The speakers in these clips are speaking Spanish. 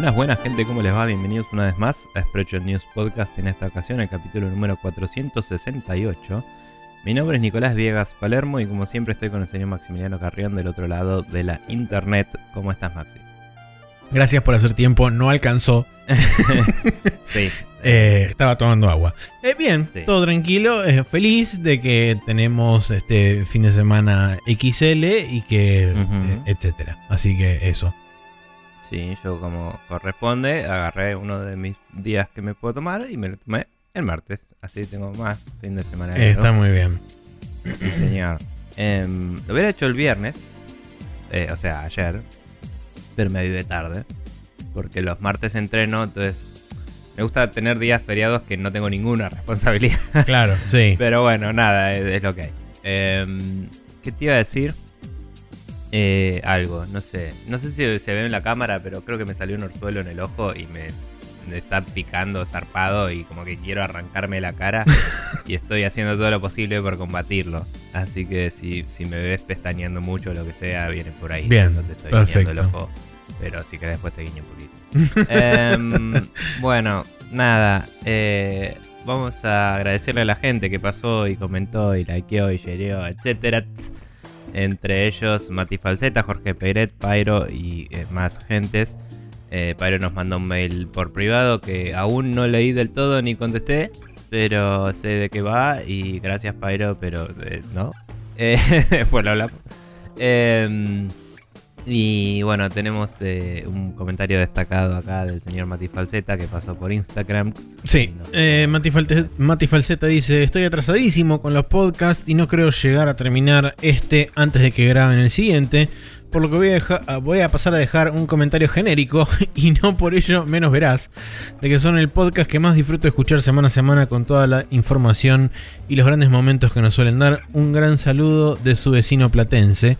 Buenas, buenas gente, ¿cómo les va? Bienvenidos una vez más a Spreadshot News Podcast, en esta ocasión el capítulo número 468. Mi nombre es Nicolás Viegas Palermo y como siempre estoy con el señor Maximiliano Carrión del otro lado de la internet. ¿Cómo estás, Maxi? Gracias por hacer tiempo, no alcanzó. sí. Eh, estaba tomando agua. Eh, bien, Sí. todo tranquilo. eh, feliz de que tenemos este fin de semana XL y que. Eh, etcétera. Así que eso. Sí, yo como corresponde agarré uno de mis días que me puedo tomar y me lo tomé el martes. Así tengo más fin de semana. Eh, está muy bien. Sí, señor. Em, lo hubiera hecho el viernes, eh, o sea, ayer, pero me avivé tarde, porque los martes entreno, entonces me gusta tener días feriados que no tengo ninguna responsabilidad. Claro, sí. pero bueno, nada, es, es lo que hay. Em, ¿Qué te iba a decir? Eh, algo, no sé. No sé si se ve en la cámara, pero creo que me salió un orzuelo en el ojo y me, me está picando zarpado y como que quiero arrancarme la cara y estoy haciendo todo lo posible por combatirlo. Así que si, si me ves pestañeando mucho o lo que sea, viene por ahí. Bien, No te estoy guiñando el perfecto. ojo, pero sí que después te guiño un poquito. Em, bueno, nada. eh, vamos a agradecerle a la gente que pasó y comentó y likeó y shareó, etcétera. Entre ellos Mati Falseta, Jorge Peiret, Pyro y eh, más gentes. Eh, Pyro nos mandó un mail por privado que aún no leí del todo ni contesté, pero sé de qué va y gracias Pyro, pero eh, no. Eh, después lo hablamos. Y bueno, tenemos eh, un comentario destacado acá del señor Mati Falseta que pasó por Instagram. Sí, eh, Mati, Falte- Mati Falseta dice: Estoy atrasadísimo con los podcasts y no creo llegar a terminar este antes de que graben el siguiente. Por lo que voy a, deja- a- voy a pasar a dejar un comentario genérico y no por ello menos verás de que son el podcast que más disfruto escuchar semana a semana con toda la información y los grandes momentos que nos suelen dar. Un gran saludo de su vecino platense.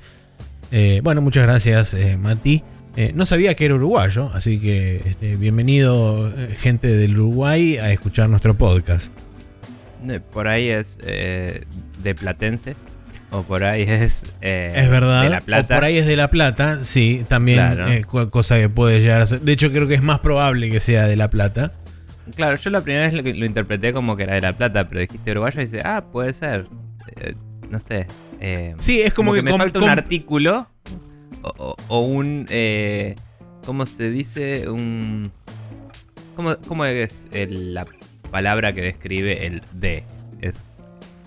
Eh, bueno, muchas gracias, eh, Mati. Eh, no sabía que era uruguayo, así que este, bienvenido eh, gente del Uruguay a escuchar nuestro podcast. Por ahí es eh, de Platense. O por ahí es. eh, es verdad. De La Plata. O por ahí es de La Plata, sí, también Claro. cosa que puede llegar a ser. De hecho, creo que es más probable que sea de La Plata. Claro, yo la primera vez lo, lo interpreté como que era de La Plata, pero dijiste uruguayo y dice, ah, puede ser. No sé. Eh, Sí, es como, como, que, me com- falta com- un artículo o, o- o un. Eh, ¿Cómo se dice? Un. ¿Cómo, cómo es el- la palabra que describe el de? Es,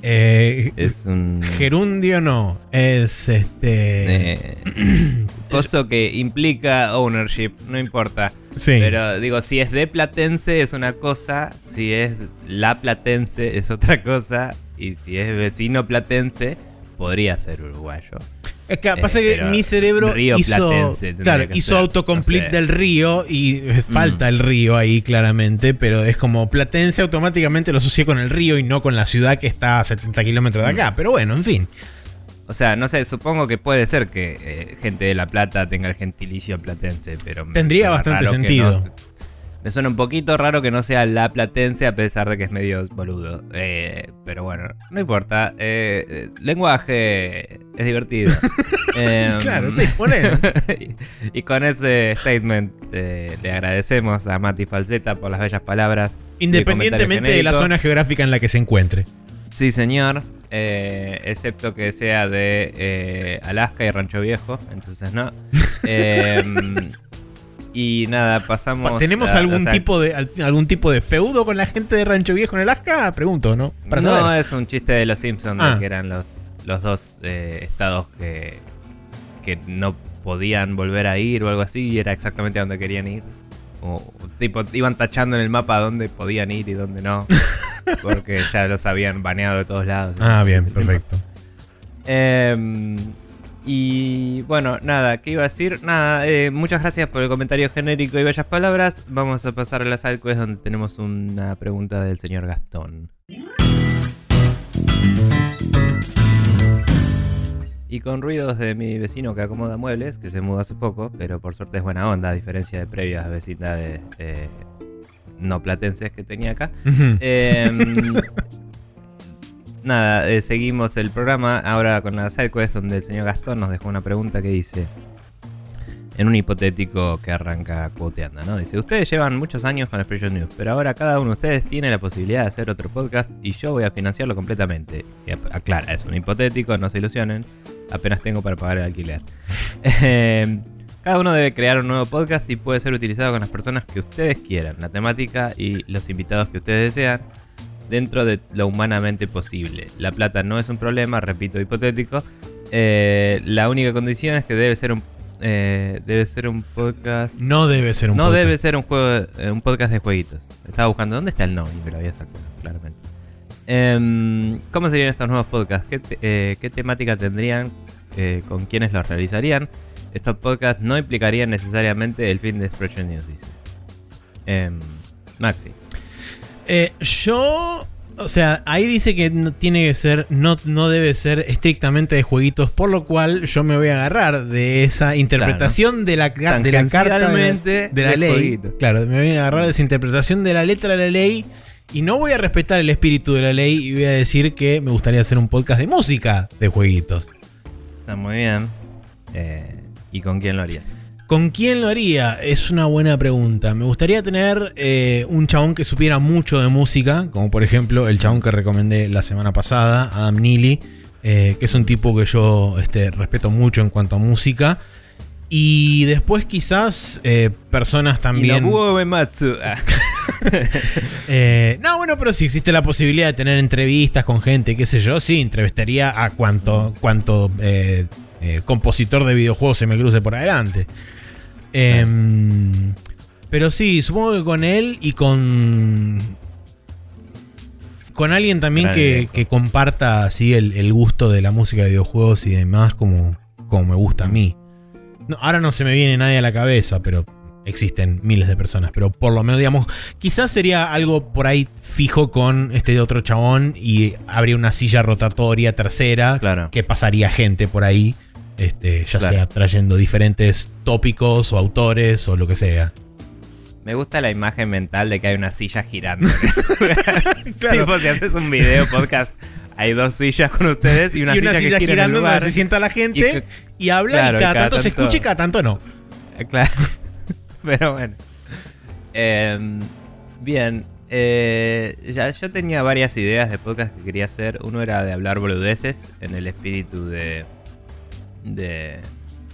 eh, es un. gerundio no, es este. eh, coso que implica ownership, no importa. sí. Pero digo, si es de Platense es una cosa, si es la Platense es otra cosa, y si es vecino Platense podría ser uruguayo. Es que Eh, pasa que mi cerebro Río hizo, claro, hizo ser, autocomplete no sé. del río y eh, falta Mm. el río ahí claramente, pero es como Platense automáticamente lo asocié con el río y no con la ciudad que está a 70 kilómetros de acá. Mm. Pero bueno, en fin. O sea, no sé, supongo que puede ser que eh, gente de La Plata tenga el gentilicio platense, pero... Tendría bastante sentido. no- me suena un poquito raro que no sea la platense a pesar de que es medio boludo. Eh, pero bueno, no importa. Eh, eh, lenguaje es divertido. Em, Claro, sí, ponelo. y, y con ese statement eh, le agradecemos a Mati Falseta por las bellas palabras. Independientemente de la zona geográfica en la que se encuentre. Sí, señor. Eh, excepto que sea de eh, Alaska y Rancho Viejo. Entonces no. Em, y nada, pasamos. ¿Tenemos a- algún o sea, tipo de al- algún tipo de feudo con la gente de Rancho Viejo en Alaska? Pregunto, ¿no? Para no, saber. es un chiste de los Simpsons Ah. de que eran los, los dos eh, estados que, que no podían volver a ir o algo así y era exactamente a donde querían ir. O tipo, iban tachando en el mapa dónde podían ir y dónde no. porque ya los habían baneado de todos lados. Ah, bien, perfecto. Em, y bueno, nada, ¿qué iba a decir? Nada, eh, muchas gracias por el comentario genérico y bellas palabras. Vamos a pasar a la side quest donde tenemos una pregunta del señor Gastón. Y con ruidos de mi vecino que acomoda muebles, que se mudó hace poco, pero por suerte es buena onda, a diferencia de previas vecindades eh, no platenses que tenía acá. Em, nada, eh, seguimos el programa ahora con la side quest donde el señor Gastón nos dejó una pregunta que dice: en un hipotético que arranca quoteando, ¿no? Dice, ustedes llevan muchos años con Expression News, pero ahora cada uno de ustedes tiene la posibilidad de hacer otro podcast y yo voy a financiarlo completamente. Y aclara, es un hipotético, no se ilusionen, apenas tengo para pagar el alquiler. Eh, cada uno debe crear un nuevo podcast y puede ser utilizado con las personas que ustedes quieran, la temática y los invitados que ustedes desean, dentro de lo humanamente posible. La plata no es un problema, repito, hipotético. Eh, la única condición es que debe ser un eh, debe ser un podcast. No debe ser un no podcast. debe ser un juego, eh, un podcast de jueguitos. Estaba buscando dónde está el no y me lo había sacado, claramente. Em, ¿Cómo serían estos nuevos podcasts? ¿Qué, te- eh, qué temática tendrían? ¿Con quiénes los realizarían? Estos podcasts no implicarían necesariamente el fin de Expression News, dice. Em, Maxi. Eh, yo. O sea, ahí dice que no tiene que ser, no, no debe ser estrictamente de jueguitos, por lo cual yo me voy a agarrar de esa interpretación de la, ca- de la carta de, la ley. Claro, me voy a agarrar de esa interpretación de la letra de la ley y no voy a respetar el espíritu de la ley y voy a decir que me gustaría hacer un podcast de música de jueguitos. Está muy bien. Eh, ¿Y con quién lo harías? ¿Con quién lo haría? Es una buena pregunta. Me gustaría tener eh, un chabón que supiera mucho de música, como por ejemplo el chabón que recomendé la semana pasada, Adam Neely, eh, que es un tipo que yo este, respeto mucho en cuanto a música. Y después quizás eh, personas también... Ah. Eh, no, bueno, pero si existe la posibilidad de tener entrevistas con gente, qué sé yo, sí, entrevistaría a cuanto, cuanto eh, eh, compositor de videojuegos se me cruce por adelante. Em, pero sí, supongo que con él y con. Con alguien también que, comparta así el, el gusto de la música de videojuegos y demás, como, como me gusta a mí. No, ahora no se me viene nadie a la cabeza, pero existen miles de personas. Pero por lo menos, digamos, quizás sería algo por ahí fijo con este otro chabón y habría una silla rotatoria tercera Claro. que pasaría gente por ahí, este, ya Claro. sea trayendo diferentes tópicos o autores o lo que sea. Me gusta la imagen mental de que hay una silla girando. Claro. Tipo, si haces un video podcast, hay dos sillas con ustedes y una, y una silla, silla que gira en el girando lugar. donde se sienta la gente Y habla claro, y cada, y cada tanto, se escucha y cada tanto no. Eh, Claro. Pero bueno. Em, bien. eh, ya, yo tenía varias ideas de podcast que quería hacer. Uno era de hablar boludeces en el espíritu de. De.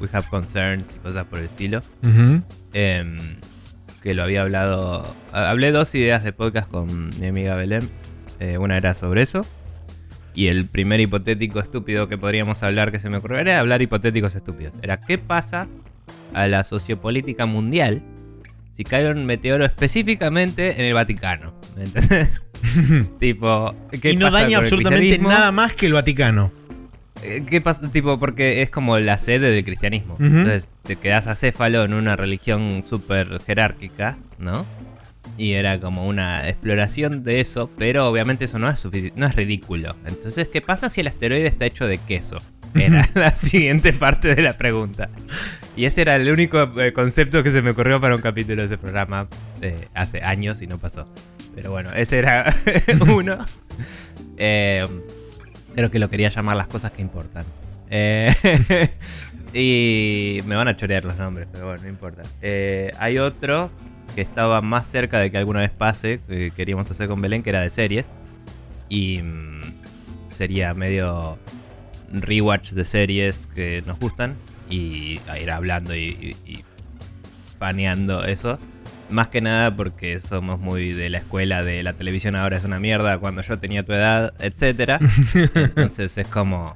We have concerns y cosas por el estilo. Em, que lo había hablado. ha- Hablé dos ideas de podcast con mi amiga Belén. Eh, una era sobre eso. Y el primer hipotético estúpido que podríamos hablar que se me ocurrió era hablar hipotéticos estúpidos. Era qué pasa a la sociopolítica mundial si cae un meteoro específicamente en el Vaticano. ¿Me entendés? tipo, ¿qué y no pasa daña absolutamente nada más que el Vaticano. Eh, ¿Qué pasa? Tipo, porque es como la sede del cristianismo. Ujú. Entonces te quedas acéfalo en una religión súper jerárquica, ¿no? Y era como una exploración de eso, pero obviamente eso no es no es ridículo. Entonces, ¿qué pasa si el asteroide está hecho de queso? Era la siguiente parte de la pregunta. Y ese era el único eh, concepto que se me ocurrió para un capítulo de ese programa eh, hace años y no pasó. Pero bueno, ese era uno. Eh, creo que lo quería llamar las cosas que importan. Eh, y me van a chorear los nombres, pero bueno, no importa. Eh, hay otro que estaba más cerca de que alguna vez pase, que queríamos hacer con Belén, que era de series. Y mm, sería medio rewatch de series que nos gustan y ir hablando y, y, y paneando eso. Más que nada porque somos muy de la escuela de la televisión ahora es una mierda cuando yo tenía tu edad, etcétera. Entonces es como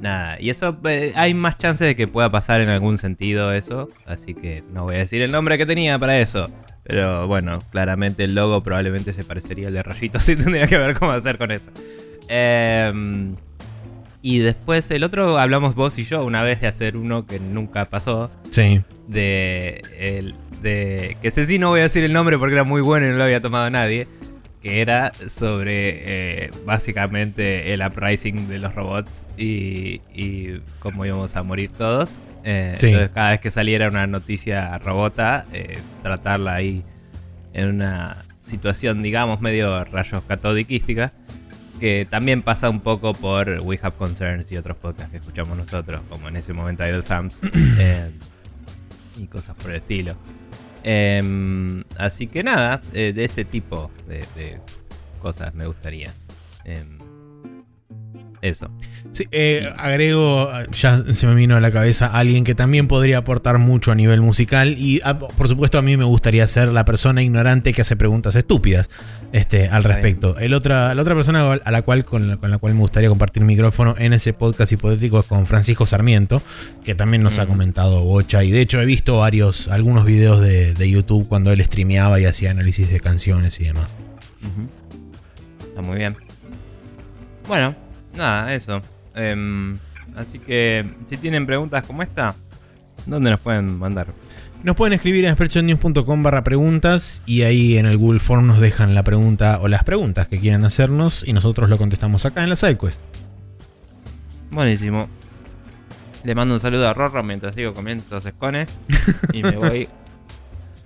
nada. Y eso eh, hay más chances de que pueda pasar en algún sentido eso. Así que no voy a decir el nombre que tenía para eso. Pero bueno, claramente el logo probablemente se parecería al de Rayitos y tendría que ver cómo hacer con eso. Em, y después el otro hablamos vos y yo una vez de hacer uno que nunca pasó. Sí. De, el, de que ese sí no voy a decir el nombre porque era muy bueno y no lo había tomado nadie. Que era sobre eh, básicamente el uprising de los robots y, y cómo íbamos a morir todos. Eh, Sí. Entonces cada vez que saliera una noticia robota, eh, tratarla ahí en una situación, digamos, medio rayos catódiquística. Que también pasa un poco por We Have Concerns y otros podcasts que escuchamos nosotros, como en ese momento Idle Thumbs. Y cosas por el estilo. Em, así que nada, eh, de ese tipo de, de cosas me gustaría. Em, eso. Sí, eh, agrego, ya se me vino a la cabeza alguien que también podría aportar mucho a nivel musical y ah, por supuesto a mí me gustaría ser la persona ignorante que hace preguntas estúpidas este, al respecto. El otra, la otra persona a la cual, con, la, con la cual me gustaría compartir micrófono en ese podcast hipotético es con Francisco Sarmiento, que también nos ha Mm. comentado Bocha y de hecho he visto varios, algunos videos de, de YouTube cuando él streameaba y hacía análisis de canciones y demás. Está muy bien. Bueno, nada, eso. Em, así que si tienen preguntas como esta, ¿dónde nos pueden mandar? Nos pueden escribir en spreadshotnews.com barra preguntas y ahí en el Google Form nos dejan la pregunta o las preguntas que quieran hacernos y nosotros lo contestamos acá en la SideQuest. Buenísimo. Le mando un saludo a Rorro mientras sigo comiendo estos escones. y me voy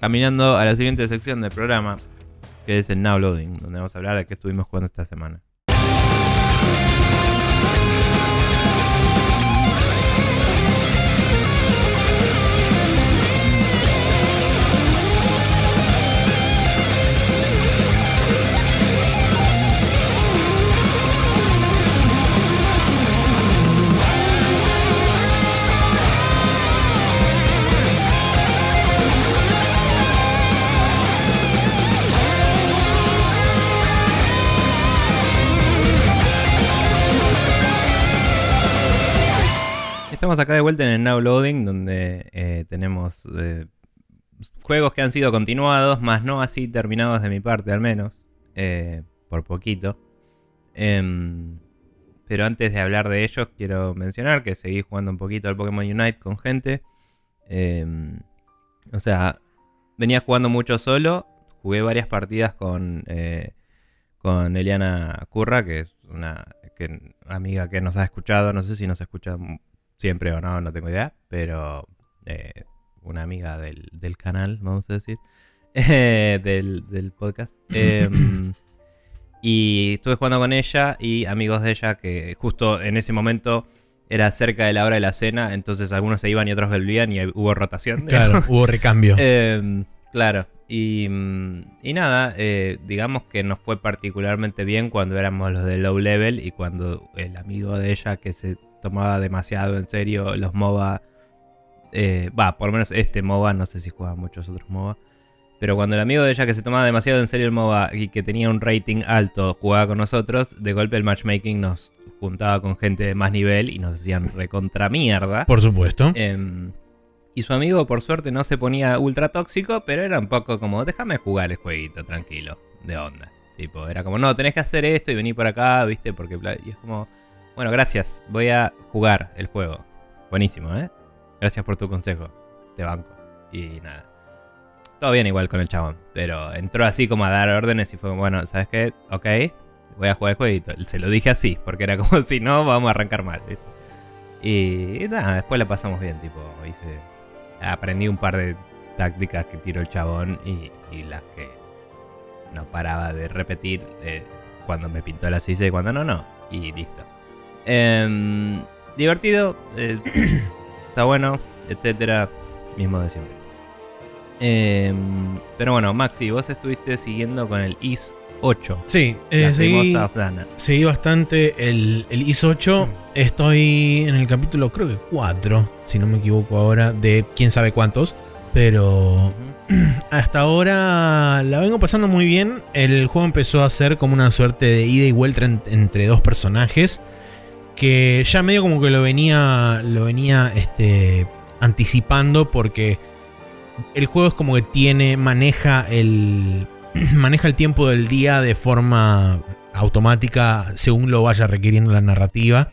caminando a la siguiente sección del programa, que es el Now Loading, donde vamos a hablar de qué estuvimos jugando esta semana. Estamos acá de vuelta en el Now Loading, donde eh, tenemos eh, juegos que han sido continuados, más no así terminados de mi parte al menos, eh, por poquito. Em, pero antes de hablar de ellos, quiero mencionar que seguí jugando un poquito al Pokémon Unite con gente. Em, o sea, venía jugando mucho solo, jugué varias partidas con, con Eliana Curra, que es una que- amiga que nos ha escuchado, no sé si nos escucha siempre o no, no tengo idea, pero eh, una amiga del, del canal, vamos a decir, eh, del, del podcast. Em, y estuve jugando con ella y amigos de ella que justo en ese momento era cerca de la hora de la cena, entonces algunos se iban y otros volvían y hubo rotación. Claro, hubo recambio. Eh, claro. Y, y nada, eh, digamos que nos fue particularmente bien cuando éramos los de low level y cuando el amigo de ella que se tomaba demasiado en serio los MOBA, eh, va, por lo menos este MOBA, no sé si juegan muchos otros MOBA, pero cuando el amigo de ella que se tomaba demasiado en serio el MOBA y que tenía un rating alto jugaba con nosotros, de golpe el matchmaking nos juntaba con gente de más nivel y nos hacían recontra mierda. Por supuesto. Em, y su amigo, por suerte, no se ponía ultra tóxico, pero era un poco como, déjame jugar el jueguito, tranquilo, de onda. Tipo, era como, no, tenés que hacer esto y venir por acá, ¿viste? Porque, y es como, bueno, gracias, voy a jugar el juego. Buenísimo, ¿eh? Gracias por tu consejo, te banco. Y nada. Todo bien igual con el chabón, pero entró así como a dar órdenes y fue, bueno, ¿sabes qué? Ok, voy a jugar el jueguito. Se lo dije así, porque era como, si no, vamos a arrancar mal, ¿viste? Y, nada, después la pasamos bien, tipo, hice, aprendí un par de tácticas que tiró el chabón y, las que no paraba de repetir eh, cuando me pintó la silla y cuando no, no. Y listo. Em, divertido, eh, está bueno, etcétera, mismo de siempre. Em, pero bueno, Maxi, vos estuviste siguiendo con el IS 8. Sí, eh, la seguí, seguí bastante el, el IS 8. Estoy en el capítulo, creo que 4, si no me equivoco ahora, de quién sabe cuántos. Pero hasta ahora la vengo pasando muy bien. El juego empezó a ser como una suerte de ida y vuelta en- entre dos personajes. Que ya medio como que lo venía. Lo venía este. anticipando. Porque el juego es como que tiene. maneja el. maneja el tiempo del día de forma automática. según lo vaya requiriendo la narrativa.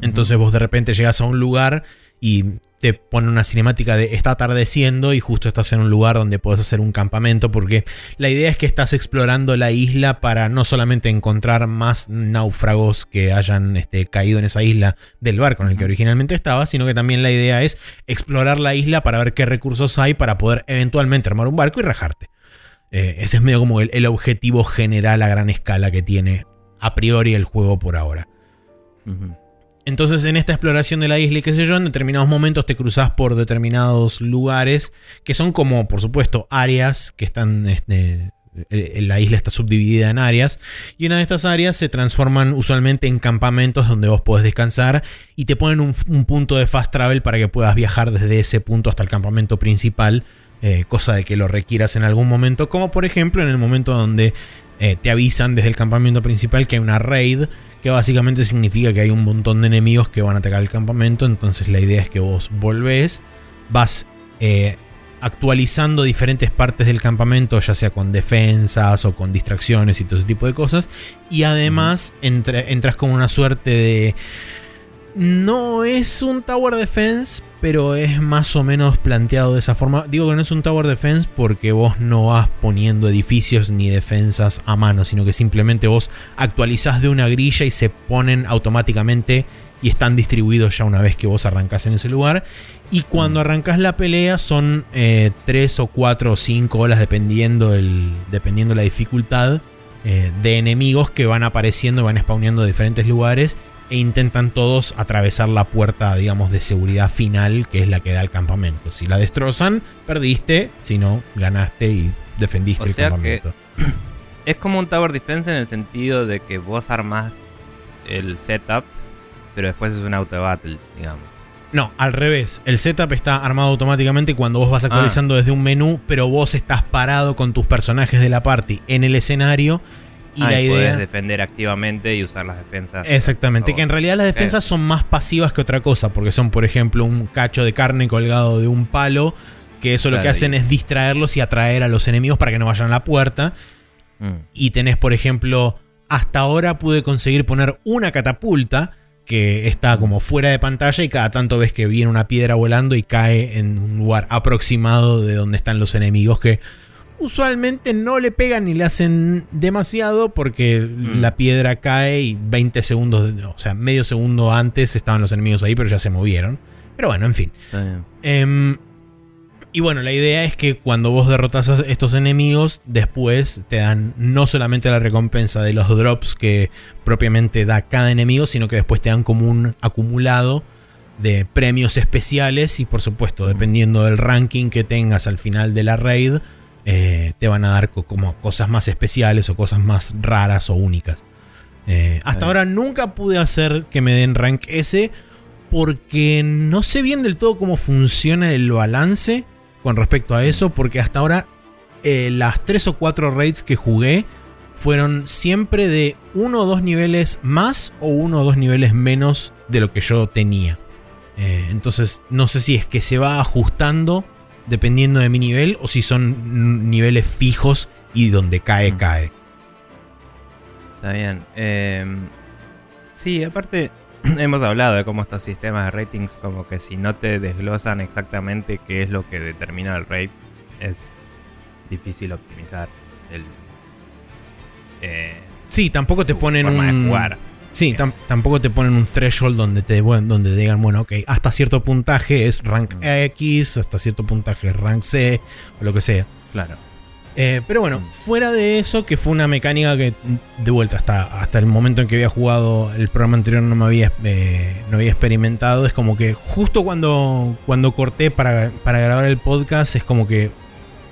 Entonces vos de repente llegas a un lugar y te pone una cinemática de está atardeciendo y justo estás en un lugar donde puedes hacer un campamento porque la idea es que estás explorando la isla para no solamente encontrar más náufragos que hayan este, caído en esa isla del barco en el que originalmente estaba, sino que también la idea es explorar la isla para ver qué recursos hay para poder eventualmente armar un barco y rajarte. Eh, ese es medio como el, el objetivo general a gran escala que tiene a priori el juego por ahora. Entonces en esta exploración de la isla y qué sé yo, en determinados momentos te cruzas por determinados lugares que son como, por supuesto, áreas que están... Este, eh, la isla está subdividida en áreas y una de estas áreas se transforman usualmente en campamentos donde vos podés descansar y te ponen un, punto de fast travel para que puedas viajar desde ese punto hasta el campamento principal, eh, cosa de que lo requieras en algún momento, como por ejemplo en el momento donde eh, te avisan desde el campamento principal que hay una raid, que básicamente significa que hay un montón de enemigos que van a atacar el campamento, entonces la idea es que vos volvés, vas actualizando diferentes partes del campamento, ya sea con defensas o con distracciones y todo ese tipo de cosas. Y además entras con una suerte de... No es un Tower Defense, pero es más o menos planteado de esa forma. Digo que no es un Tower Defense porque vos no vas poniendo edificios ni defensas a mano, sino que simplemente vos actualizás de una grilla y se ponen automáticamente y están distribuidos ya una vez que vos arrancás en ese lugar. Y cuando mm. arrancas la pelea son 3 eh, o 4 o 5 horas dependiendo, el, dependiendo la dificultad eh, de enemigos que van apareciendo, van spawneando de diferentes lugares e intentan todos atravesar la puerta, digamos, de seguridad final que es la que da el campamento. Si la destrozan, perdiste, si no, ganaste y defendiste el campamento. es como un Tower Defense en el sentido de que vos armás el setup, pero después es un auto battle, digamos. No, al revés. El setup está armado automáticamente cuando vos vas actualizando ah. desde un menú, pero vos estás parado con tus personajes de la party en el escenario. Y ah, la idea. Puedes defender activamente y usar las defensas. Exactamente, que en realidad las defensas son más pasivas que otra cosa, porque son, por ejemplo, un cacho de carne colgado de un palo, que eso lo que hacen es distraerlos y atraer a los enemigos para que no vayan a la puerta. Mm. Y tenés, por ejemplo, hasta ahora pude conseguir poner una catapulta que está como fuera de pantalla y cada tanto ves que viene una piedra volando y cae en un lugar aproximado de donde están los enemigos que usualmente no le pegan ni le hacen demasiado porque mm. la piedra cae y 20 segundos, o sea, medio segundo antes estaban los enemigos ahí pero ya se movieron. Pero bueno, en fin. Y bueno, la idea es que cuando vos derrotas a estos enemigos, después te dan no solamente la recompensa de los drops que propiamente da cada enemigo, sino que después te dan como un acumulado de premios especiales y por supuesto, dependiendo del ranking que tengas al final de la raid, eh, te van a dar como cosas más especiales o cosas más raras o únicas. Eh, hasta ahora nunca pude hacer que me den rank S porque no sé bien del todo cómo funciona el balance con respecto a eso, porque hasta ahora eh, las 3 o 4 raids que jugué fueron siempre de uno o dos niveles más o uno o dos niveles menos de lo que yo tenía. Eh, entonces no sé si es que se va ajustando dependiendo de mi nivel o si son niveles fijos y donde cae, mm. cae. Está bien. Em, sí, aparte hemos hablado de cómo estos sistemas de ratings, como que si no te desglosan exactamente qué es lo que determina el rate, es difícil optimizar el. Eh, sí, tampoco te ponen un. Sí, tampoco te ponen un threshold donde te, donde digan, bueno, ok, hasta cierto puntaje es rank mm. X, hasta cierto puntaje es rank C, o lo que sea. Claro. Eh, pero bueno, fuera de eso, que fue una mecánica que de vuelta hasta, hasta el momento en que había jugado el programa anterior no me había, eh, no había experimentado, es como que justo cuando, cuando corté para, grabar el podcast es como que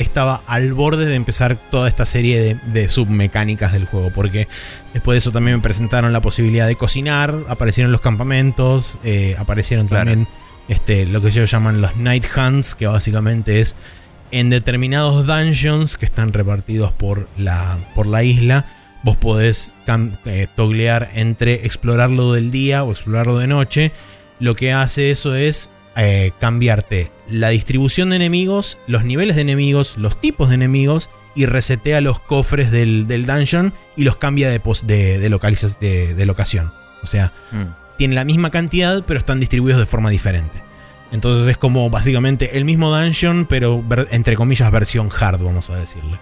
estaba al borde de empezar toda esta serie de, submecánicas del juego, porque después de eso también me presentaron la posibilidad de cocinar, aparecieron los campamentos, eh, aparecieron también este, lo que ellos llaman los Night Hunts, que básicamente es en determinados dungeons que están repartidos por la, por la isla, vos podés eh, toglear entre explorarlo del día o explorarlo de noche. Lo que hace eso es eh, cambiarte la distribución de enemigos, los niveles de enemigos, los tipos de enemigos y resetea los cofres del, dungeon y los cambia de, de, de, de, locación. O sea, mm. tiene la misma cantidad pero están distribuidos de forma diferente. Entonces es como básicamente el mismo dungeon, pero entre comillas versión hard, vamos a decirle.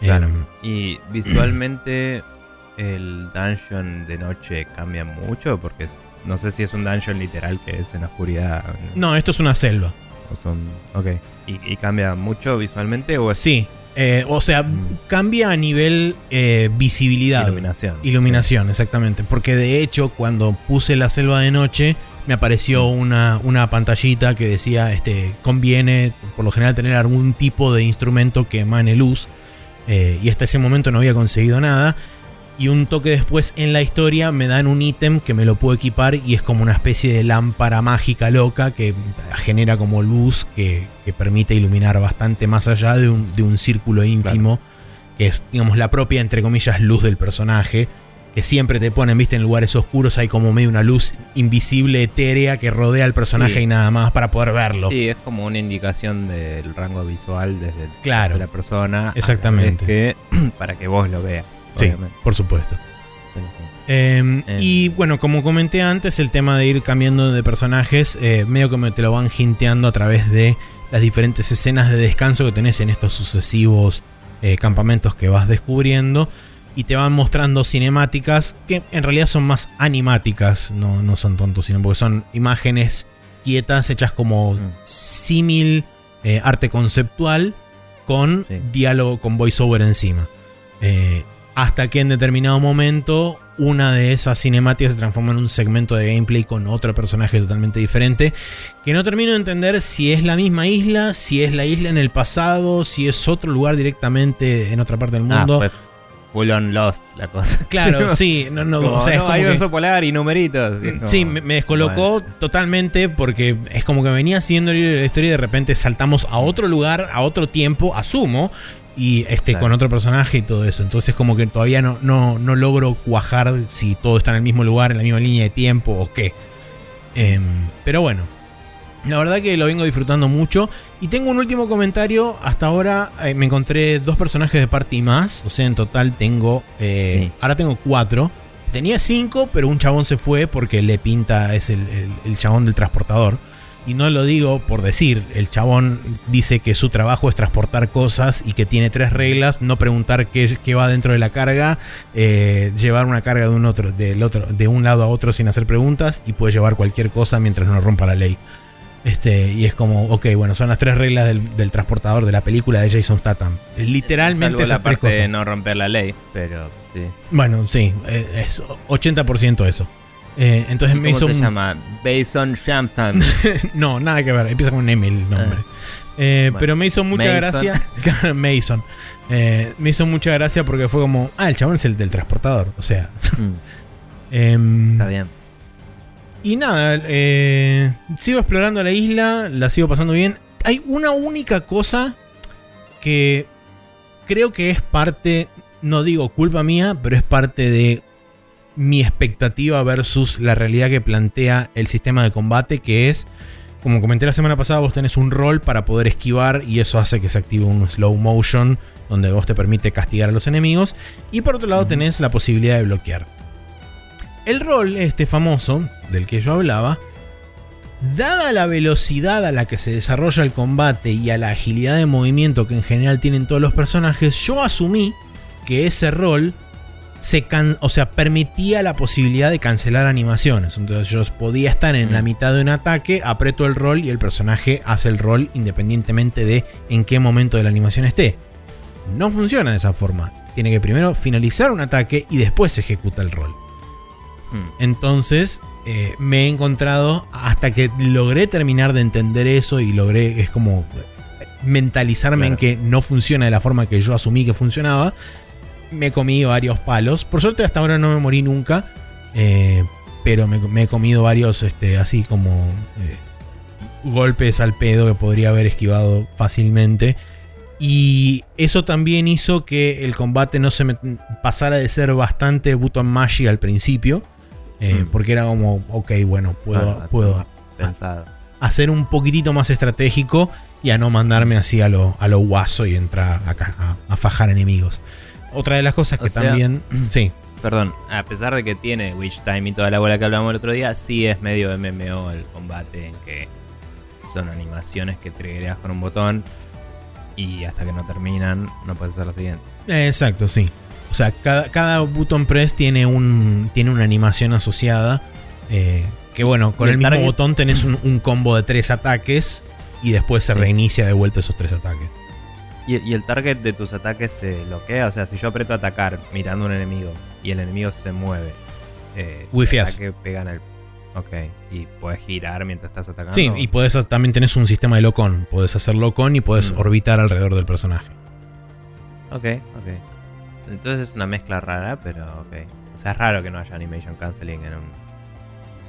Claro. Em, y visualmente el dungeon de noche cambia mucho porque no sé si es un dungeon literal que es en la oscuridad. No, esto es una selva. O son, ok. ¿Y, cambia mucho visualmente? O Sí, Eh, o sea, Mm. cambia a nivel eh, visibilidad. Iluminación. Iluminación, exactamente. Porque de hecho, cuando puse la selva de noche, me apareció una, una pantallita que decía, este, conviene por lo general tener algún tipo de instrumento que emane luz. Eh, y hasta ese momento no había conseguido nada. Y un toque después en la historia me dan un ítem que me lo puedo equipar y es como una especie de lámpara mágica loca que genera como luz que, que permite iluminar bastante más allá de un, de un círculo ínfimo que es, digamos, la propia, entre comillas, luz del personaje. Que siempre te ponen, viste, en lugares oscuros hay como medio una luz invisible, etérea, que rodea al personaje Sí. y nada más para poder verlo. Sí, es como una indicación del rango visual desde Claro. desde la persona. Exactamente. que, para que vos lo veas. Sí, obviamente. por supuesto. Sí. Eh, Eh. Y bueno, como comenté antes, el tema de ir cambiando de personajes, eh, medio que me te lo van hinteando a través de las diferentes escenas de descanso que tenés en estos sucesivos eh, campamentos que vas descubriendo. Y te van mostrando cinemáticas que en realidad son más animáticas, no, no son tontos, sino porque son imágenes quietas hechas como Mm. símil eh, arte conceptual con Sí. diálogo con voiceover encima. Eh, hasta que en determinado momento una de esas cinemáticas se transforma en un segmento de gameplay con otro personaje totalmente diferente. Que no termino de entender si es la misma isla, si es la isla en el pasado, si es otro lugar directamente en otra parte del Ah, mundo. fue full on lost la cosa. Claro, sí, no, no, Como, o sea, es como hay que- oso polar y numeritos. y es como- Sí, me, me descolocó Bueno. totalmente porque es como que venía siguiendo la historia y de repente saltamos a otro lugar, a otro tiempo, asumo, y este Claro. con otro personaje y todo eso. Entonces como que todavía no, no, no logro cuajar si todo está en el mismo lugar, en la misma línea de tiempo o qué. Em, pero bueno, la verdad que lo vengo disfrutando mucho. Y tengo un último comentario. Hasta ahora eh, me encontré dos personajes de party más. O sea, en total tengo. eh, Sí. Ahora tengo cuatro. Tenía cinco, pero un chabón se fue porque le pinta, es el, el- el chabón del transportador. Y no lo digo por decir, el chabón dice que su trabajo es transportar cosas y que tiene tres reglas, no preguntar qué, qué va dentro de la carga, eh, llevar una carga de un, otro, del otro, de un lado a otro sin hacer preguntas y puede llevar cualquier cosa mientras no rompa la ley. Este, y es como, ok, bueno, son las tres reglas del, del transportador de la película de Jason Statham. Literalmente Salvo esas la tres parte de no romper la ley, pero sí. Bueno, sí, eh, es 80% eso. Eh, entonces me ¿Cómo hizo se un- llama? Bason Shampton. no, nada que ver. Empieza con M el nombre. Ah. Eh, Bueno. pero me hizo mucha Mason. gracia. Mason. Eh, me hizo mucha gracia porque fue como, ah, el chabón es el del transportador. O sea. Mm, em, Está bien. y nada, sigo explorando la isla, la sigo pasando bien. Hay una única cosa que creo que es parte, no digo culpa mía, pero es parte de mi expectativa versus la realidad que plantea el sistema de combate, que es, como comenté la semana pasada, vos tenés un rol para poder esquivar y eso hace que se active un slow motion donde vos te permite castigar a los enemigos y por otro lado tenés la posibilidad de bloquear. El rol este famoso del que yo hablaba, dada la velocidad a la que se desarrolla el combate y a la agilidad de movimiento que en general tienen todos los personajes, yo asumí que ese rol se can- o sea, permitía la posibilidad de cancelar animaciones. Entonces yo podía estar en Mm. la mitad de un ataque, aprieto el rol y el personaje hace el rol independientemente de en qué momento de la animación esté. No funciona de esa forma. Tiene que primero finalizar un ataque y después se ejecuta el rol. Mm. Entonces eh, me he encontrado hasta que logré terminar de entender eso y logré, es como mentalizarme en que no funciona de la forma que yo asumí que funcionaba. Me comí varios palos. Por suerte hasta ahora no me morí nunca. eh, pero me, me he comido varios este, así como eh, golpes al pedo que podría haber esquivado fácilmente. Y eso también hizo que el combate no se me pasara de ser bastante button mashy al principio. eh, Mm. Porque era como, ok, bueno, puedo, Ah, puedo hacer un poquitito más estratégico y a no mandarme así a lo, a lo guaso y entrar a, ca- a- a fajar enemigos. Otra de las cosas O que sea- también. Sí, Perdón, a pesar de que tiene Witch Time y toda la bola que hablamos el otro día, sí es medio MMO el combate en que son animaciones que triggereas con un botón y hasta que no terminan no puedes hacer lo siguiente. Exacto, sí. O sea, cada, cada button press tiene, un, tiene una animación asociada. eh, que bueno, con ¿Y el, el mismo target? botón tenés un, un combo de tres ataques y después se reinicia de vuelta esos tres ataques. ¿Y, y el target de tus ataques se bloquea? O sea, si yo aprieto atacar mirando a un enemigo y el enemigo se mueve, eh, que pegan el. Ok, y puedes girar mientras estás atacando. Sí, y podés, también tenés un sistema de lock-on. Podés hacer lock-on y podés Mm. orbitar alrededor del personaje. Ok, ok. Entonces es una mezcla rara, pero ok. O sea, es raro que no haya animation canceling en un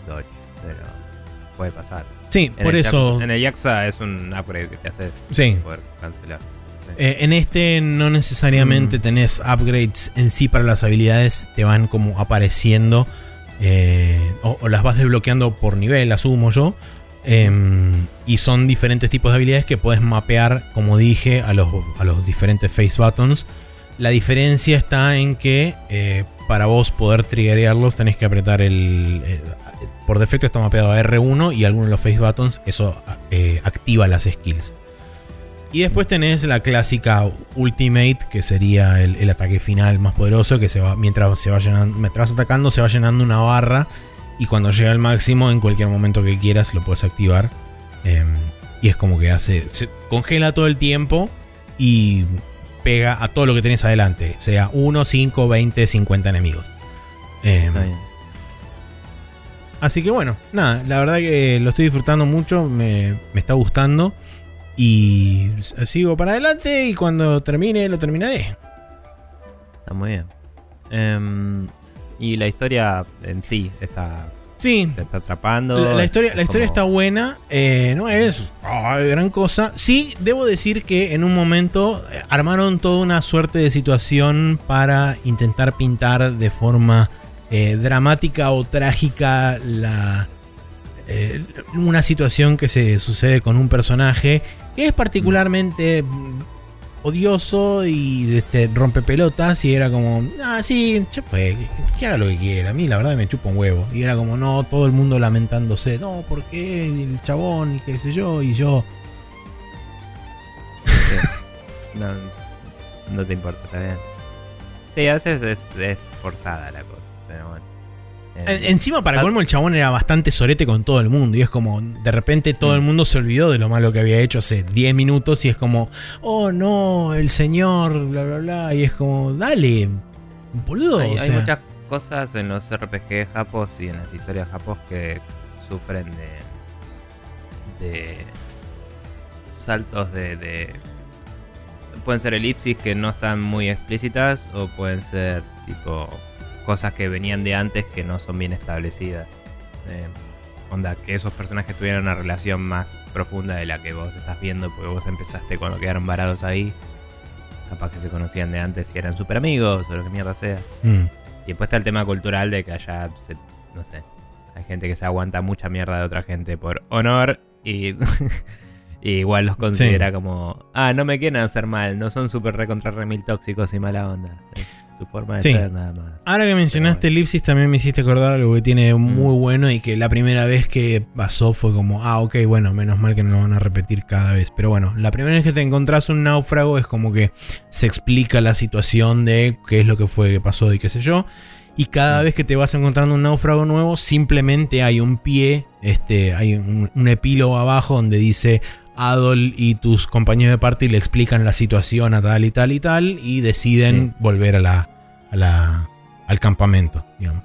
Dodge, pero puede pasar. Sí, En por eso. Yakuza- en el Yakuza es un upgrade que te haces Sí. poder cancelar. Eh, en este no necesariamente Mm. tenés upgrades en sí para las habilidades, te van como apareciendo eh, o, o las vas desbloqueando por nivel, asumo yo. Em, y son diferentes tipos de habilidades que puedes mapear, como dije, a los, a los diferentes face buttons. La diferencia está en que eh, para vos poder triggerearlos tenés que apretar el, el- Por defecto está mapeado a R1 y algunos de los face buttons eso eh, activa las skills. Y después tenés la clásica Ultimate, que sería el, el ataque final más poderoso, que se va, mientras se va llenando, mientras vas atacando, se va llenando una barra. Y cuando llega al máximo, en cualquier momento que quieras, lo puedes activar. Em, y es como que hace. Se congela todo el tiempo y pega a todo lo que tenés adelante. Sea 1, 5, 20, 50 enemigos. Em. Así que bueno, nada, la verdad que lo estoy disfrutando mucho, me, me está gustando. Y sigo para adelante y cuando termine lo terminaré. Está muy bien. Em, y la historia en sí está, Sí, te está atrapando. la, la historia, la historia como- está buena, eh, no es ah, gran cosa. Sí, debo decir que en un momento eh, armaron toda una suerte de situación para intentar pintar de forma eh, dramática o trágica la, eh, una situación que se sucede con un personaje que es particularmente mm, odioso y este, rompe pelotas y era como, ah, sí, ya fue, que, haga lo que quiera, a mí la verdad me chupa un huevo. Y era como, no, todo el mundo lamentándose, no, ¿por qué? El chabón, y qué sé yo, y yo. No, no te importa, está bien. Sí, a veces es, es forzada la cosa, En- encima, para Ah. colmo, el chabón era bastante sorete con todo el mundo. Y es como, de repente todo Mm. el mundo se olvidó de lo malo que había hecho hace 10 minutos. Y es como, oh no, el señor, bla, bla, bla. Y es como, dale, boludo. hay, o hay muchas cosas en los RPG japos y en las historias japos que sufren de. de. saltos de. de- pueden ser elipsis que no están muy explícitas o pueden ser tipo cosas que venían de antes que no son bien establecidas. Eh, onda, que esos personajes tuvieran una relación más profunda de la que vos estás viendo, porque vos empezaste cuando quedaron varados ahí. Capaz que se conocían de antes y eran super amigos o lo que mierda sea. Mm. Y después está el tema cultural de que allá, se- no sé, hay gente que se aguanta mucha mierda de otra gente por honor y, y igual los considera como, ah, no me quieren hacer mal, no son súper recontra remil tóxicos y mala onda. Es su forma de Sí. ser nada más. Ahora que mencionaste Pero Elipsis, también me hiciste acordar algo que tiene Mm. muy bueno y que la primera vez que pasó fue como, ah, ok, bueno, menos mal que no lo van a repetir cada vez. Pero bueno, la primera vez que te encontrás un náufrago es como que se explica la situación de qué es lo que fue que pasó y qué sé yo. Y cada Mm. vez que te vas encontrando un náufrago nuevo, simplemente hay un pie, este, hay un, un epílogo abajo donde dice Adol y tus compañeros de party le explican la situación a tal y tal y tal y deciden volver a la, a la- al campamento, digamos.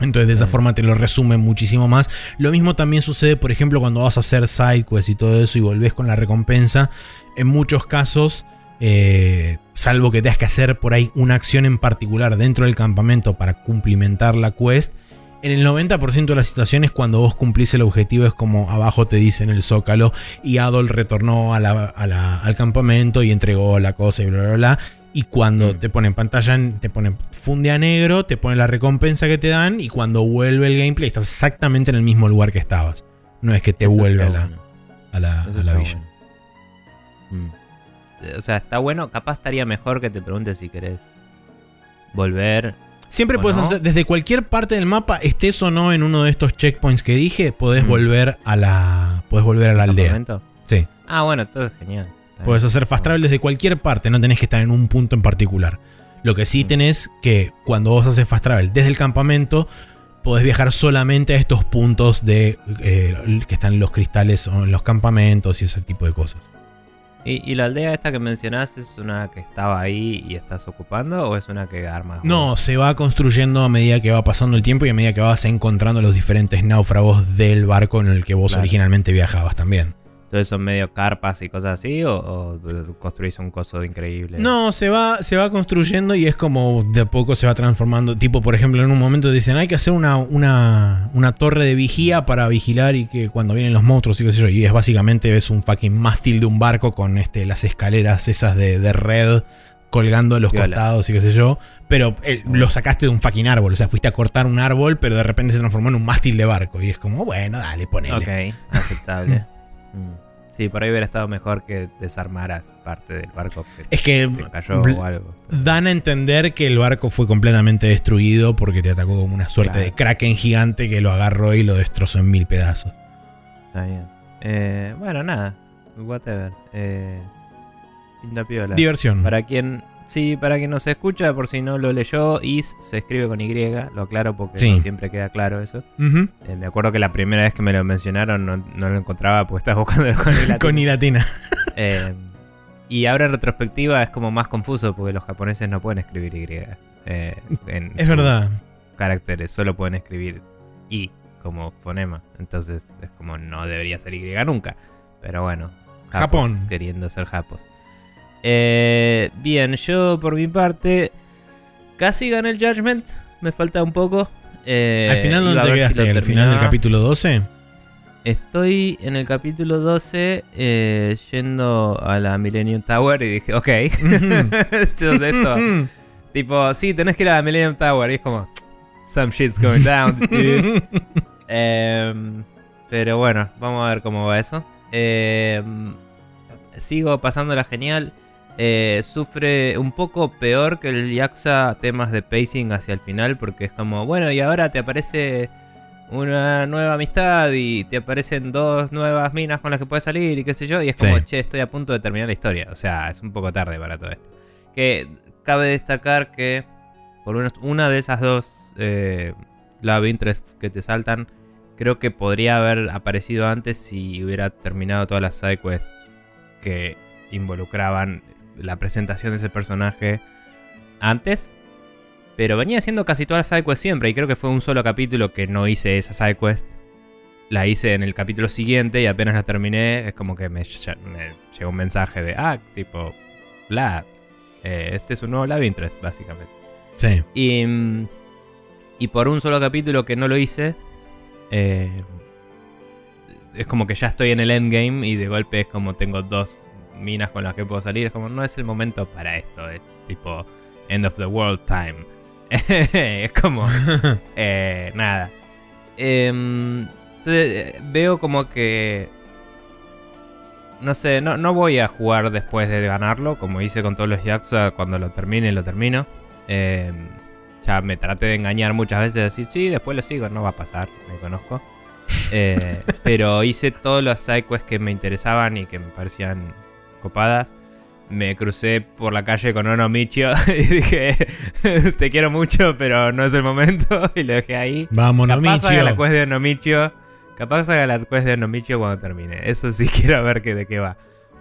Entonces de esa forma te lo resumen muchísimo más. Lo mismo también sucede, por ejemplo, cuando vas a hacer side quests y todo eso y volvés con la recompensa. En muchos casos, eh, salvo que tengas que hacer por ahí una acción en particular dentro del campamento para cumplimentar la quest, en el 90% de las situaciones cuando vos cumplís el objetivo es como abajo te dicen el zócalo y Adol retornó a la- a la- al campamento y entregó la cosa y bla bla bla. Y cuando Mm. te ponen pantalla, te ponen funde a negro, te ponen la recompensa que te dan y cuando vuelve el gameplay estás exactamente en el mismo lugar que estabas. No es que te Eso vuelve a la, bueno. a la, a la villa. bueno. Mm. O sea, está bueno. Capaz estaría mejor que te preguntes si querés volver. Siempre ¿O puedes no? hacer, desde cualquier parte del mapa, estés o no en uno de estos checkpoints que dije, podés Mm. volver a la. Podés volver a la al aldea. campamento. Sí. Ah, bueno, entonces genial. Está Puedes hacer fast travel desde cualquier parte, no tenés que estar en un punto en particular. Lo que sí Mm. tenés que cuando vos haces fast travel desde el campamento, podés viajar solamente a estos puntos de eh, que están los cristales o en los campamentos y ese tipo de cosas. ¿Y, y la aldea esta que mencionaste es una que estaba ahí y estás ocupando o es una que armas? No, se va construyendo a medida que va pasando el tiempo y a medida que vas encontrando los diferentes náufragos del barco en el que vos Claro. originalmente viajabas también. Entonces son medio carpas y cosas así o, o construís un coso increíble. No, se va, se va construyendo y es como de a poco se va transformando. Tipo, por ejemplo, en un momento dicen hay que hacer una, una, una torre de vigía para vigilar y que cuando vienen los monstruos y qué sé yo. Y es básicamente ves un fucking mástil de un barco con este, las escaleras esas de, de red colgando los costados y qué sé yo. Pero eh, lo sacaste de un fucking árbol. O sea, fuiste a cortar un árbol, pero de repente se transformó en un mástil de barco. Y es como, bueno, dale, ponele. Ok, aceptable. Mm. Sí, por ahí hubiera estado mejor que desarmaras parte del barco que Es que se cayó o algo. Dan a entender que el barco fue completamente destruido porque te atacó como una suerte Claro. de kraken gigante que lo agarró y lo destrozó en mil pedazos. Está bien. Eh, bueno, nada. Whatever. Eh, pinta piola. Diversión. Para quien. Sí, para quien nos escucha, por si no lo leyó, Is se escribe con Y, lo aclaro porque Sí. no siempre queda claro eso. Eh, me acuerdo que la primera vez que me lo mencionaron no, no lo encontraba porque estaba buscando con I latina. Con I latina. Eh, y ahora en retrospectiva es como más confuso porque los japoneses no pueden escribir Y. eh, en Es verdad. Caracteres, solo pueden escribir I como fonema. Entonces es como no debería ser Y nunca. Pero bueno, Japón. Queriendo ser japos. Eh, bien, yo por mi parte casi gané el Judgment. Me falta un poco. Eh, Al final, ¿dónde te si quedaste? lo ¿Al final del capítulo 12? Estoy en el capítulo 12 eh, yendo a la Millennium Tower y dije, ok, esto es esto. tipo, sí, tenés que ir a la Millennium Tower y es como, some shit's going down. Em, pero bueno, vamos a ver cómo va eso. Em, sigo pasándola genial. Eh, sufre un poco peor que el Yakuza temas de pacing hacia el final porque es como, bueno, y ahora te aparece una nueva amistad y te aparecen dos nuevas minas con las que puedes salir y qué sé yo. Y es como, Sí. che, estoy a punto de terminar la historia. O sea, es un poco tarde para todo esto. Que cabe destacar que por una, una de esas dos eh, love interests que te saltan, creo que podría haber aparecido antes si hubiera terminado todas las sidequests que involucraban la presentación de ese personaje antes. Pero venía haciendo casi todas las sidequests siempre. Y creo que fue un solo capítulo que no hice esa sidequest. La hice en el capítulo siguiente y apenas la terminé. Es como que me, me llegó un mensaje de, ah, tipo, bla. eh, este es un nuevo Love Interest, básicamente. Sí. Y, y por un solo capítulo que no lo hice, eh, es como que ya estoy en el endgame y de golpe es como tengo dos minas con las que puedo salir. Es como no es el momento para esto, es tipo end of the world time. es como eh, nada. Em, entonces eh, veo como que no sé, no, no voy a jugar después de ganarlo, como hice con todos los Yakuza, cuando lo termine, lo termino. Eh, ya me traté de engañar muchas veces, de decir, sí, después lo sigo, no va a pasar, me conozco. Eh, pero hice todos los sidequests que me interesaban y que me parecían copadas. Me crucé por la calle con Ono Michio y dije, te quiero mucho, pero no es el momento. Y lo dejé ahí. Vamos, Capaz haga la quest de Onomichio. Capaz haga la quest de Onomichio cuando termine. Eso sí quiero ver que, de qué va.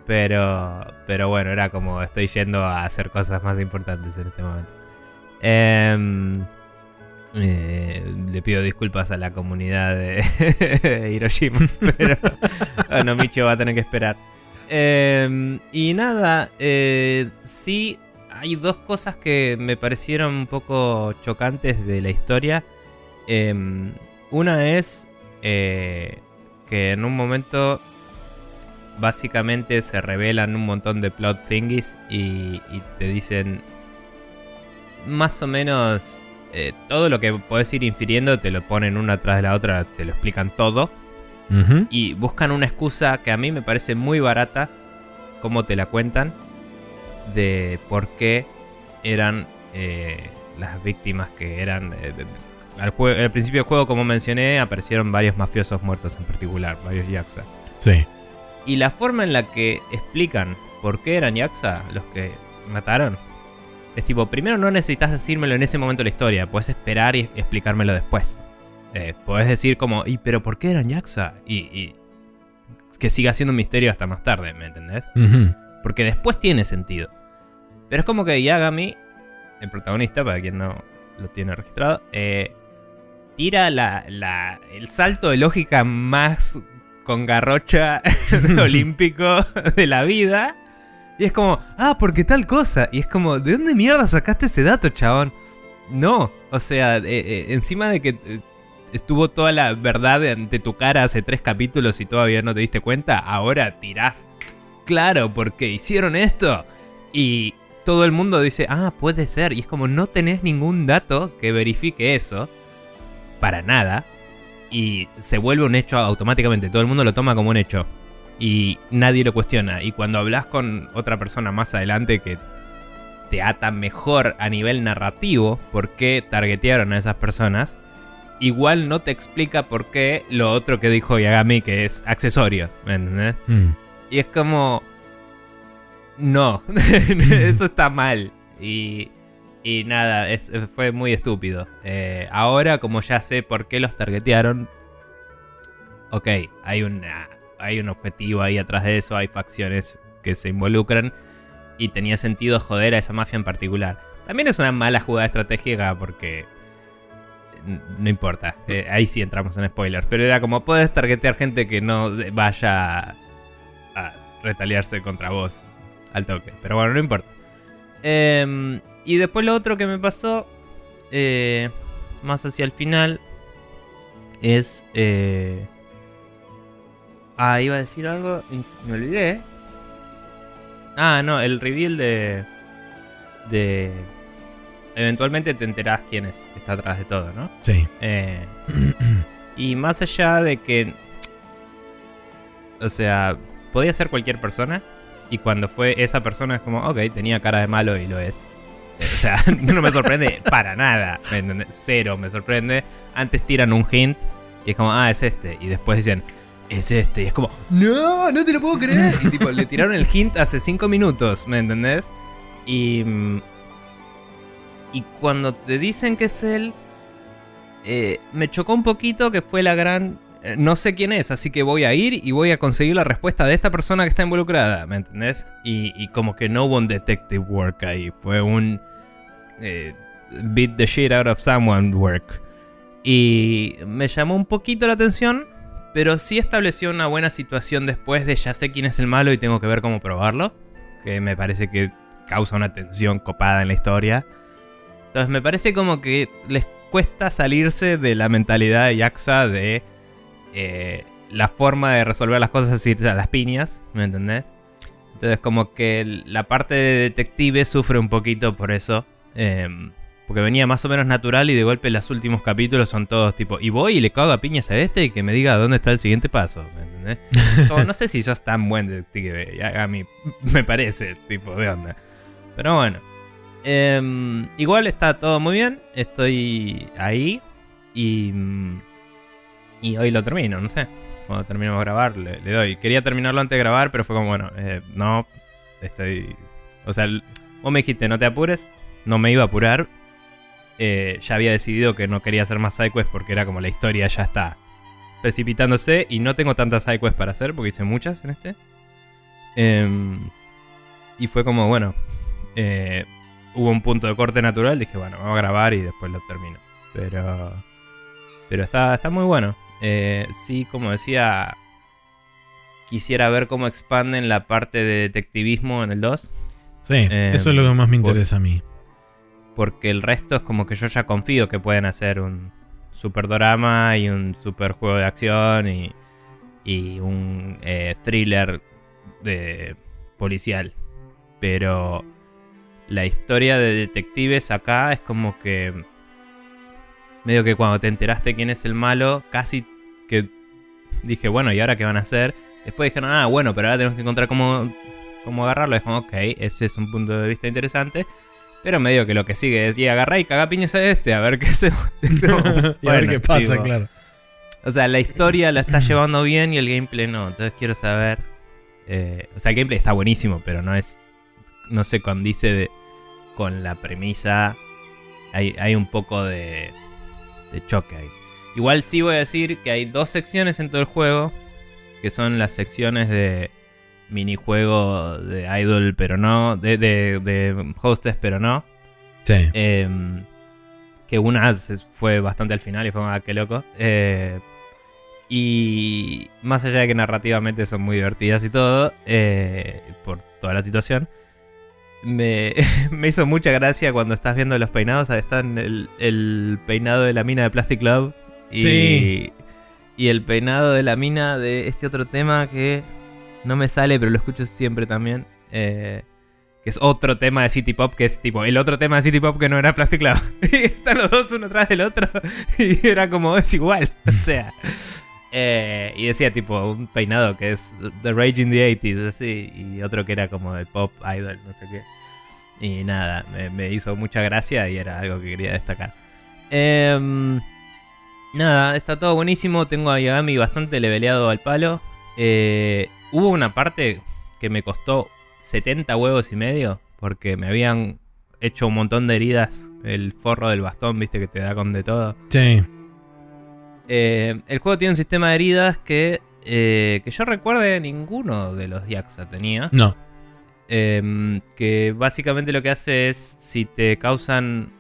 Pero, pero bueno, era como estoy yendo a hacer cosas más importantes en este momento. Em, eh, le pido disculpas a la comunidad de Hiroshima, pero Onomichio va a tener que esperar. Em, y nada, eh, sí hay dos cosas que me parecieron un poco chocantes de la historia. Em, una es eh, que en un momento básicamente se revelan un montón de plot thingies y, y te dicen más o menos eh, todo lo que puedes ir infiriendo, te lo ponen una tras la otra, te lo explican todo Y buscan una excusa que a mí me parece muy barata, como te la cuentan, de por qué eran eh, las víctimas que eran... eh, al, principio del juego, como mencioné, aparecieron varios mafiosos muertos en particular, varios Yakuza. Sí. Y la forma en la que explican por qué eran Yakuza los que mataron, es tipo, primero no necesitas decírmelo en ese momento de la historia, puedes esperar y explicármelo después. Eh, puedes decir como, ¿y pero por qué eran Yakuza? Y, y que siga siendo un misterio hasta más tarde, ¿me entendés? Porque después tiene sentido. Pero es como que Yagami, el protagonista, para quien no lo tiene registrado, eh, tira la, la- el salto de lógica más con garrocha olímpico de la vida. Y es como, ah, porque tal cosa. Y es como, ¿de dónde mierda sacaste ese dato, chabón? No, o sea, eh, eh, encima de que estuvo toda la verdad ante tu cara hace tres capítulos y todavía no te diste cuenta, ahora tirás. Claro, porque hicieron esto. Y todo el mundo dice, ah, puede ser. Y es como, no tenés ningún dato que verifique eso. Para nada. Y se vuelve un hecho automáticamente. Todo el mundo lo toma como un hecho. Y nadie lo cuestiona. Y cuando hablas con otra persona más adelante que te ata mejor a nivel narrativo por qué targetearon a esas personas, igual no te explica por qué lo otro que dijo Yagami, que es accesorio. ¿Me entendés? Mm. Y es como. No, eso está mal. Y, y nada, es- fue muy estúpido. Eh, ahora, como ya sé por qué los targetearon, ok, hay, una, hay un objetivo ahí atrás de eso, hay facciones que se involucran y tenía sentido joder a esa mafia en particular. También es una mala jugada estratégica porque no importa, eh, ahí sí entramos en spoilers, pero era como puedes targetear gente que no vaya a retaliarse contra vos al toque, pero bueno, no importa. Em, y después lo otro que me pasó, eh, más hacia el final, es... eh, Ah, iba a decir algo me olvidé. Ah, no, el reveal de. de. Eventualmente te enterás quién es está atrás de todo, ¿no? Sí. Eh, y más allá de que. O sea, podía ser cualquier persona. Y cuando fue esa persona es como, ok, tenía cara de malo y lo es. O sea, no me sorprende para nada. ¿me? Cero me sorprende. Antes tiran un hint y es como, ah, es este. Y después dicen, es este. Y es como, no, no te lo puedo creer. Y tipo, le tiraron el hint hace cinco minutos, ¿me entendés? Y. Y cuando te dicen que es él, eh, me chocó un poquito que fue la gran. eh, No sé quién es, así que voy a ir y voy a conseguir la respuesta de esta persona que está involucrada, ¿me entendés? Y, y como que no hubo un detective work ahí, fue un. eh, beat the shit out of someone work. Y me llamó un poquito la atención, pero sí estableció una buena situación después de ya sé quién es el malo y tengo que ver cómo probarlo. Que me parece que causa una tensión copada en la historia. Entonces me parece como que les cuesta salirse de la mentalidad de Yaxa de eh, la forma de resolver las cosas es irse a las piñas, ¿me entendés? Entonces como que la parte de detective sufre un poquito por eso. em, porque venía más o menos natural y de golpe los últimos capítulos son todos tipo, y voy y le cago a piñas a este y que me diga dónde está el siguiente paso, ¿me entendés? Como, no sé si sos tan buen detective, a mí me parece, tipo, de onda. Pero bueno. Em, igual está todo muy bien, estoy ahí y... Y hoy lo termino, no sé. Cuando terminemos de grabar, le, doy. Quería terminarlo antes de grabar, pero fue como, bueno, eh, no, estoy... O sea, vos me dijiste, no te apures, no me iba a apurar. Eh, ya había decidido que no quería hacer más sidequests porque era como la historia ya está precipitándose y no tengo tantas sidequests para hacer porque hice muchas en este. Em, y fue como, bueno, eh, hubo un punto de corte natural, dije, bueno, vamos a grabar y después lo termino. Pero, pero está, está muy bueno. Eh, sí, como decía, quisiera ver cómo expanden la parte de detectivismo en el 2. Sí, Eh, eso es lo que más me por- interesa a mí. Porque el resto es como que yo ya confío que pueden hacer un super drama y un super juego de acción y, y un eh, thriller de policial. Pero la historia de detectives acá es como que medio que cuando te enteraste quién es el malo, casi que dije, bueno, ¿y ahora qué van a hacer? Después dijeron, ah, bueno, pero ahora tenemos que encontrar cómo, cómo agarrarlo. Es como, ok, ese es un punto de vista interesante. Pero medio que lo que sigue es, y agarrá y caga piñas a este, a ver qué se... y a ver qué pasa, claro. O sea, la historia la está llevando bien y el gameplay no. Entonces quiero saber... eh, o sea, el gameplay está buenísimo, pero no es... No se condice de, con la premisa. Hay, hay un poco de, de choque ahí. Igual sí voy a decir que hay dos secciones en todo el juego. Que son las secciones de minijuego de idol, pero no, de, de, de hostess, pero no. Sí. Em, que una fue bastante al final y fue, ah, qué loco. Eh, y más allá de que narrativamente son muy divertidas y todo, eh, por toda la situación, me, me hizo mucha gracia cuando estás viendo los peinados. ahí Están el, el peinado de la mina de Plastic Love y, Sí. y el peinado de la mina de este otro tema que no me sale, pero lo escucho siempre también. eh, que es otro tema de City Pop, que es tipo el otro tema de City Pop que no era Plastic Love. Y están los dos uno tras del otro. Y era como, es igual. O sea. Eh, y decía tipo un peinado que es The Rage in the 80s, así. Y otro que era como de pop idol, no sé qué. Y nada, me, hizo mucha gracia y era algo que quería destacar. Em, nada, está todo buenísimo. Tengo a Yagami bastante leveleado al palo. Eh, hubo una parte que me costó 70 huevos y medio. Porque me habían hecho un montón de heridas. El forro del bastón, viste, que te da con de todo. Sí. Eh, el juego tiene un sistema de heridas que, eh, que yo recuerde ninguno de los Yakuza tenía. No. Em, que básicamente lo que hace es si te causan.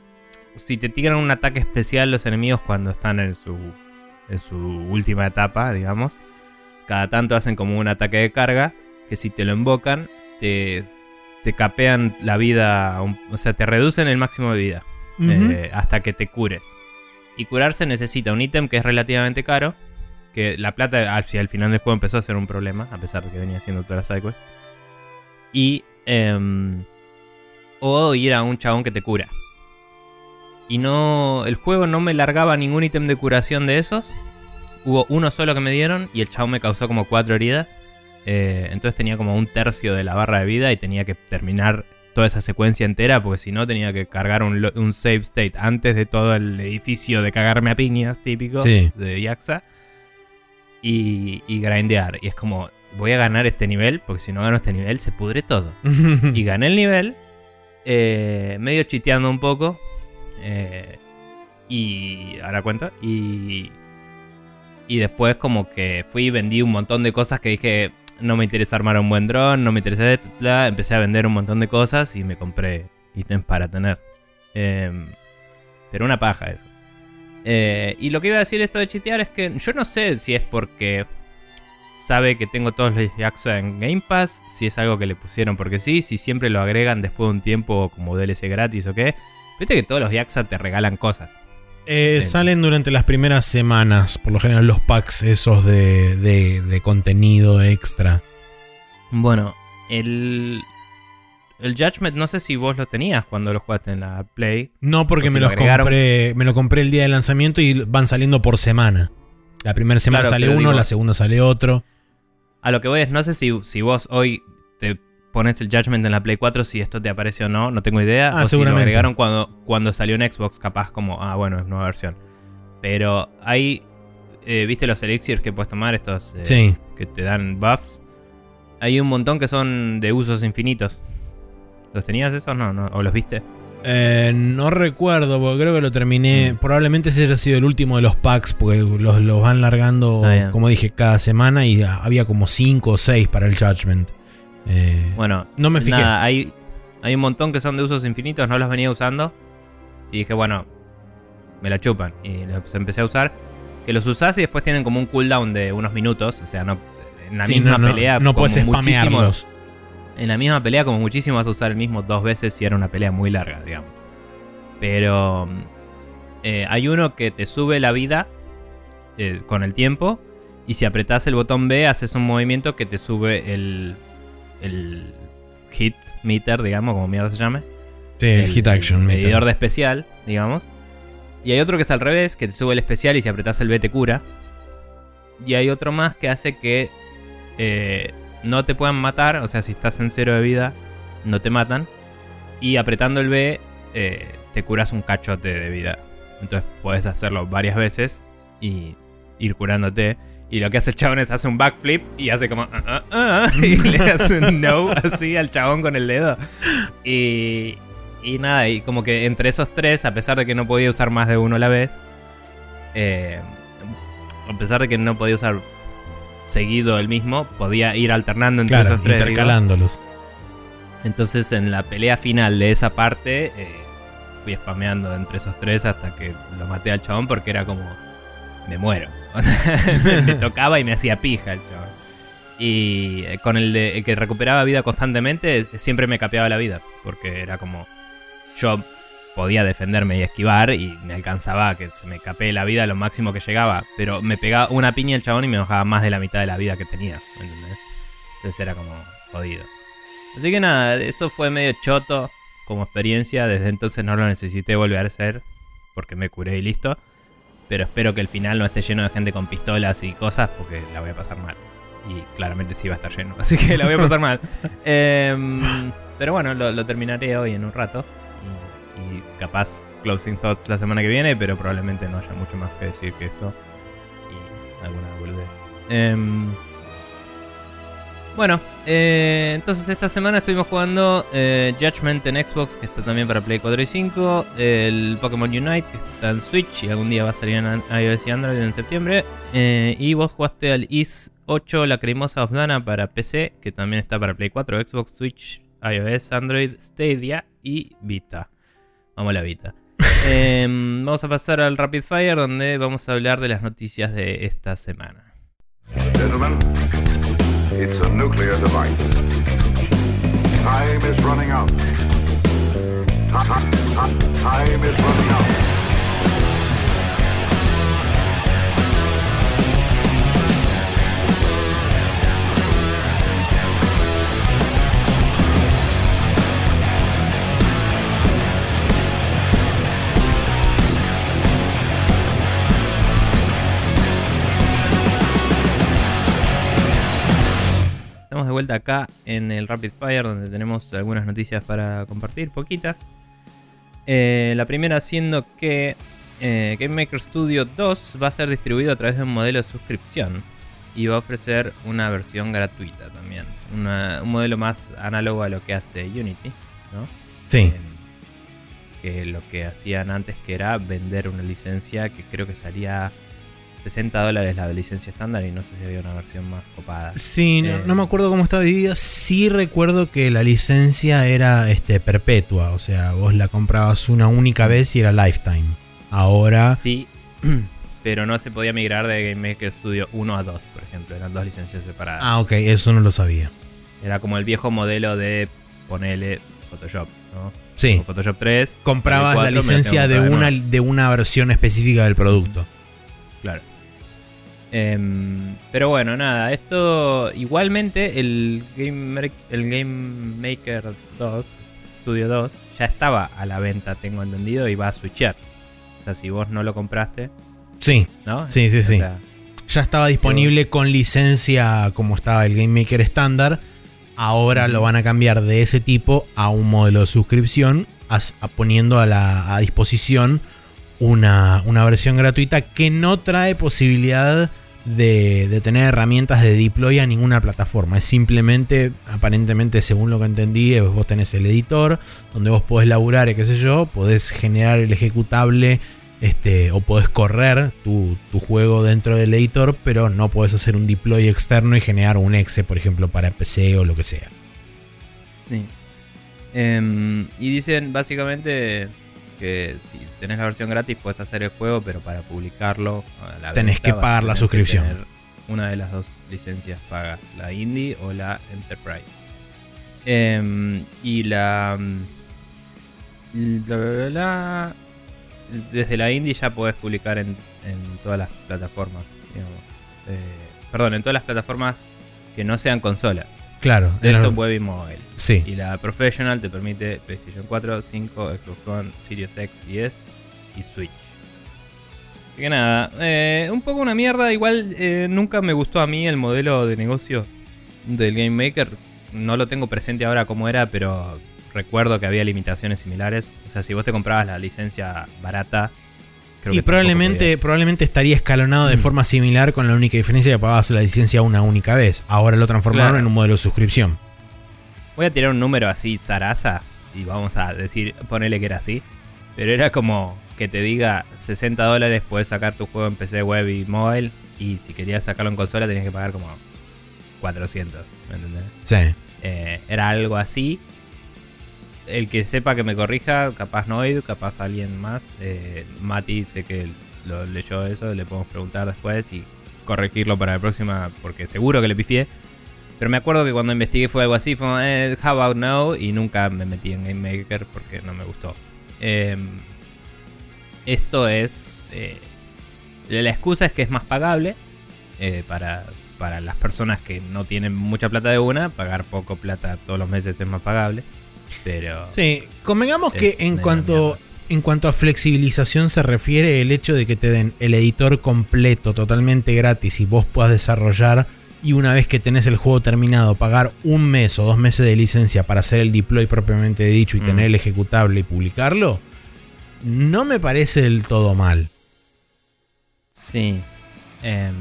Si te tiran un ataque especial los enemigos cuando están en su, en su última etapa, digamos. Cada tanto hacen como un ataque de carga. Que si te lo invocan, te, te capean la vida. o sea, te reducen el máximo de vida. Eh, hasta que te cures. Y curarse necesita un ítem que es relativamente caro. Que la plata hacia el final del juego empezó a ser un problema, a pesar de que venía haciendo todas las sidequests. Y. em, o ir a un chabón que te cura. Y no. El juego no me largaba ningún ítem de curación de esos. Hubo uno solo que me dieron y el chabón me causó como cuatro heridas. Eh, entonces tenía como un tercio de la barra de vida y tenía que terminar toda esa secuencia entera porque si no tenía que cargar un, save state antes de todo el edificio de cagarme a piñas típico Sí. de Yaxa y, y grindear. Y es como, voy a ganar este nivel porque si no gano este nivel se pudre todo. Y gané el nivel, eh, medio chiteando un poco. eh, y ahora cuento. Y, y después como que fui y vendí un montón de cosas que dije, no me interesa armar un buen dron, no me interesa... bla". Empecé a vender un montón de cosas y me compré ítems para tener. Em, pero una paja eso. Eh, y lo que iba a decir esto de chitear es que yo no sé si es porque sabe que tengo todos los Yakuza en Game Pass, si es algo que le pusieron porque sí, si siempre lo agregan después de un tiempo como DLC gratis o qué. Viste que todos los Yakuza te regalan cosas. Eh. Salen durante las primeras semanas, por lo general los packs esos de, de- de contenido extra. Bueno, el, el Judgment no sé si vos lo tenías cuando lo jugaste en la Play. No porque me lo compré, me lo compré el día de lanzamiento y van saliendo por semana. La primera semana Claro, sale uno, digo- la segunda sale otro. A lo que voy es, no sé si, si vos hoy pones el Judgment en la Play 4, si esto te aparece o no, no tengo idea. Ah, o si seguramente. lo agregaron cuando, cuando salió en Xbox, capaz como, ah, bueno, es nueva versión. Pero hay, eh, ¿viste los elixirs que puedes tomar? Estos eh, Sí. que te dan buffs. Hay un montón que son de usos infinitos. ¿Los tenías esos? No, no. ¿O los viste? Eh, no recuerdo, porque creo que lo terminé. Mm. Probablemente ese haya sido el último de los packs, porque los, los van largando, Ah, como dije, cada semana y había como 5 o 6 para el Judgment. Eh, Bueno, no me fijé. Nada, hay, hay un montón que son de usos infinitos, no los venía usando. Y dije, bueno, me la chupan. Y los empecé a usar. Que los usás y después tienen como un cooldown de unos minutos. O sea, no, en la Sí, misma no, no, pelea. no como puedes spamearlos. En la misma pelea, como muchísimo, vas a usar el mismo dos veces si era una pelea muy larga, digamos. Pero eh, hay uno que te sube la vida eh, con el tiempo. Y si apretás el botón B, haces un movimiento que te sube el, el hit meter, digamos, como mierda se llame. Sí, el, hit action. meter. medidor de especial, digamos. Y hay otro que es al revés, que te sube el especial y si apretás el B te cura. Y hay otro más que hace que eh, no te puedan matar, o sea, si estás en cero de vida, no te matan. Y apretando el B, eh, te curas un cachote de vida. Entonces puedes hacerlo varias veces y ir curándote. Y lo que hace el chabón es hace un backflip y hace como... "Ah, ah, ah", y le hace un no así al chabón con el dedo. Y, y nada, y como que entre esos tres, a pesar de que no podía usar más de uno a la vez, eh, a pesar de que no podía usar seguido el mismo, podía ir alternando entre Claro, esos tres. digo. intercalándolos. Entonces en la pelea final de esa parte eh, fui spameando entre esos tres hasta que lo maté al chabón porque era como me muero. me tocaba y me hacía pija el chabón. Y eh, con el, de, el que recuperaba vida constantemente siempre me capeaba la vida porque era como yo podía defenderme y esquivar y me alcanzaba que se me capee la vida lo máximo que llegaba, pero me pegaba una piña el chabón y me bajaba más de la mitad de la vida que tenía, ¿me entendés? Entonces era como jodido. Así que nada, eso fue medio choto como experiencia. Desde entonces no lo necesité volver a hacer porque me curé y listo. Pero espero que el final no esté lleno de gente con pistolas y cosas porque la voy a pasar mal. Y claramente sí va a estar lleno, así que la voy a pasar mal. Em, pero bueno, lo, terminaré hoy en un rato. Y, y capaz closing thoughts la semana que viene, pero probablemente no haya mucho más que decir que esto. Y alguna boludez. Em, bueno, eh, entonces esta semana estuvimos jugando eh, Judgment en Xbox, que está también para Play 4 y 5, el Pokémon Unite, que está en Switch y algún día va a salir en iOS y Android en septiembre, eh, y vos jugaste al Is 8, la cremosa Osdana para PC, que también está para Play 4, Xbox, Switch, iOS, Android, Stadia y Vita. Vamos a la Vita. Em, vamos a pasar al Rapid Fire, donde vamos a hablar de las noticias de esta semana. It's a nuclear device. Time is running out. Ti- ti- ti- Time is running out. Estamos de vuelta acá en el Rapid Fire donde tenemos algunas noticias para compartir, poquitas. Eh, la primera siendo que eh, Game Maker Studio 2 va a ser distribuido a través de un modelo de suscripción y va a ofrecer una versión gratuita también. Una- un modelo más análogo a lo que hace Unity, ¿no? Sí. Eh, que lo que hacían antes que era vender una licencia que creo que salía 60 dólares la licencia estándar y no sé si había una versión más copada. Sí, no, Eh. no me acuerdo cómo estaba dividida. Sí recuerdo que la licencia era este, perpetua. O sea, vos la comprabas una única vez y era lifetime. Ahora. Sí, pero no se podía migrar de Game Maker Studio 1 a 2, por ejemplo. Eran dos licencias separadas. Ah, ok, eso no lo sabía. Era como el viejo modelo de ponerle Photoshop, ¿no? Sí. Como Photoshop 3. Comprabas la 4, me lo licencia de una, de una versión específica del producto. Claro. Em, pero bueno, nada, esto igualmente el Game, el Game Maker 2, Studio 2, ya estaba a la venta, tengo entendido, y va a switchar. O sea, si vos no lo compraste, Sí, ¿no? Sí, sí, O sí. sea, ya estaba disponible con licencia como estaba el Game Maker estándar. Ahora lo van a cambiar de ese tipo a un modelo de suscripción, as- a- poniendo a, la, a disposición una, una versión gratuita que no trae posibilidad de, de tener herramientas de deploy a ninguna plataforma. Es simplemente, aparentemente, según lo que entendí, vos tenés el editor donde vos podés laburar qué sé yo, podés generar el ejecutable este, o podés correr tu, tu juego dentro del editor, pero no podés hacer un deploy externo y generar un exe, por ejemplo, para PC o lo que sea. Sí. Em, y dicen básicamente que si tenés la versión gratis puedes hacer el juego, pero para publicarlo a la Tenés venta que pagar la suscripción. tener Una de las dos licencias pagas, la Indie o la Enterprise. Em, y la, mm, la- la- la- Desde la Indie ya podés publicar en, en todas las plataformas. digamos. Eh, perdón, en todas las plataformas que no sean consolas. Claro, Desktop, era- web y mobile. sí. Y la Professional te permite PlayStation 4, 5, Xbox One, Series X y S y Switch. Así que nada, eh, un poco una mierda. Igual eh, nunca me gustó a mí el modelo de negocio del Game Maker. No lo tengo presente ahora como era, pero recuerdo que había limitaciones similares. O sea, si vos te comprabas la licencia barata, creo Y que probablemente, probablemente estaría escalonado de Mm. forma similar con la única diferencia que pagabas la licencia una única vez. Ahora lo transformaron Claro. en un modelo de suscripción. Voy a tirar un número así, zaraza, y vamos a decir, ponele que era así. Pero era como que te diga 60 dólares puedes sacar tu juego en PC, web y mobile. Y si querías sacarlo en consola tenías que pagar como 400, ¿me entendés? Sí. Eh, era algo así. El que sepa que me corrija, capaz Noid, capaz alguien más. Eh, Mati sé que lo leyó eso, le podemos preguntar después y corregirlo para la próxima, porque seguro que le pifié. Pero me acuerdo que cuando investigué fue algo así, fue eh, How about no? Y nunca me metí en Game Maker porque no me gustó. Eh, esto es. eh, la excusa es que es más pagable eh, para, para las personas que no tienen mucha plata de una. Pagar poco plata todos los meses es más pagable. Pero. Sí, convengamos que en cuanto, en cuanto a flexibilización se refiere, el hecho de que te den el editor completo, totalmente gratis y vos puedas desarrollar y una vez que tenés el juego terminado, pagar un mes o dos meses de licencia para hacer el deploy propiamente dicho y Mm. tener el ejecutable y publicarlo, no me parece del todo mal. Sí. Em,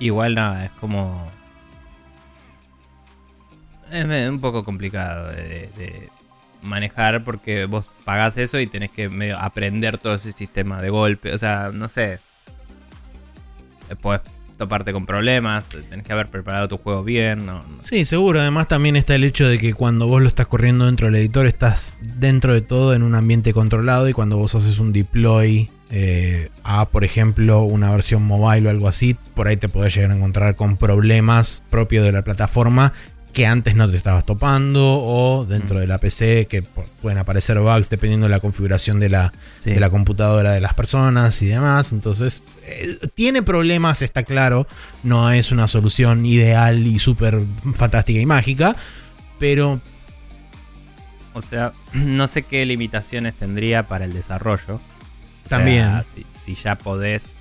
igual nada, es como. Es un poco complicado de, manejar porque vos pagás eso y tenés que medio aprender todo ese sistema de golpe. O sea, no sé. Eh, Podés toparte con problemas, tenés que haber preparado tu juego bien. No, no- Sí, seguro. Además también está el hecho de que cuando vos lo estás corriendo dentro del editor estás dentro de todo en un ambiente controlado y cuando vos haces un deploy eh, a, por ejemplo, una versión mobile o algo así, por ahí te podés llegar a encontrar con problemas propios de la plataforma que antes no te estabas topando o dentro Mm. de la PC que pu- pueden aparecer bugs dependiendo de la configuración de la, Sí. de la computadora de las personas y demás. Entonces, eh, tiene problemas, está claro. No es una solución ideal y súper fantástica y mágica. Pero O sea, no sé qué limitaciones tendría para el desarrollo. O sea, también. si, si ya podés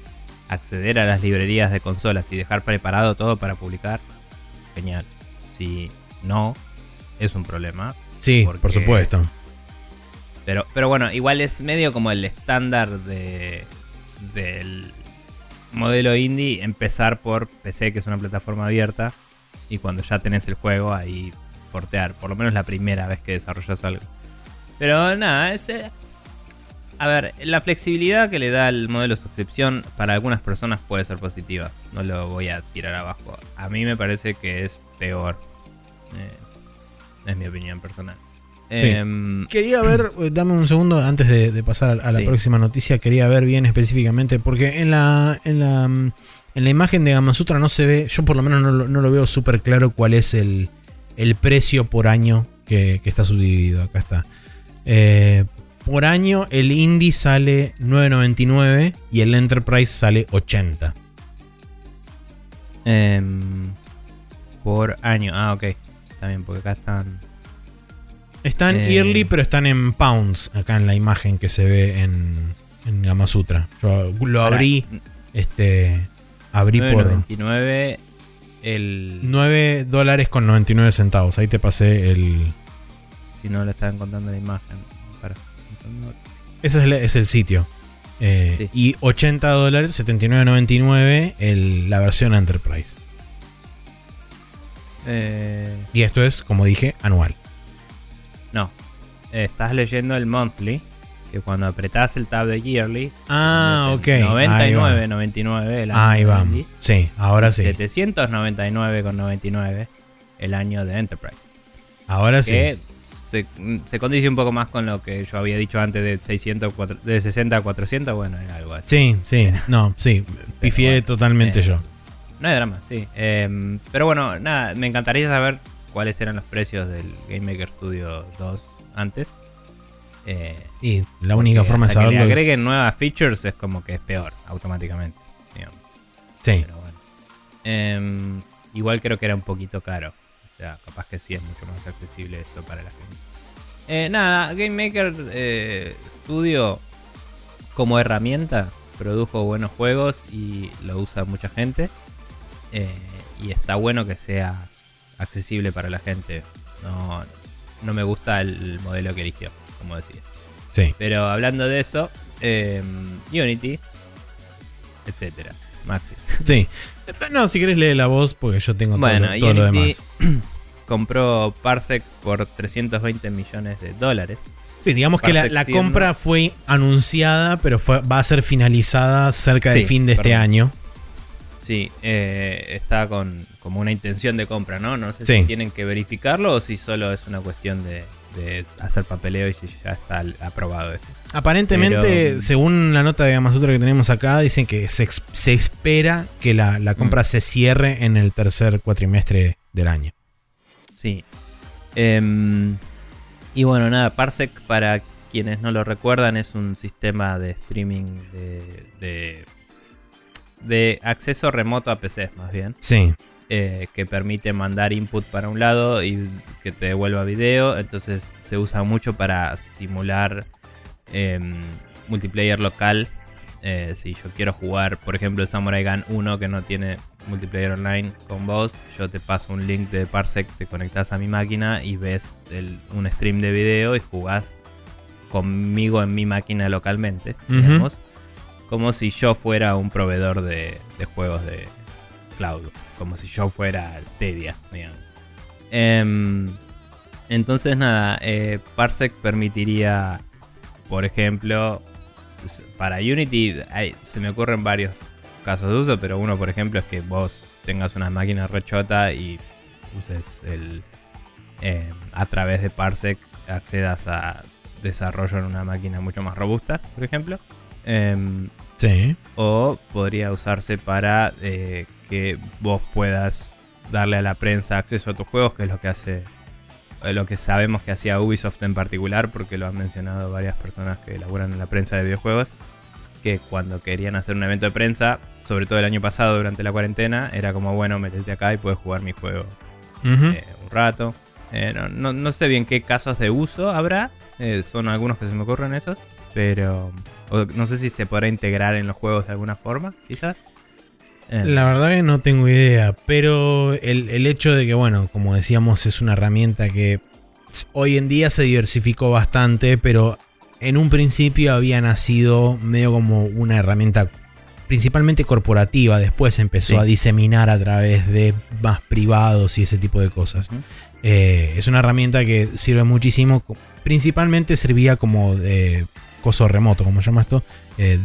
acceder a las librerías de consolas y dejar preparado todo para publicar, genial. Si no, es un problema. sí, porque- por supuesto. Pero, pero bueno, igual es medio como el estándar de, del modelo indie, empezar por PC, que es una plataforma abierta, y cuando ya tenés el juego, ahí portear, por lo menos la primera vez que desarrollas algo. Pero nada, es... eh, A ver, la flexibilidad que le da el modelo de suscripción para algunas personas puede ser positiva. No lo voy a tirar abajo. A mí me parece que es peor. Eh, es mi opinión personal. Sí. Em, Quería ver, eh, dame un segundo antes de, de pasar a la Sí. próxima noticia. Quería ver bien específicamente, porque en la, en la, mm, en la imagen de Gamasutra no se ve, yo por lo menos no lo, no lo veo súper claro cuál es el, el precio por año que, que está subdividido. Acá está. Eh, por año el Indie sale 9.99 y el Enterprise sale 80. Em, por año. Ah, ok. Bien, porque acá están. Están Eh. yearly, pero están en pounds acá en la imagen que se ve en, en Gamasutra. Yo lo abrí, este, abrí por 9.99 el. 9 dólares con 99 centavos. Ahí te pasé el... Si no le están contando la imagen. Para. Ese es el, es el sitio. Eh, Sí. Y 80 dólares, 79.99 el- la versión Enterprise. Eh, Y esto es, como dije, anual. no. Estás leyendo el monthly. Que cuando apretás el tab de yearly. Ah, ok. meten Ahí va. 99.99 el año Ahí de va. Indie, Sí, ahora sí. 799,99 el año de Enterprise. Ahora sí. que se, se condice un poco más con lo que yo había dicho antes de 600 cuatro- de 60 a 400, bueno, era algo así. Sí, sí. No, sí. Pifié bueno, totalmente eh, yo. No hay drama, sí. Em, pero bueno, nada, me encantaría saber cuáles eran los precios del Game Maker Studio 2 antes. Eh, Y la única forma de hasta que saberlo le es... agreguen nuevas features es como que es peor automáticamente. digamos. Sí. Pero bueno. Em, igual creo que era un poquito caro. O sea, capaz que sí es mucho más accesible esto para la gente. Eh, nada, Game Maker eh, Studio como herramienta produjo buenos juegos y lo usa mucha gente. Eh, y está bueno que sea accesible para la gente. No, no me gusta el modelo que eligió, como decía. Sí. Pero hablando de eso, em, Unity, etcétera. Maxi. Sí. No, si querés lee la voz porque yo tengo todo, Bueno, lo, todo lo Unity demás. compró Parsec por 320 millones de dólares. Sí, digamos que la, compra fue anunciada, pero fue- va a ser finalizada cerca del Sí, fin de este año. Sí, eh, está con como una intención de compra, ¿no? No sé Sí. si tienen que verificarlo o si solo es una cuestión de, de hacer papeleo y si ya está aprobado esto. Aparentemente, Pero- según la nota de Amazon que tenemos acá, dicen que se, se espera que la, la compra Mm. se cierre en el tercer cuatrimestre del año. Sí. Em, y bueno, nada, Parsec, para quienes no lo recuerdan, es un sistema de streaming de, de, de acceso remoto a PCs, más bien. Sí. eh, que permite mandar input para un lado y que te devuelva video. Entonces se usa mucho para simular em, multiplayer local. Eh, si yo quiero jugar, por ejemplo, Samurai Gun 1 que no tiene multiplayer online con vos, yo te paso un link de Parsec, te conectas a mi máquina y ves el- un stream de video y jugás conmigo en mi máquina localmente, digamos, como si yo fuera un proveedor de, juegos de cloud, como si yo fuera Stadia, digamos. Em, entonces, nada, eh, Parsec permitiría, por ejemplo, s- para Unity, se me ocurren varios casos de uso, pero uno, por ejemplo, es que vos tengas una máquina rechota y uses el. em, a través de Parsec accedas a desarrollo en una máquina mucho más robusta, por ejemplo. Em, Sí. o podría usarse para eh, que vos puedas darle a la prensa acceso a tus juegos, que es lo que hace, eh, lo que sabemos que hacía Ubisoft en particular, porque lo han mencionado varias personas que laburan en la prensa de videojuegos, que cuando querían hacer un evento de prensa, sobre todo el año pasado durante la cuarentena, era como, bueno, metete acá y puedes jugar mi juego eh, un rato. Eh, no, no- no sé bien qué casos de uso habrá. son algunos que se me ocurren esos. Pero o no sé si se podrá integrar en los juegos de alguna forma, quizás. Eh, La verdad que no tengo idea, pero el, el hecho de que, bueno, como decíamos, es una herramienta que hoy en día se diversificó bastante, pero en un principio había nacido medio como una herramienta principalmente corporativa, después empezó Sí. a diseminar a través de más privados y ese tipo de cosas. Eh, es una herramienta que sirve muchísimo, principalmente servía como de coso remoto, como se llama esto, Eh,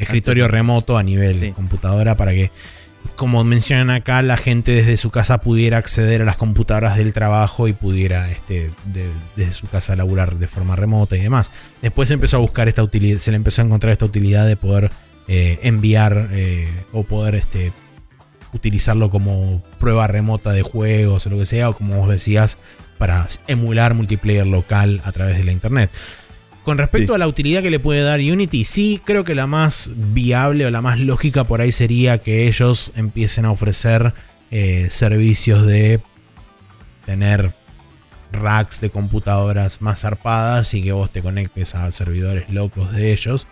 escritorio Acceso. remoto a nivel Sí. computadora para que, como mencionan acá, la gente desde su casa pudiera acceder a las computadoras del trabajo y pudiera este, de- desde su casa laburar de forma remota y demás. Después se empezó a buscar esta utilidad, se le empezó a encontrar esta utilidad de poder eh, enviar eh, o poder este, utilizarlo como prueba remota de juegos o lo que sea, o como vos decías, para emular multiplayer local a través de la internet. Con respecto Sí. a la utilidad que le puede dar Unity, sí, creo que la más viable o la más lógica por ahí sería que ellos empiecen a ofrecer eh, servicios de tener racks de computadoras más zarpadas y que vos te conectes a servidores locos de ellos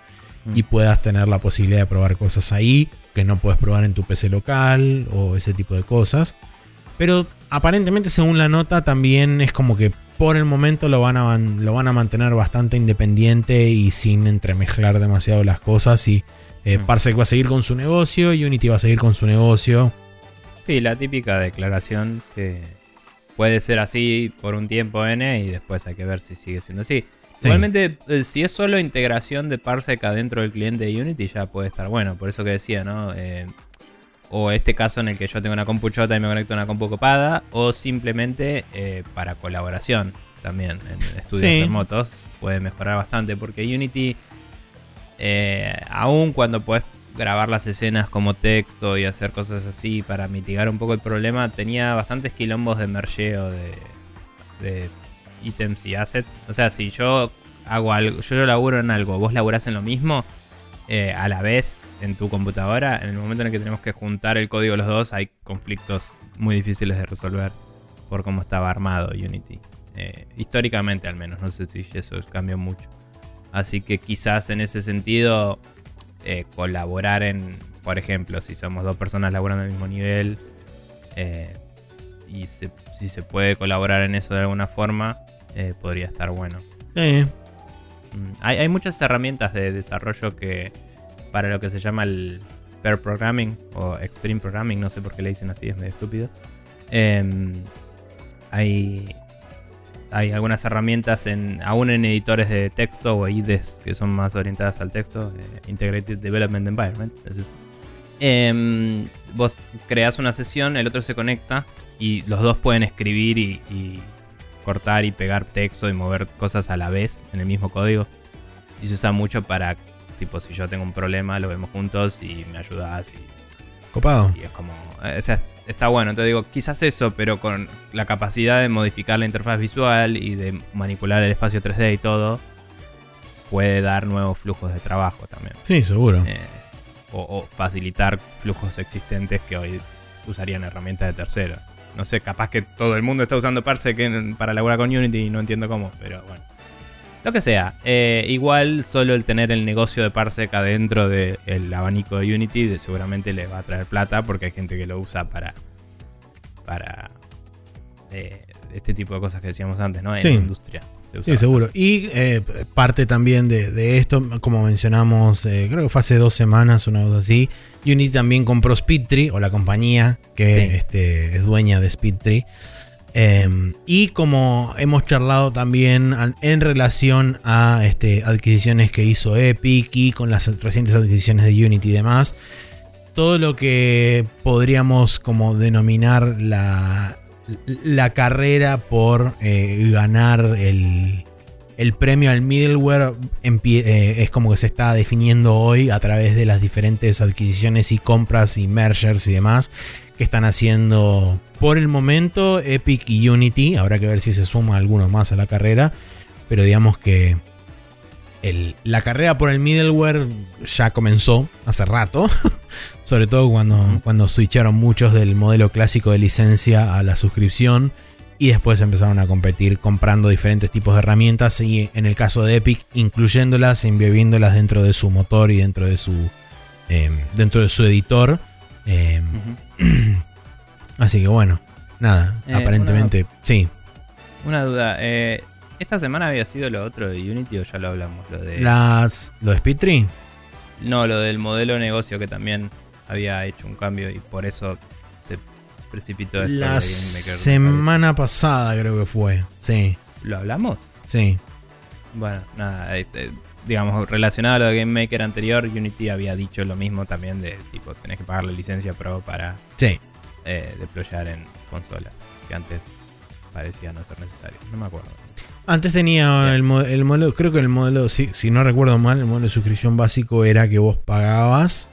y Mm. puedas tener la posibilidad de probar cosas ahí que no puedes probar en tu PC local o ese tipo de cosas. Pero aparentemente, según la nota, también es como que por el momento lo van a, lo van a mantener bastante independiente y sin entremezclar demasiado las cosas. Y eh, Mm. Parsec va a seguir con su negocio, Unity va a seguir con su negocio. Sí, la típica declaración que puede ser así por un tiempo N y después hay que ver si sigue siendo así. Sí. Igualmente, eh, si es solo integración de Parsec adentro del cliente de Unity, ya puede estar bueno. Por eso que decía, ¿no? Eh, o este caso en el que yo tengo una compuchota y me conecto a una compu copada, o simplemente eh, para colaboración también en estudios Sí. remotos puede mejorar bastante porque Unity, eh, aun cuando puedes grabar las escenas como texto y hacer cosas así para mitigar un poco el problema, tenía bastantes quilombos de mergeo de, de ítems y assets. O sea, si yo hago algo, yo laburo en algo, vos laburás en lo mismo, eh, a la vez en tu computadora, en el momento en el que tenemos que juntar el código los dos, hay conflictos muy difíciles de resolver por cómo estaba armado Unity. Eh, históricamente al menos, no sé si eso cambió mucho. Así que quizás en ese sentido eh, colaborar en, por ejemplo, si somos dos personas laburando al mismo nivel eh, y se- si se puede colaborar en eso de alguna forma, podría estar bueno. Sí. Mm, Hay, hay muchas herramientas de desarrollo que para lo que se llama el pair programming o extreme programming, no sé por qué le dicen así, es medio estúpido. Em, hay, hay algunas herramientas, en, aún en editores de texto o IDEs que son más orientadas al texto, eh, Integrated Development Environment. es. Em, vos creas una sesión, el otro se conecta y los dos pueden escribir y cortar y pegar texto y mover cosas a la vez en el mismo código. Y se usa mucho para, tipo, si yo tengo un problema, lo vemos juntos y me ayudas y Copado. y es como. eh, o sea, está bueno. Te digo, quizás eso, pero con la capacidad de modificar la interfaz visual y de manipular el espacio 3D y todo, puede dar nuevos flujos de trabajo también. Sí, seguro. Eh, o, o facilitar flujos existentes que hoy usarían herramientas de terceros. No sé, capaz que todo el mundo está usando Parsec para laburar con Unity y no entiendo cómo, pero bueno. Lo que sea, eh, igual solo el tener el negocio de Parsec adentro del abanico de Unity de- seguramente les va a traer plata porque hay gente que lo usa para para eh, este tipo de cosas que decíamos antes, ¿no? En Sí. la industria. se usa Sí, seguro. Y eh, parte también de, de esto, como mencionamos, creo que fue hace dos semanas, una cosa así. Unity también compró Speedtree, o la compañía que Sí. este, es dueña de Speedtree. Eh, y como hemos charlado también en relación a este, adquisiciones que hizo Epic y con las recientes adquisiciones de Unity y demás, todo lo que podríamos como denominar la, la carrera por eh, ganar el, el premio al middleware eh, es como que se está definiendo hoy a través de las diferentes adquisiciones y compras y mergers y demás que están haciendo por el momento Epic y Unity. Habrá que ver si se suma alguno más a la carrera. Pero digamos que el- la carrera por el middleware ya comenzó hace rato. Sobre todo cuando, cuando switcharon muchos del modelo clásico de licencia a la suscripción. Y después empezaron a competir comprando diferentes tipos de herramientas. Y en el caso de Epic, incluyéndolas, embebiéndolas dentro de su motor y dentro de su, eh, dentro de su editor. Eh, Ujú. Así que bueno, nada, Eh, aparentemente, sí. Una duda, eh, ¿esta semana había sido lo otro de Unity o ya lo hablamos? Lo de, Las, lo de Speedtree, No, lo del modelo de negocio que también había hecho un cambio y por eso se precipitó esto la semana pasada creo que fue, sí. ¿Lo hablamos? sí. Bueno, nada, este, digamos, relacionado a lo de Game Maker anterior, Unity había dicho lo mismo también de tipo, tenés que pagar la licencia Pro para Sí, eh, deployar en consola, que antes parecía no ser necesario, no me acuerdo. Antes tenía el, el modelo, creo que el modelo, si, si no recuerdo mal, el modelo de suscripción básico era que vos pagabas.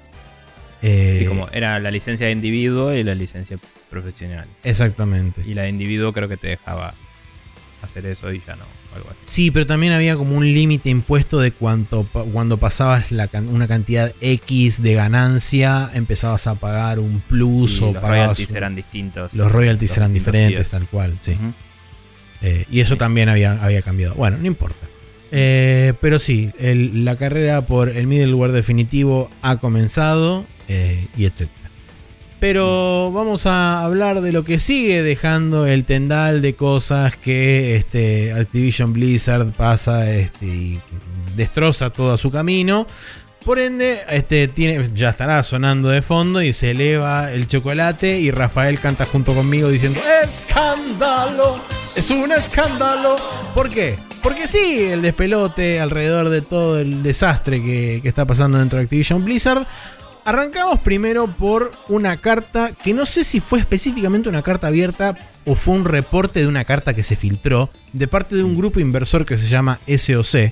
eh, Sí, como era la licencia de individuo y la licencia profesional. Exactamente. Y la de individuo creo que te dejaba hacer eso y ya no, algo así. Sí, pero también había como un límite impuesto de cuánto pa- cuando pasabas la una cantidad X de ganancia, empezabas a pagar un plus Sí, o los royalties un- eran distintos. los royalties los eran diferentes, tal cual, sí. Eh, y eso Sí. también había, había cambiado. Bueno, no importa. Eh, pero sí, el- la carrera por el middleware definitivo ha comenzado eh, y etcétera. Pero vamos a hablar de lo que sigue dejando el tendal de cosas que este, Activision Blizzard pasa este, y destroza todo su camino. Por ende, este, ya estará sonando de fondo y se eleva el chocolate y Rafael canta junto conmigo diciendo ¡Escándalo! Es un escándalo. ¿Por qué? Porque sí, el despelote alrededor de todo el desastre que, que está pasando dentro de Activision Blizzard. Arrancamos primero por una carta que no sé si fue específicamente una carta abierta o fue un reporte de una carta que se filtró de parte de un grupo inversor que se llama SOC,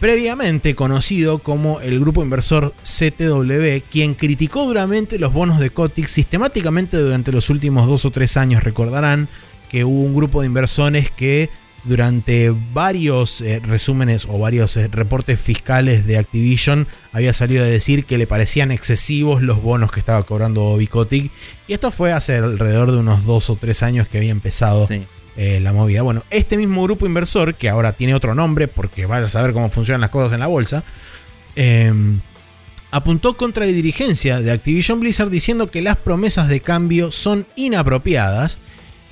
previamente conocido como el grupo inversor CTW, quien criticó duramente los bonos de Kotick sistemáticamente durante los últimos dos o tres años. Recordarán que hubo un grupo de inversores que durante varios eh, resúmenes o varios eh, reportes fiscales de Activision había salido a decir que le parecían excesivos los bonos que estaba cobrando Kotick. Y esto fue hace alrededor de unos dos o tres años que había empezado Sí. eh, la movida. Bueno, este mismo grupo inversor, que ahora tiene otro nombre, porque vaya a saber cómo funcionan las cosas en la bolsa, eh, apuntó contra la dirigencia de Activision Blizzard diciendo que las promesas de cambio son inapropiadas.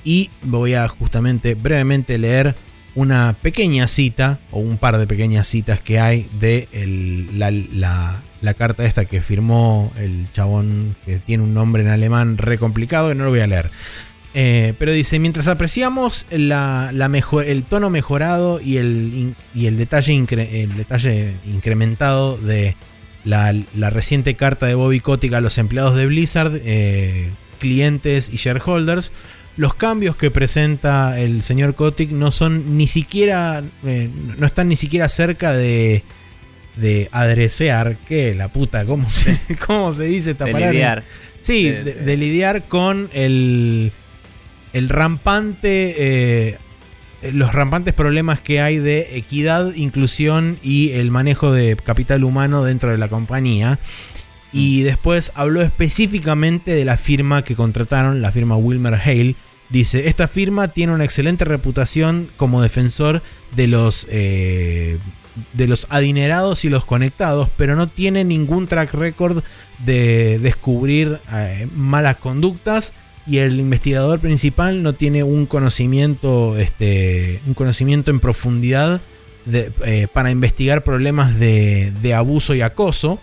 Y voy a justamente brevemente leer una pequeña cita, o un par de pequeñas citas que hay de la, carta esta que firmó el chabón que tiene un nombre en alemán re complicado, que no lo voy a leer. Eh, pero dice, mientras apreciamos el tono mejorado y el, detalle, incrementado de la, la reciente carta de Bobby Kotick a los empleados de Blizzard, eh, clientes y shareholders, los cambios que presenta el señor Kotick no son ni siquiera, eh, no están ni siquiera cerca de, de adresear, que la puta, ¿cómo se, cómo se dice esta De palabra? lidiar. Sí, de- lidiar con el, el rampante. eh, los rampantes problemas que hay de equidad, inclusión y el manejo de capital humano dentro de la compañía. Y después habló específicamente de la firma que contrataron, la firma Wilmer Hale. Dice, esta firma tiene una excelente reputación como defensor de los, eh, de los adinerados y los conectados, pero no tiene ningún track record de descubrir eh, malas conductas y el investigador principal no tiene un conocimiento, este, un conocimiento en profundidad de- eh, para investigar problemas de, de abuso y acoso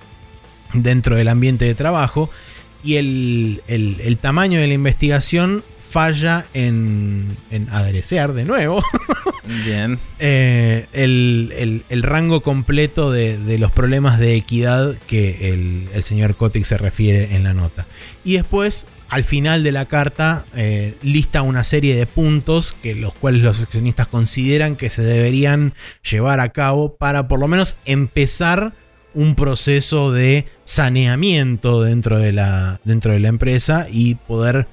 dentro del ambiente de trabajo. Y el, el- el tamaño de la investigación falla en, en adresear de nuevo Bien. eh, el, el- el rango completo de, de los problemas de equidad que el, el señor Kotick se refiere en la nota. Y después, al final de la carta, eh, lista una serie de puntos que los cuales los accionistas consideran que se deberían llevar a cabo para por lo menos empezar un proceso de saneamiento dentro de la, dentro de la empresa y poder,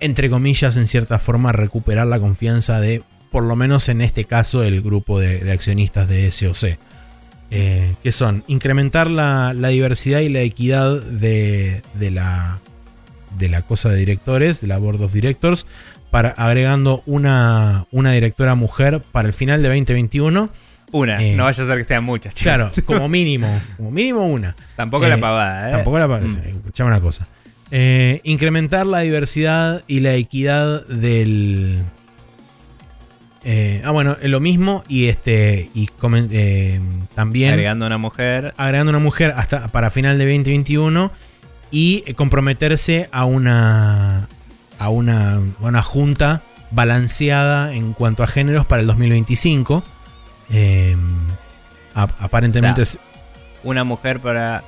entre comillas, en cierta forma, recuperar la confianza de, por lo menos en este caso, el grupo de, de accionistas de SOC. Eh, que son incrementar la, la diversidad y la equidad de, de la, de la cosa de directores, de la Board of Directors, para agregando una, una directora mujer para el final de 2021. Una, Eh, no vaya a ser que sean muchas, chicos. Claro, como mínimo, como mínimo una. Tampoco Eh, la pavada, ¿eh? Tampoco la Mm. Escuchame una cosa. Eh, incrementar la diversidad y la equidad del. eh, ah, bueno, lo mismo. Y este. Y comen- eh, también Agregando una mujer. agregando una mujer hasta para final de 2021. Y comprometerse a una. a una, a una junta balanceada en cuanto a géneros para el 2025. Eh, ap- aparentemente O es- Una mujer para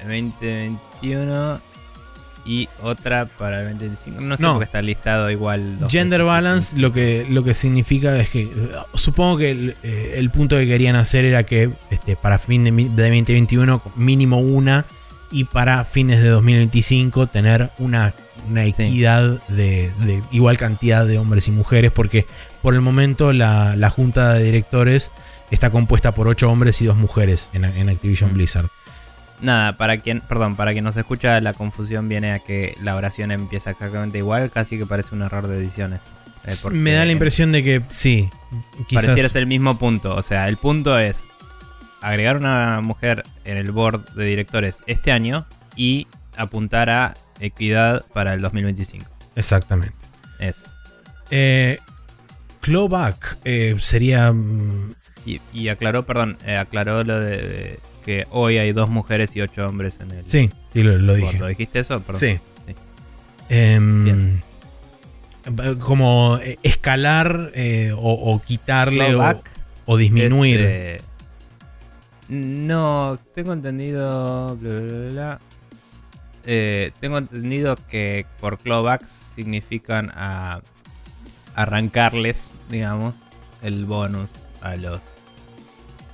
el 2021 y otra para el 2025. No sé No. por qué está listado igual. Gender veces. balance lo que, lo que significa es que supongo que el, eh, el punto que querían hacer era que este, para fin de, de 2021 mínimo una y para fines de 2025 tener una, una Sí. equidad de, de igual cantidad de hombres y mujeres porque por el momento la, la junta de directores está compuesta por 8 hombres y 2 mujeres en, en Activision Mm. Blizzard. Nada, para quien, perdón, para quien nos escucha, la confusión viene a que la oración empieza exactamente igual, casi que parece un error de ediciones. Eh, Me da la impresión de que sí, quizás... Pareciera ser el mismo punto. O sea, el punto es agregar una mujer en el board de directores este año y apuntar a equidad para el 2025. Exactamente. Eso. Eh, clawback eh, sería. mm, Y, y aclaró, perdón, eh, aclaró lo de, de que hoy hay dos mujeres y ocho hombres en el Sí, sí, lo, dije. ¿Lo dijiste eso? Perdón. Sí. Sí. Em. Como eh, escalar eh, o, o quitarle o, disminuir. es, eh, no, tengo entendido. bla, bla, bla, bla. Eh, tengo entendido que por clawbacks significan a arrancarles, digamos, el bonus a los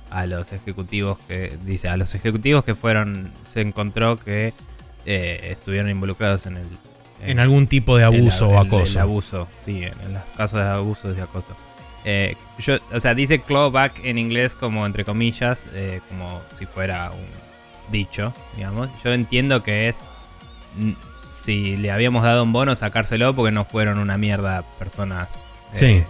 a los ejecutivos que dice a los ejecutivos que fueron se encontró que eh, estuvieron involucrados en el en algún tipo de el- abuso el- o el acoso. abuso, sí, en, en los casos de abuso y acoso. Eh, yo, o sea, dice clawback en inglés como entre comillas, eh, como si fuera un dicho, digamos. Yo entiendo que es mm, si le habíamos dado un bono, sacárselo porque no fueron una mierda personas eh,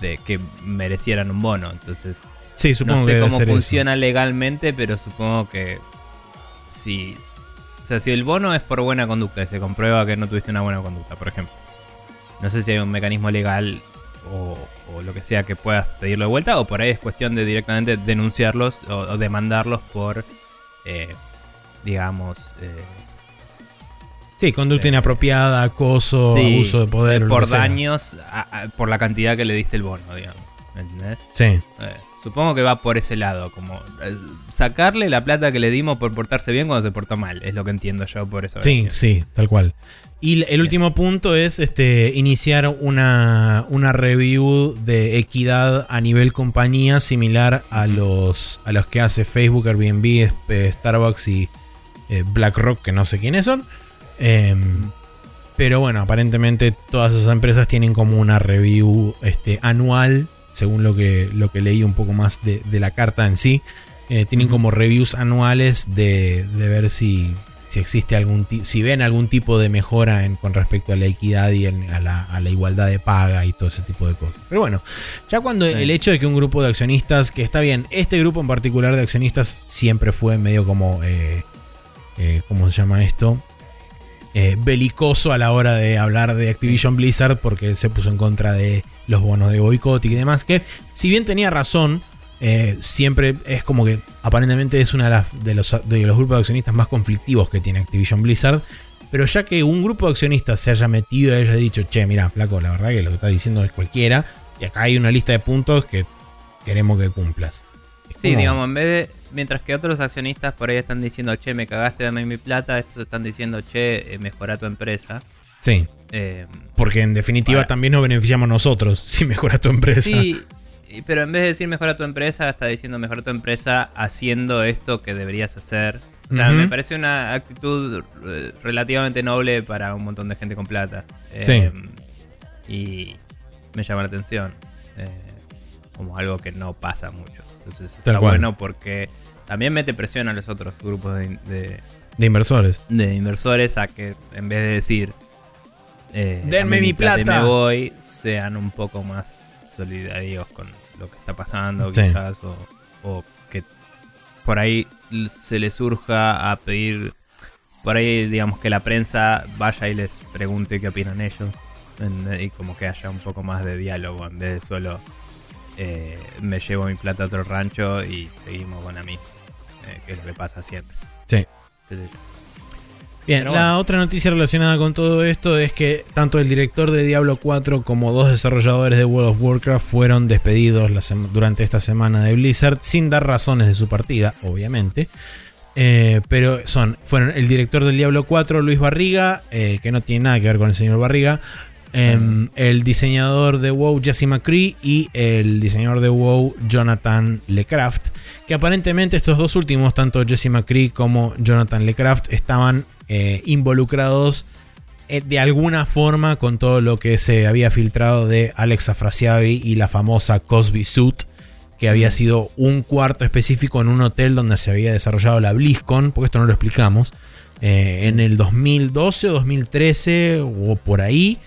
de que merecieran un bono. Entonces, Sí, supongo no que sé debe cómo eso. funciona legalmente, pero supongo que si, o sea, si el bono es por buena conducta y se comprueba que no tuviste una buena conducta, por ejemplo, no sé si hay un mecanismo legal o, o lo que sea que puedas pedirlo de vuelta, o por ahí es cuestión de directamente denunciarlos o, o demandarlos por, eh, digamos, eh, Sí, conducta Eh, inapropiada, acoso, Sí, abuso de poder. por que daños a- a- por la cantidad que le diste el bono, digamos. ¿Me entendés? Sí, supongo que va por ese lado, como eh, sacarle la plata que le dimos por portarse bien cuando se portó mal, es lo que entiendo yo por eso. sí, sí, tal cual. Y el último punto es este iniciar una, una review de equidad a nivel compañía similar a los, a los que hace Facebook, Airbnb, eh, Starbucks y eh, BlackRock, que no sé quiénes son. Em, pero bueno, aparentemente todas esas empresas tienen como una review este, anual, según lo que, lo que leí un poco más de, de la carta en sí. Eh, tienen como reviews anuales de, de ver si, si existe algún si ven algún tipo de mejora en, con respecto a la equidad y en- a, la, a la igualdad de paga y todo ese tipo de cosas. Pero bueno, ya cuando Sí. el hecho de que un grupo de accionistas, que está bien, este grupo en particular de accionistas siempre fue medio como, eh, eh, ¿cómo se llama esto? Belicoso a la hora de hablar de Activision Blizzard porque se puso en contra de los bonos de boicot y demás, que si bien tenía razón, eh, siempre es como que aparentemente es uno de, los, de los grupos de accionistas más conflictivos que tiene Activision Blizzard. Pero ya que un grupo de accionistas se haya metido y haya dicho, che, mira, flaco, la verdad que lo que está diciendo es cualquiera, y acá hay una lista de puntos que queremos que cumplas. Es Sí, como- digamos, en vez de. Mientras que otros accionistas por ahí están diciendo, che, me cagaste, dame mi plata, estos están diciendo, che, eh, mejora tu empresa. Sí, Eh, porque en definitiva también nos beneficiamos nosotros si mejora tu empresa. sí, pero en vez de decir mejora tu empresa, está diciendo mejora tu empresa haciendo esto que deberías hacer. O sea, me parece una actitud eh, relativamente noble para un montón de gente con plata. Eh, Y me llama la atención. eh, como algo que no pasa mucho. Entonces está cual. bueno porque también mete presión a los otros grupos de, de- De inversores. de inversores a que en vez de decir eh, Denme mi plata. me voy, sean un poco más solidarios con lo que está pasando Sí. quizás o, o que por ahí se les surja a pedir por ahí digamos que la prensa vaya y les pregunte qué opinan ellos en- y como que haya un poco más de diálogo en vez de solo eh, me llevo mi plata a otro rancho y seguimos con a mí eh, que es lo que pasa siempre Sí. Yo. Bien, la otra noticia relacionada con todo esto es que tanto el director de Diablo 4 como dos desarrolladores de World of Warcraft fueron despedidos la durante esta semana de Blizzard sin dar razones de su partida, obviamente. Eh, pero son, fueron el director del Diablo 4, Luis Barriga, eh, que no tiene nada que ver con el señor Barriga, em, el diseñador de WoW, Jesse McCree, y el diseñador de WoW, Jonathan Lecraft, que aparentemente estos dos últimos, tanto Jesse McCree como Jonathan Lecraft, estaban eh, involucrados eh, de alguna forma con todo lo que se había filtrado de Alex Afrasiabi y la famosa Cosby Suit, que había sido un cuarto específico en un hotel donde se había desarrollado la BlizzCon, porque esto no lo explicamos, eh, en el 2012 o 2013 o por ahí,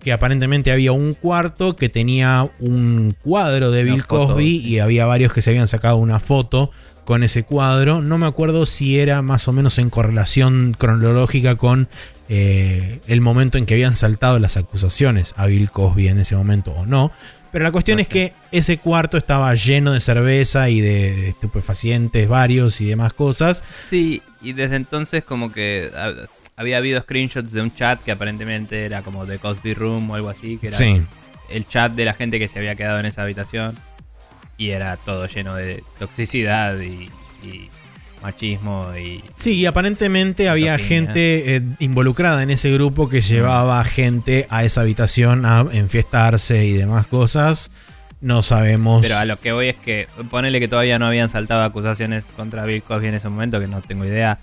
que aparentemente había un cuarto que tenía un cuadro de Bill Cosby y había varios que se habían sacado una foto con ese cuadro. No me acuerdo si era más o menos en correlación cronológica con eh, el momento en que habían saltado las acusaciones a Bill Cosby en ese momento o no. Pero la cuestión es que ese cuarto estaba lleno de cerveza y de, estupefacientes varios y demás cosas. Sí, y desde entonces como que ha- había habido screenshots de un chat que aparentemente era como de Cosby Room o algo así, que era Sí, el chat de la gente que se había quedado en esa habitación y era todo lleno de toxicidad y, y machismo y Sí, y aparentemente había gente eh, involucrada en ese grupo que llevaba gente a esa habitación a enfiestarse y demás cosas. No sabemos. Pero a lo que voy es que ponele que todavía no habían saltado acusaciones contra Bill Cosby en ese momento, que no tengo idea.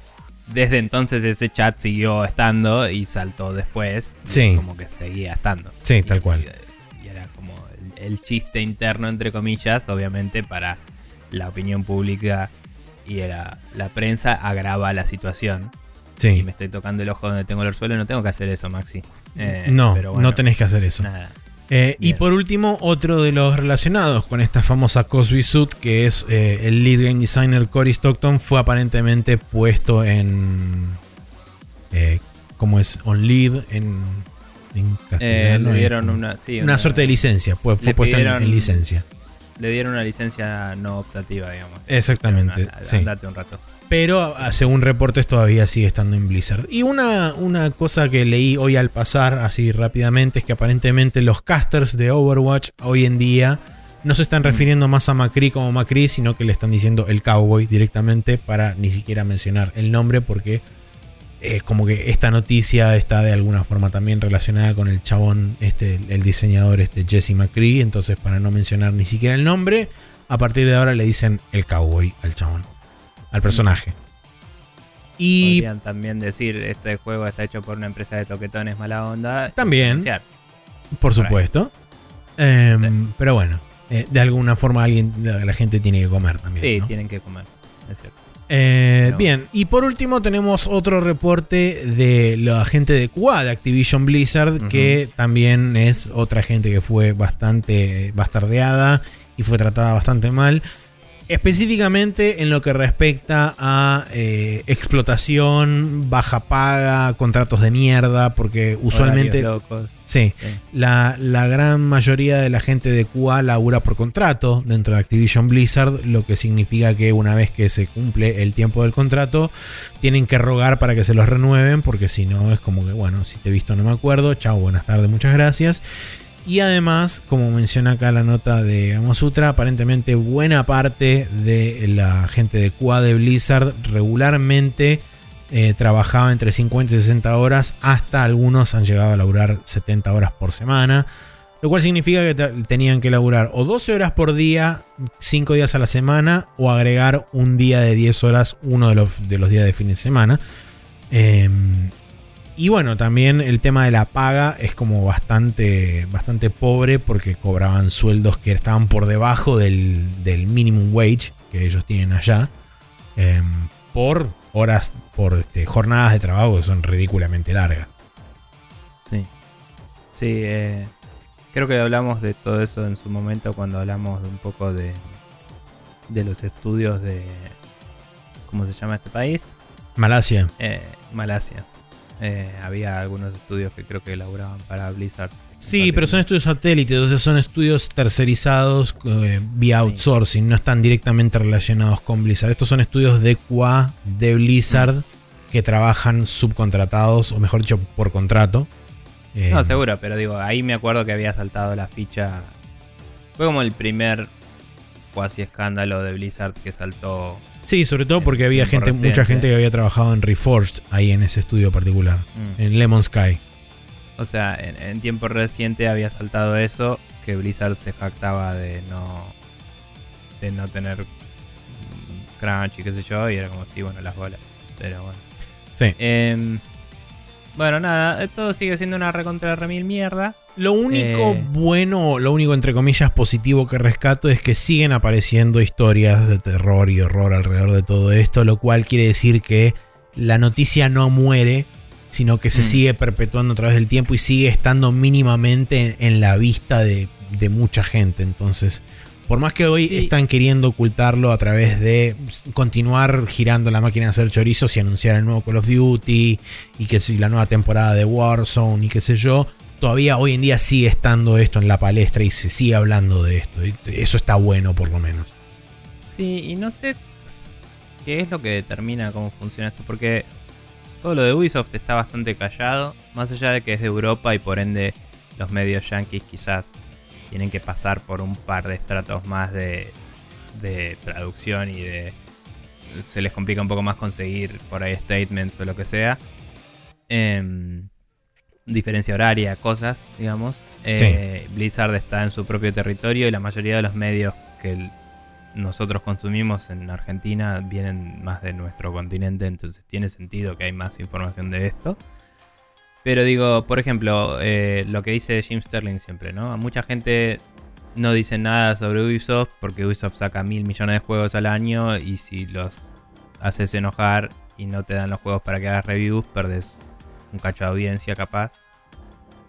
Desde entonces ese chat siguió estando y saltó después. y Sí. Como que seguía estando. Sí, Y- tal cual. Y, como el, chiste interno, entre comillas, obviamente para la opinión pública y la prensa agrava la situación. Y sí. me estoy tocando el ojo donde tengo el suelo y no tengo que hacer eso, Maxi. Eh, no, pero bueno, no tenés que hacer eso. Nada. Eh, y por último, otro de los relacionados con esta famosa Cosby Suit, que es eh, el lead game designer Cory Stockton, fue aparentemente puesto en. Eh, ¿Cómo es? On leave en, en Eh, castellano. le es dieron una, sí, una suerte de licencia, pues fue le puesto en- licencia. Le dieron una licencia no optativa, digamos. Exactamente, sí. Andate un rato. Pero ah, según reportes todavía sigue estando en Blizzard. Y una, una cosa que leí hoy al pasar, así rápidamente, es que aparentemente los casters de Overwatch hoy en día no se están refiriendo más a Macri como Macri, sino que le están diciendo el cowboy directamente para ni siquiera mencionar el nombre porque es como que esta noticia está de alguna forma también relacionada con el chabón, este, el diseñador este, Jesse McCree. Entonces, para no mencionar ni siquiera el nombre, a partir de ahora le dicen el cowboy al chabón, al personaje. Y Podrían también decir, este juego está hecho por una empresa de toquetones mala onda. También. Por supuesto. Em, Sí. Pero bueno, eh, de alguna forma alguien, la gente tiene que comer también. Sí, ¿no? tienen que comer. Es cierto. Eh, bien, y por último tenemos otro reporte de la gente de QA de Activision Blizzard, que también es otra gente que fue bastante bastardeada y fue tratada bastante mal. Específicamente en lo que respecta a eh, explotación, baja paga, contratos de mierda, porque usualmente... Locos. Sí, Sí. la, la gran mayoría de la gente de QA labura por contrato dentro de Activision Blizzard, lo que significa que una vez que se cumple el tiempo del contrato, tienen que rogar para que se los renueven, porque si no es como que, bueno, si te he visto no me acuerdo, chao, buenas tardes, muchas gracias. Y además, como menciona acá la nota de Gamasutra, aparentemente buena parte de la gente de QA de Blizzard regularmente eh, trabajaba entre 50 y 60 horas, hasta algunos han llegado a laburar 70 horas por semana, lo cual significa que te- tenían que laburar o 12 horas por día, 5 días a la semana, o agregar un día de 10 horas, uno de los, de los días de fin de semana. Em, y bueno, también el tema de la paga es como bastante, bastante pobre porque cobraban sueldos que estaban por debajo del, del minimum wage que ellos tienen allá. em, por horas, por este, jornadas de trabajo que son ridículamente largas. Sí. Sí, eh, creo que hablamos de todo eso en su momento cuando hablamos de un poco de, de los estudios de... ¿Cómo se llama este país? Malasia. Eh, Malasia. Eh, había algunos estudios que creo que elaboraban para Blizzard. Sí, pero son estudios satélites, entonces son estudios tercerizados eh, vía outsourcing, no están directamente relacionados con Blizzard. Estos son estudios de QA de Blizzard que trabajan subcontratados, o mejor dicho, por contrato. Eh, No, seguro, pero digo, ahí me acuerdo que había saltado la ficha. Fue como el primer cuasi escándalo de Blizzard que saltó. Sí, sobre todo porque había gente, mucha gente que había trabajado en Reforged ahí en ese estudio particular, Mm. en Lemon Sky. O sea, en, en tiempo reciente había saltado eso, que Blizzard se jactaba de no de no tener crunch y qué sé yo, y era como, sí, bueno, las bolas. Pero bueno. Sí. Em, bueno, nada, todo sigue siendo una recontra remil mierda. Lo único Eh. bueno, lo único entre comillas positivo que rescato es que siguen apareciendo historias de terror y horror alrededor de todo esto, lo cual quiere decir que la noticia no muere, sino que se Mm. sigue perpetuando a través del tiempo y sigue estando mínimamente en, en la vista de, de mucha gente. Entonces, por más que hoy Sí. están queriendo ocultarlo a través de continuar girando la máquina de hacer chorizos y anunciar el nuevo Call of Duty y que si la nueva temporada de Warzone y qué sé yo, todavía hoy en día sigue estando esto en la palestra y se sigue hablando de esto. Eso está bueno por lo menos. Sí, y no sé qué es lo que determina cómo funciona esto, porque todo lo de Ubisoft está bastante callado, más allá de que es de Europa y por ende los medios yankees quizás tienen que pasar por un par de estratos más de, de traducción y de... Se les complica un poco más conseguir por ahí statements o lo que sea. Em, diferencia horaria, cosas, digamos. Eh, Blizzard está en su propio territorio y la mayoría de los medios que nosotros consumimos en Argentina vienen más de nuestro continente, entonces tiene sentido que hay más información de esto. Pero digo, por ejemplo, eh, lo que dice Jim Sterling siempre, ¿no? A mucha gente no dice nada sobre Ubisoft porque Ubisoft saca mil millones de juegos al año y si los haces enojar y no te dan los juegos para que hagas reviews, perdes un cacho de audiencia capaz.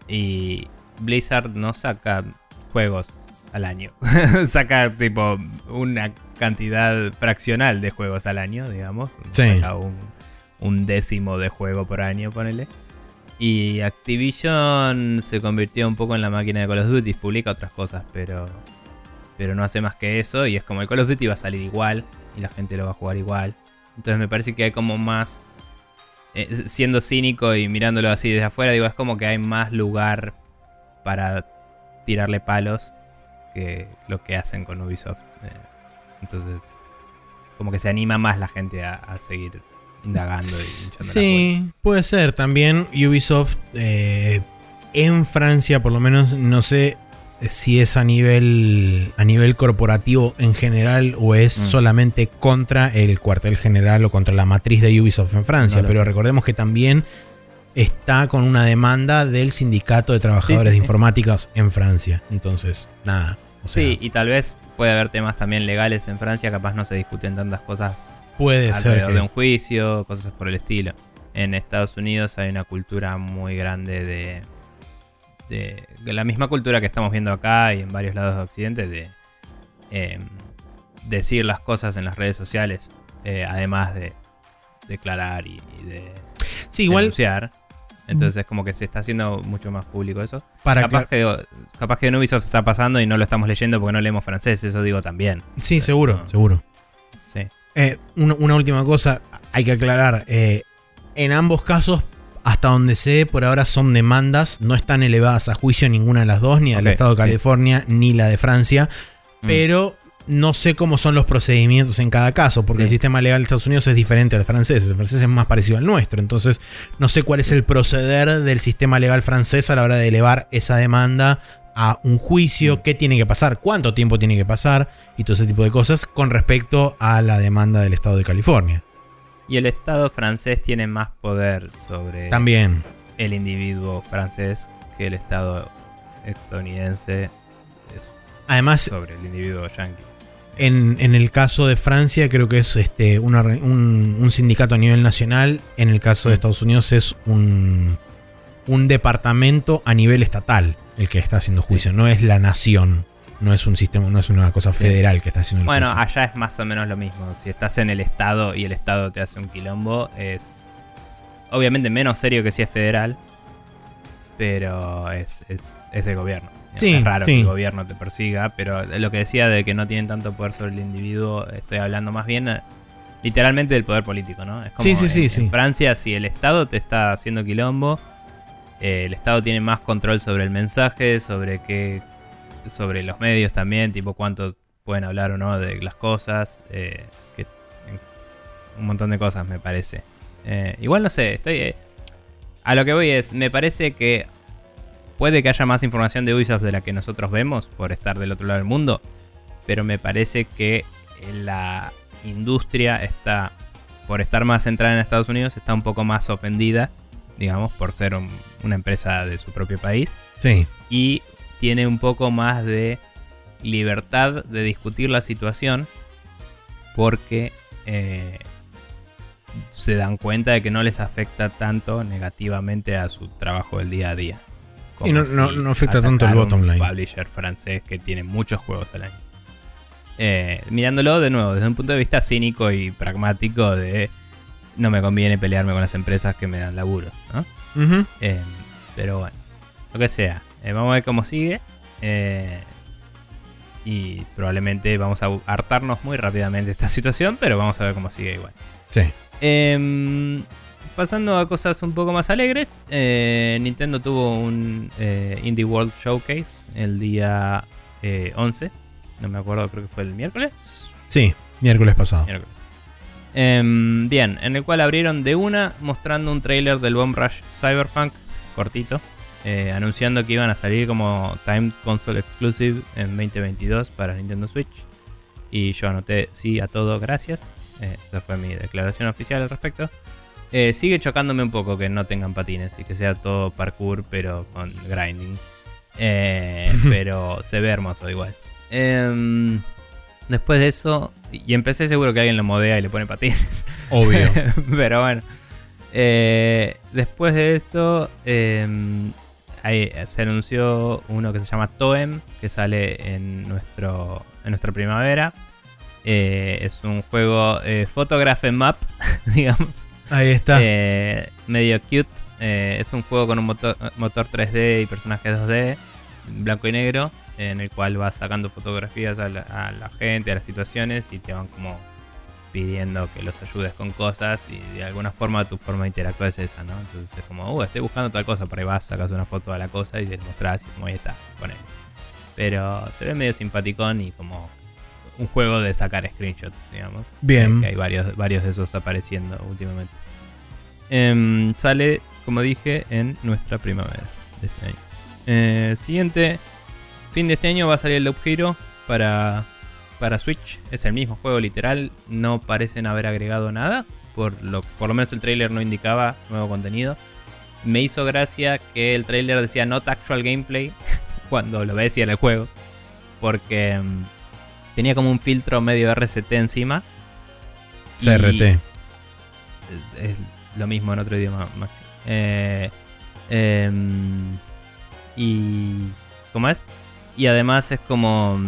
Y Blizzard no saca juegos al año. saca tipo una cantidad fraccional de juegos al año, digamos. Sí. Saca un, un décimo de juego por año, ponele. Y Activision se convirtió un poco en la máquina de Call of Duty, publica otras cosas, pero pero no hace más que eso y es como el Call of Duty va a salir igual y la gente lo va a jugar igual Entonces me parece que hay como más... eh, siendo cínico y mirándolo así desde afuera, digo, es como que hay más lugar para tirarle palos que lo que hacen con Ubisoft. Eh, entonces, como que se anima más la gente a, a seguir indagando y. Sí, puede ser. También Ubisoft eh, en Francia, por lo menos, no sé si es a nivel a nivel corporativo en general o es Mm. solamente contra el cuartel general o contra la matriz de Ubisoft en Francia. No Pero sé. recordemos que también está con una demanda del sindicato de trabajadores Sí, sí, de sí. informáticas en Francia. Entonces, nada. O sea, Sí, y tal vez puede haber temas también legales en Francia, capaz no se discuten tantas cosas puede ser alrededor que- de un juicio, cosas por el estilo. En Estados Unidos hay una cultura muy grande de, de, la misma cultura que estamos viendo acá y en varios lados de Occidente de eh, decir las cosas en las redes sociales, eh, además de declarar y, y de Sí, igual denunciar. Entonces como que se está haciendo mucho más público eso. para Capaz aclar- que, capaz que en Ubisoft está pasando y no lo estamos leyendo porque no leemos francés, eso digo también. Sí, seguro, No. seguro. Sí. Eh, una, una última cosa, hay que aclarar. eh, en ambos casos, hasta donde sé, por ahora son demandas, no están elevadas a juicio ninguna de las dos, ni al Ok, Estado de sí. California, ni la de Francia. Mm. Pero no sé cómo son los procedimientos en cada caso, porque Sí. el sistema legal de Estados Unidos es diferente al francés. El francés es más parecido al nuestro. Entonces, no sé cuál es el proceder del sistema legal francés a la hora de elevar esa demanda a un juicio, Mm. qué tiene que pasar, cuánto tiempo tiene que pasar y todo ese tipo de cosas con respecto a la demanda del Estado de California. Y el Estado francés tiene más poder sobre También. el individuo francés que el Estado estadounidense es Además, sobre el individuo yanqui. En, en el caso de Francia, creo que es este, una un, un sindicato a nivel nacional. En el caso de Estados Unidos es un, un departamento a nivel estatal el que está haciendo juicio. No es la nación. No es un sistema, no es una cosa Sí. federal que está haciendo el Bueno, allá es más o menos lo mismo. Si estás en el Estado y el Estado te hace un quilombo, es obviamente menos serio que si es federal, pero es, es, es el gobierno. Sí, es raro sí. que el gobierno te persiga, pero lo que decía de que no tienen tanto poder sobre el individuo, estoy hablando más bien eh, literalmente del poder político, ¿no? Es como Sí, sí, sí, en, sí. en Francia, si el Estado te está haciendo quilombo, eh, el Estado tiene más control sobre el mensaje, sobre qué, sobre los medios también, tipo cuánto pueden hablar o no de las cosas, eh, que, un montón de cosas me parece. Eh, igual no sé, estoy eh, a lo que voy es, me parece que puede que haya más información de Ubisoft de la que nosotros vemos por estar del otro lado del mundo, pero me parece que la industria está, por estar más centrada en Estados Unidos, está un poco más ofendida, digamos, por ser un- una empresa de su propio país Sí. y tiene un poco más de libertad de discutir la situación porque eh, se dan cuenta de que no les afecta tanto negativamente a su trabajo del día a día. Sí, no- no- no afecta tanto el bottom un line. publisher francés que tiene muchos juegos al año. Eh, mirándolo de nuevo desde un punto de vista cínico y pragmático de no me conviene pelearme con las empresas que me dan laburo. Eh, pero bueno, lo que sea. Eh, vamos a ver cómo sigue. eh, y probablemente vamos a hartarnos muy rápidamente de esta situación, pero vamos a ver cómo sigue igual. Sí. Em, pasando a cosas un poco más alegres, eh, Nintendo tuvo un Indie World Showcase el día eh, 11. No me acuerdo, creo que fue el miércoles. Sí, miércoles pasado. Miércoles. Em, bien, en el cual abrieron de una mostrando un trailer del Bomb Rush Cyberpunk cortito, eh, anunciando que iban a salir como Time Console Exclusive en 2022 para Nintendo Switch. Y yo anoté sí a todo, gracias. Eh, esa fue mi declaración oficial al respecto. Eh, sigue chocándome un poco que no tengan patines y que sea todo parkour, pero con grinding. Pero se ve hermoso igual. Em, después de eso, y empecé seguro que alguien lo modea y le pone patines. Obvio. Pero bueno. Eh, después de eso, eh, ahí se anunció uno que se llama Toem, que sale en, nuestro, en nuestra primavera. Eh, es un juego eh, Photograph em Map, digamos. Ahí está. Eh, medio cute. Eh, es un juego con un motor, motor 3D y personajes 2D, blanco y negro, en el cual vas sacando fotografías a la, a la gente, a las situaciones y te van como pidiendo que los ayudes con cosas y de alguna forma tu forma de interactuar es esa, ¿no? Entonces es como, uh, estoy buscando tal cosa, por ahí vas, sacas una foto de la cosa y te mostrás y como ahí está, con él. Pero se ve medio simpaticón y como un juego de sacar screenshots, digamos. Bien. Que hay varios, varios de esos apareciendo últimamente. Em, sale, como dije, en nuestra primavera de este año. Eh, siguiente, fin de este año va a salir el Loop Hero para, para Switch. Es el mismo juego literal, no parecen haber agregado nada. Por lo, por lo menos el trailer no indicaba nuevo contenido. Me hizo gracia que el trailer decía not actual gameplay cuando lo ves y era el juego. Porque em, tenía como un filtro medio RCT encima. CRT. es, es lo mismo en otro idioma, Maxi. Eh, em, y. ¿Cómo es? Y además es como.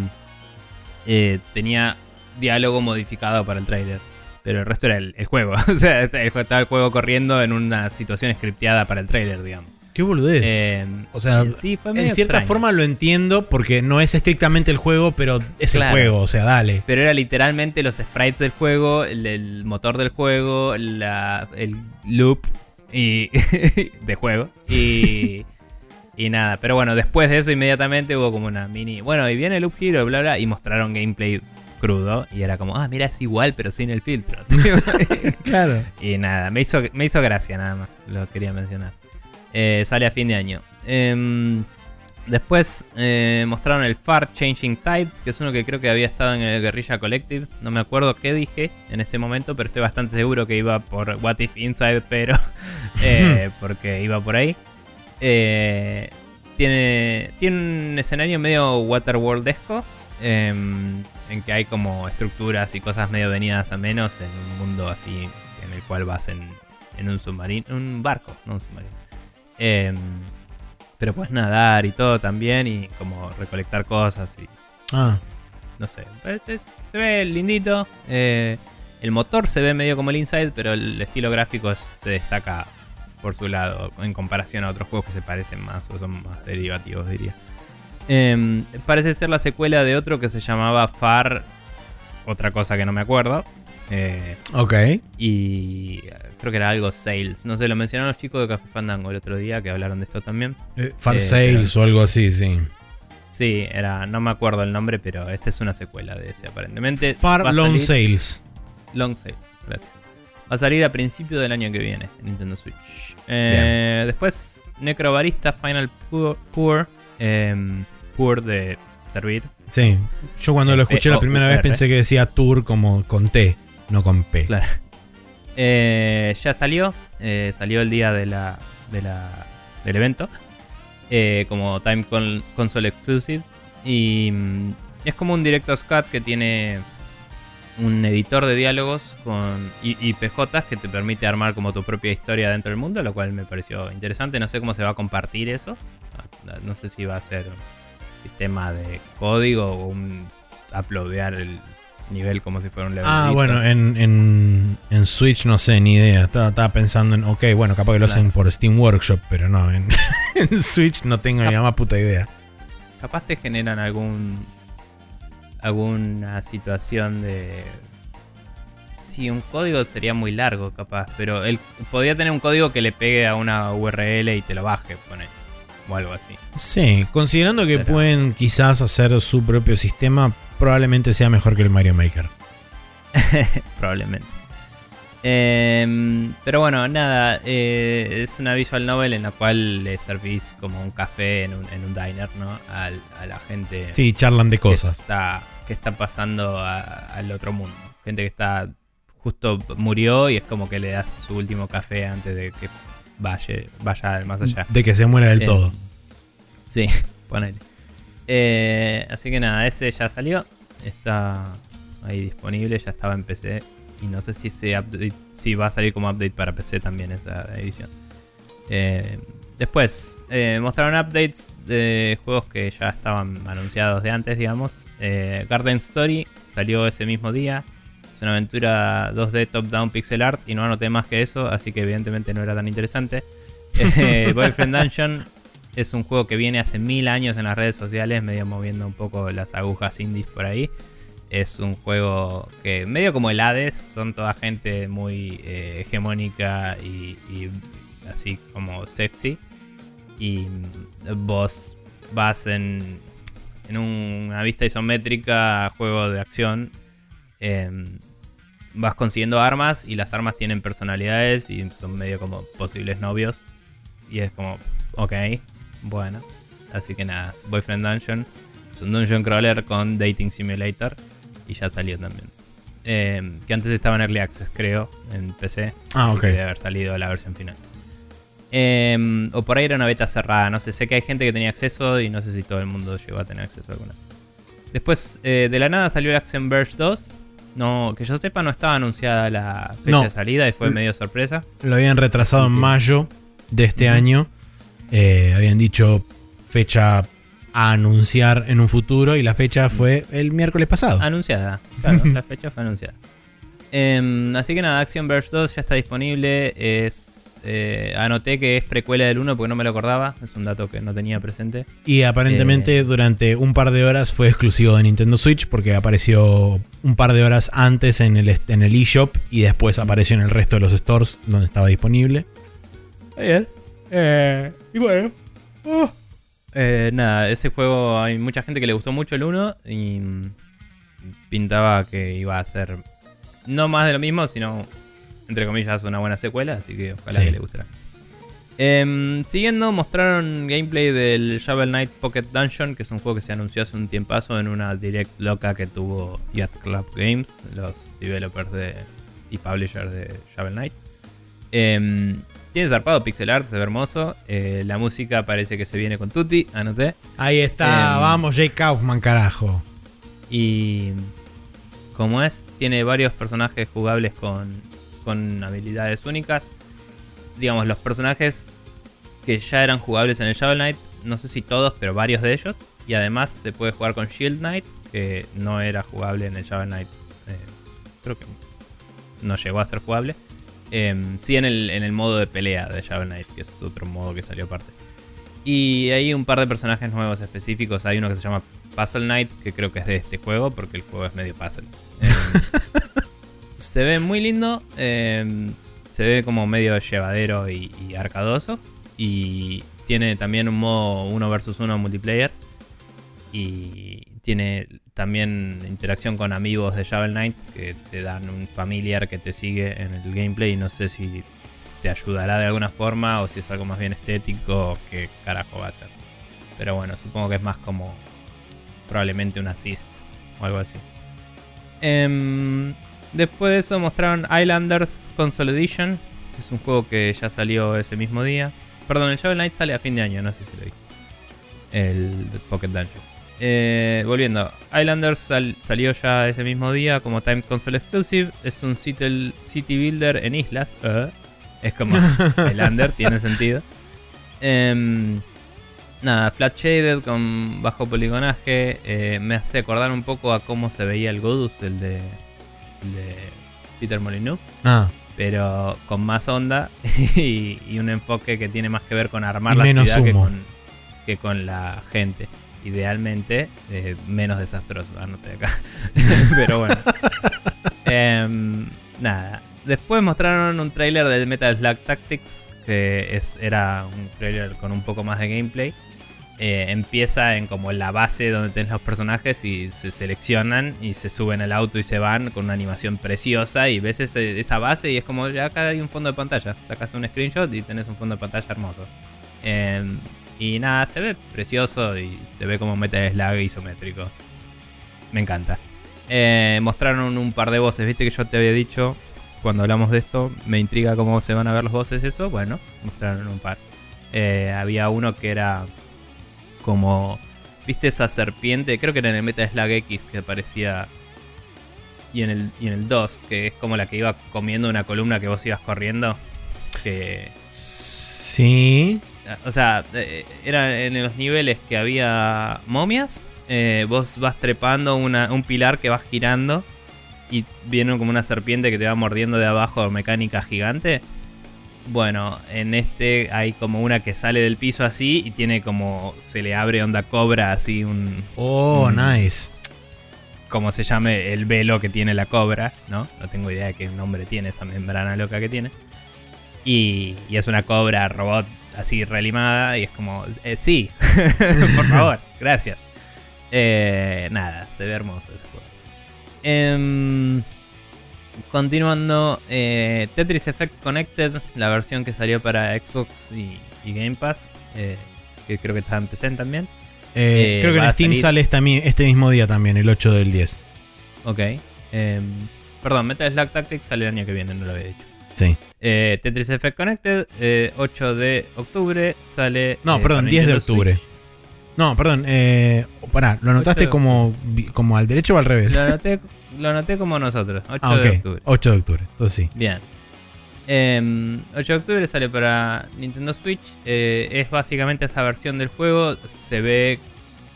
Eh, tenía diálogo modificado para el trailer. Pero el resto era el, el juego. o sea, estaba el juego corriendo en una situación scripteada para el trailer, digamos. Qué boludez. Em, o sea, sí, en cierta extraño. forma lo entiendo porque no es estrictamente el juego, pero es Claro. el juego, o sea, dale. Pero era literalmente los sprites del juego, el, el motor del juego, la- el loop y de juego. Y, y nada, pero bueno, después de eso inmediatamente hubo como una mini... Bueno, y viene el loop hero, bla, bla, y mostraron gameplay crudo. Y era como, ah, mira, es igual, pero sin el filtro. Claro. y nada, me hizo, me hizo gracia nada más, lo quería mencionar. Eh, sale a fin de año. Em, después eh, mostraron el Far Changing Tides, que es uno que creo que había estado en el Guerrilla Collective. No me acuerdo qué dije en ese momento, pero estoy bastante seguro que iba por What If Inside, pero eh, porque iba por ahí. Eh, tiene, tiene un escenario medio Waterworldesco, em, en que hay como estructuras y cosas medio venidas a menos en un mundo así en el cual vas en, en un submarino, un barco, no un submarino. Em, pero puedes nadar y todo también y como recolectar cosas y Ah, no sé. pues, Se, se ve lindito. eh, el motor se ve medio como el Inside, pero el estilo gráfico se destaca por su lado en comparación a otros juegos que se parecen más o son más derivativos, diría. Em, parece ser la secuela de otro que se llamaba Far. Otra cosa que no me acuerdo. eh, ok. y eh, creo que era algo Sales. No sé, lo mencionaron los chicos de Café Fandango el otro día que hablaron de esto también. Eh, Far Eh, Sales o algo así, sí. Sí, era, no me acuerdo el nombre, pero esta es una secuela de ese aparentemente. Far Long salir- Sales. Long Sale, gracias. Va a salir a principio del año que viene en Nintendo Switch. Eh, después, Necrobarista Final Pour. Pour, em, pour de servir. Sí. Yo cuando lo F- escuché la O- primera vez pensé que decía Tour como con T, no con P. Claro. Eh, ya salió. eh, salió el día de la, de la- del evento. eh, como Time Con- Console Exclusive. Y mm, es como un Director's Cut que tiene un editor de diálogos con y, y PJs que te permite armar como tu propia historia dentro del mundo, lo cual me pareció interesante. No sé cómo se va a compartir eso. No, no sé si va a ser un sistema de código o un uploadear el nivel como si fuera un level. Ah, bueno, en, en, en Switch no sé, ni idea. Estaba, estaba pensando en, ok, bueno, capaz que lo Claro. hacen por Steam Workshop, pero no, en, en Switch no tengo ni la más puta idea. Capaz te generan algún. Alguna situación de. Sí, un código sería muy largo, capaz. Pero él podría tener un código que le pegue a una URL y te lo baje, pone. O algo así. Sí, considerando que Pero- pueden quizás hacer su propio sistema, probablemente sea mejor que el Mario Maker. Probablemente. Em, pero bueno, nada. eh, es una visual novel en la cual le servís como un café en un, en un diner, ¿no? A la gente. Sí, charlan de cosas. que está, que está pasando a- al otro mundo. Gente que está justo murió y es como que le das su último café antes de que vaya, vaya más allá. De que se muera del Eh, todo. Sí, ponele. Eh, así que nada, ese ya salió. Está ahí disponible, ya estaba en PC. Y no sé si, se update- si va a salir como update para PC también esa edición. Eh, después, eh, mostraron updates de juegos que ya estaban anunciados de antes, digamos. Eh, Garden Story salió ese mismo día. Es una aventura 2D top-down pixel art y no anoté más que eso, así que evidentemente no era tan interesante. Boyfriend Dungeon es un juego que viene hace mil años en las redes sociales, medio moviendo un poco las agujas indies por ahí. Es un juego que, medio como el Hades, son toda gente muy eh, hegemónica y, así como sexy. Y vos vas en, en una vista isométrica, juego de acción. em, vas consiguiendo armas y las armas tienen personalidades y son medio como posibles novios. Y es como, ok, bueno. Así que nada, Boyfriend Dungeon. Es un dungeon crawler con Dating Simulator. Y ya salió también. Eh, que antes estaba en Early Access, creo, en PC. Ah, ok. Debe haber salido la versión final. Eh, o por ahí era una beta cerrada, no sé. Sé que hay gente que tenía acceso y no sé si todo el mundo llegó a tener acceso a alguna. Después, eh, de la nada salió el Action Verge 2. No, que yo sepa, no estaba anunciada la fecha No. de salida y fue medio sorpresa. Lo habían retrasado en mayo de este año. Eh, habían dicho fecha a anunciar en un futuro y la fecha fue el miércoles pasado. Anunciada, claro, la fecha fue anunciada. Em, así que nada, Action Verge 2 ya está disponible. Es, eh, anoté que es precuela del 1 porque no me lo acordaba. Es un dato que no tenía presente. Y aparentemente Eh. durante un par de horas fue exclusivo de Nintendo Switch porque apareció un par de horas antes en el, en el eShop y después apareció en el resto de los stores donde estaba disponible. Bien. y bueno. Eh, nada, ese juego hay mucha gente que le gustó mucho el 1 y mm, pintaba que iba a ser no más de lo mismo, sino entre comillas una buena secuela, así que ojalá Sí. que le gustará. Em, siguiendo, mostraron gameplay del Shovel Knight Pocket Dungeon, que es un juego que se anunció hace un tiempazo en una direct loca que tuvo Yacht Club Games, los developers de, y publishers de Shovel Knight. Em, tiene zarpado pixel art, se ve hermoso. Eh, la música parece que se viene con Tutti, anoté. Ahí está, Em. vamos, Jake Kaufman, carajo. Y como es, tiene varios personajes jugables con, con habilidades únicas. Digamos, los personajes que ya eran jugables en el Shovel Knight, no sé si todos, pero varios de ellos. Y además se puede jugar con Shield Knight, que no era jugable en el Shovel Knight. eh, creo que no llegó a ser jugable. Em, sí en el, en el modo de pelea de Shovel Knight, que es otro modo que salió aparte. Y hay un par de personajes nuevos específicos. Hay uno que se llama Puzzle Knight, que creo que es de este juego, porque el juego es medio puzzle. Em, se ve muy lindo. em, se ve como medio llevadero y, y arcadoso. Y tiene también un modo 1 versus 1 multiplayer. Y tiene también interacción con amigos de Shovel Knight que te dan un familiar que te sigue en el gameplay. Y no sé si te ayudará de alguna forma o si es algo más bien estético o qué carajo va a ser. Pero bueno, supongo que es más como probablemente un assist o algo así. Em, después de eso mostraron Islanders Console Edition, que es un juego que ya salió ese mismo día. Perdón, el Shovel Knight sale a fin de año, no sé si lo dije. El Pocket Dungeon. Eh, volviendo, Islanders sal- salió ya ese mismo día como Time Console Exclusive. Es un city, city builder en islas. eh. Es como Islander, tiene sentido. Em, nada, flat shaded con bajo poligonaje. eh, me hace acordar un poco a cómo se veía el Godus, el de, el de Peter Molyneux Ah, pero con más onda y, y un enfoque que tiene más que ver con armar Y la ciudad que humo. con, que con la gente. Idealmente, eh, menos desastroso, anoté acá. pero bueno. Em, nada. Después mostraron un tráiler del Metal Slug Tactics, que es, era un tráiler con un poco más de gameplay. Eh, empieza en como la base donde tenés los personajes y se seleccionan y se suben al auto y se van con una animación preciosa y ves ese- esa base y es como ya acá hay un fondo de pantalla. Sacas un screenshot y tenés un fondo de pantalla hermoso. Eh, y nada, se ve precioso y se ve como Metal Slug isométrico. Me encanta. Eh, mostraron un par de voces, viste que yo te había dicho cuando hablamos de esto, me intriga cómo se van a ver los voces eso. Bueno, mostraron un par. Eh, había uno que era como, viste esa serpiente, creo que era en el Metal Slug X que aparecía y en el, y en el 2, que es como la que iba comiendo una columna que vos ibas corriendo. Que sí. O sea, eh, era en los niveles que había momias. eh, vos vas trepando una- un pilar que vas girando. Y viene como una serpiente que te va mordiendo de abajo, mecánica gigante. Bueno, en este hay como una que sale del piso así y tiene como. Se le abre onda cobra así un. Oh, nice. cómo se llame el velo que tiene la cobra, ¿no? No tengo idea de qué nombre tiene esa membrana loca que tiene. Y, y es una cobra robot así relimada y es como, eh, sí, por favor, gracias. Eh, nada, se ve hermoso ese juego. Em, continuando, eh, Tetris Effect Connected, la versión que salió para Xbox y, y Game Pass, eh, que creo que está en PC también. Eh, Eh, creo que en Steam sale esta este mismo día también, el 8 del 10. Ok. em, perdón, Metal Slug Tactics sale el año que viene, no lo había dicho. Sí. Eh, Tetris Effect Connected, eh, 8 de octubre sale. No, eh, perdón, para 10 de octubre. Switch. No, perdón, eh, pará, ¿lo anotaste Ocho como, como al derecho o al revés? Lo anoté, lo anoté como nosotros, 8 ah, de octubre. 8 de octubre, entonces sí. Bien. Em, 8 de octubre sale para Nintendo Switch. Eh, es básicamente esa versión del juego. Se ve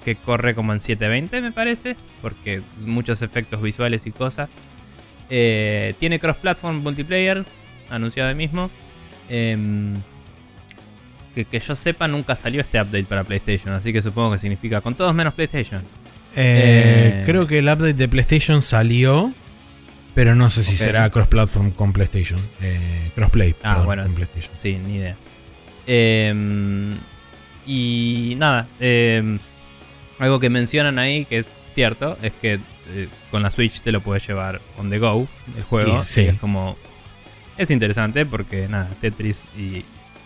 que corre como en 720, me parece. Porque muchos efectos visuales y cosas. Eh, tiene cross-platform multiplayer. Anunciado ahí mismo. Em, que, que yo sepa, nunca salió este update para PlayStation. Así que supongo que significa con todos menos PlayStation. Eh, Eh, Creo que el update de PlayStation salió, pero no sé si será cross-platform con PlayStation. Eh, crossplay, Ah, perdón, bueno. con PlayStation. Sí, ni idea. Em, y nada, em, algo que mencionan ahí que es cierto es que con la Switch te lo puedes llevar on the go el juego. Sí. es como. Es interesante porque nada, Tetris y,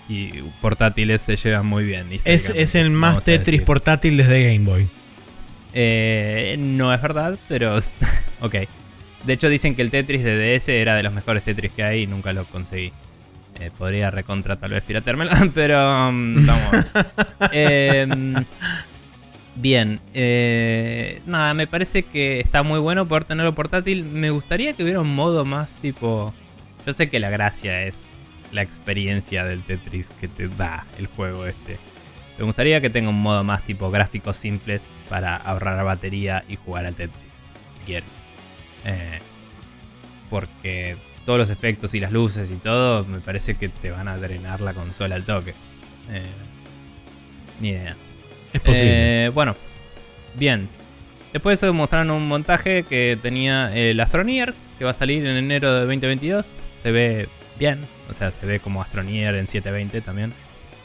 y portátiles se llevan muy bien. Es, es el más Tetris portátil desde Game Boy. Eh, no es verdad, pero. ok. De hecho, dicen que el Tetris de DS era de los mejores Tetris que hay y nunca lo conseguí. Eh, podría recontra tal vez piratérmelo, pero. um, vamos. Em, bien. eh, nada, me parece que está muy bueno poder tenerlo portátil. Me gustaría que hubiera un modo más tipo. Yo sé que la gracia es la experiencia del Tetris que te da el juego este. Me gustaría que tenga un modo más tipo gráficos simples para ahorrar batería y jugar al Tetris. Si quieren. Eh, porque todos los efectos y las luces y todo me parece que te van a drenar la consola al toque. Eh, ni idea. Es posible. Eh, bueno, bien. Después de eso mostraron un montaje que tenía el Astronier, que va a salir en enero de 2022. Se ve bien, o sea, se ve como Astronier en 720 también.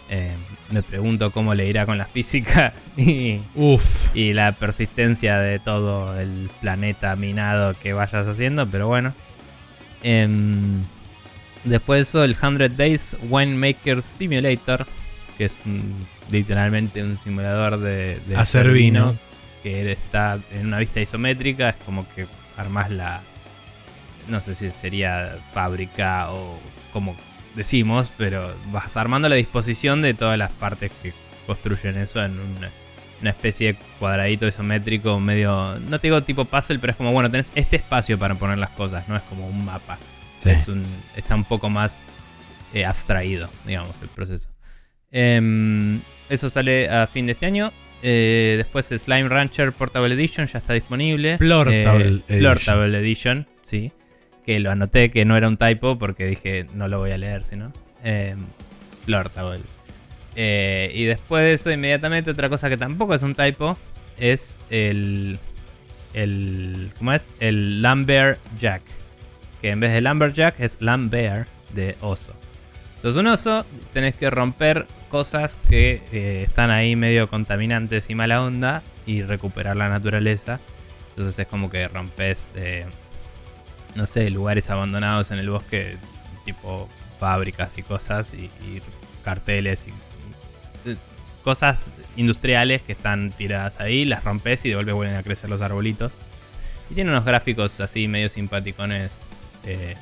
Eh, me pregunto cómo le irá con la física y, Uf. y la persistencia de todo el planeta minado que vayas haciendo, pero bueno. Em, después de eso, el 100 Days Winemaker Simulator, que es un- literalmente un simulador de, de Hacer vino. que está en una vista isométrica, es como que armas la. No sé si sería fábrica o como decimos, pero vas armando la disposición de todas las partes que construyen eso en una, una especie de cuadradito isométrico medio. No te digo tipo puzzle, pero es como, bueno, tenés este espacio para poner las cosas, no es como un mapa. Sí. Es un, está un poco más eh, abstraído, digamos, el proceso. Em, eso sale a fin de este año. Eh, después Slime Rancher Portable Edition ya está disponible. Plortable Eh, Plortable Edition, sí. Que lo anoté que no era un typo porque dije no lo voy a leer, sino. Plortable. Eh, y después de eso, inmediatamente, otra cosa que tampoco es un typo es el. el ¿Cómo es? El Lambert Jack. Que en vez de Lumberjack es Lambert de oso. Sos un oso, tenés que romper cosas que eh, están ahí medio contaminantes y mala onda y recuperar la naturaleza. Entonces es como que rompes, eh, no sé, lugares abandonados en el bosque, tipo fábricas y cosas, y, carteles y, eh, cosas industriales que están tiradas ahí, las rompes y de golpe vuelven a crecer los arbolitos. Y tiene unos gráficos así medio simpaticones eh,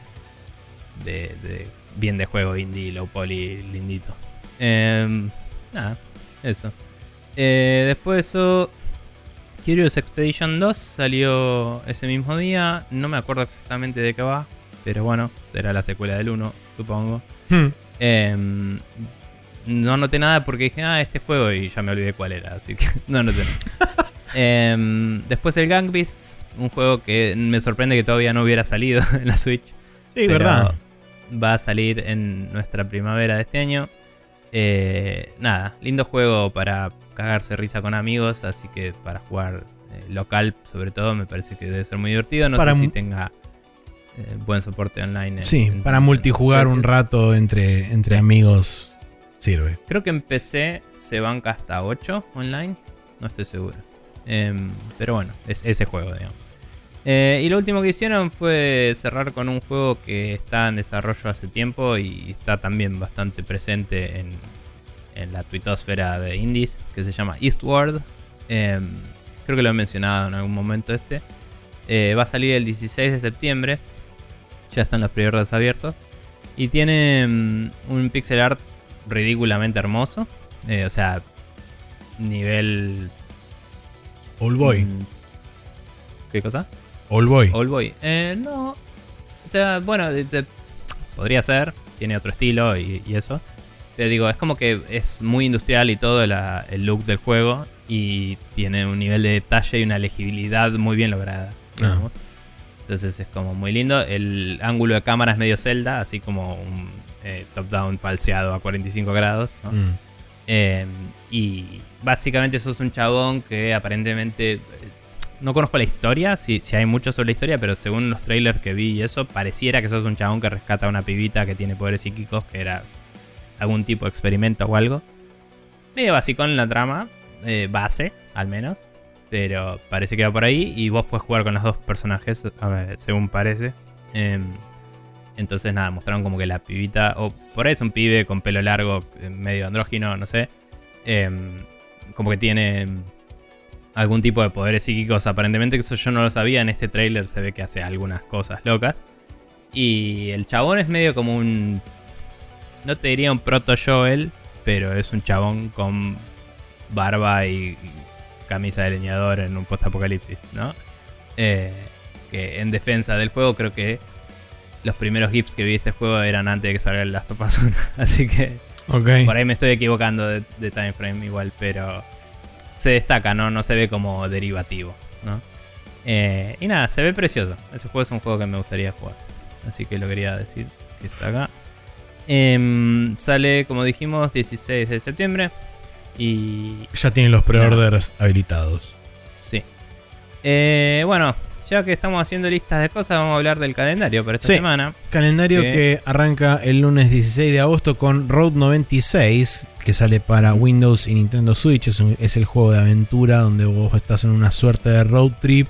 de, de- bien de juego indie, low poly, lindito. Em, nada, eso. Eh, después de eso, Curious Expedition 2 salió ese mismo día. No me acuerdo exactamente de qué va, pero bueno, será la secuela del 1, supongo. Hmm. Em, no anoté nada porque dije, ah, este juego y ya me olvidé cuál era, así que no anoté nada. Em, después el Gang Beasts, un juego que me sorprende que todavía no hubiera salido en la Switch. Sí, verdad. Va a salir en nuestra primavera de este año. Eh, nada, lindo juego para cagarse risa con amigos, así que para jugar eh, local, sobre todo, me parece que debe ser muy divertido. No Para sé si tenga eh, buen soporte online. en- Sí, en- para en- multijugar un rato entre, entre Sí. amigos sirve. Creo que en PC se banca hasta 8 online. No estoy seguro. Em, pero bueno, es ese juego, digamos. Eh, y lo último que hicieron fue cerrar con un juego que está en desarrollo hace tiempo y está también bastante presente en, en la tuitosfera de indies, que se llama Eastward. Em, creo que lo he mencionado en algún momento este. Eh, va a salir el 16 de septiembre. Ya están los pre-orders abiertos. Y tiene mm, un pixel art ridículamente hermoso. Eh, o sea, nivel. All Boy. mm, ¿Qué cosa? All Boy. All Boy. Eh, no. O sea, bueno, de- de- podría ser. Tiene otro estilo y, y eso. Pero digo, es como que es muy industrial y todo la- el look del juego. Y tiene un nivel de detalle y una legibilidad muy bien lograda. digamos. Entonces es como muy lindo. El ángulo de cámara es medio Zelda, así como un eh, top-down falseado a 45 grados. ¿no? Mm. Eh, y básicamente sos un chabón que aparentemente... eh, No conozco la historia, si, si hay mucho sobre la historia, pero según los trailers que vi y eso, pareciera que sos un chabón que rescata a una pibita que tiene poderes psíquicos, que era algún tipo de experimento o algo. Medio básico en la trama, eh, base al menos, pero parece que va por ahí y vos puedes jugar con los dos personajes, ver, según parece. Em, entonces nada, mostraron como que la pibita, o por ahí es un pibe con pelo largo, eh, medio andrógino, no sé. em, como que tiene em, algún tipo de poderes psíquicos aparentemente, que eso yo no lo sabía, en este trailer se ve que hace algunas cosas locas. Y el chabón es medio como un... No te diría un proto Joel, pero es un chabón con barba y, y camisa de leñador en un post-apocalipsis, ¿no? Eh, que en defensa del juego creo que los primeros GIFs que vi de este juego eran antes de que salga el Last of Us 1. Así que Ok. por ahí me estoy equivocando de, de time frame igual, pero se destaca, ¿no? No se ve como derivativo, ¿no? Eh, y nada, se ve precioso. Ese juego es un juego que me gustaría jugar. Así que lo quería decir que está acá. Em, sale, como dijimos, 16 de septiembre. Y Ya tienen los pre-orders habilitados. sí. Eh, bueno, ya que estamos haciendo listas de cosas, vamos a hablar del calendario para esta Sí. semana. Calendario Que- que arranca el lunes 16 de agosto con Road 96, que sale para Windows y Nintendo Switch. Es, un- es el juego de aventura donde vos estás en una suerte de road trip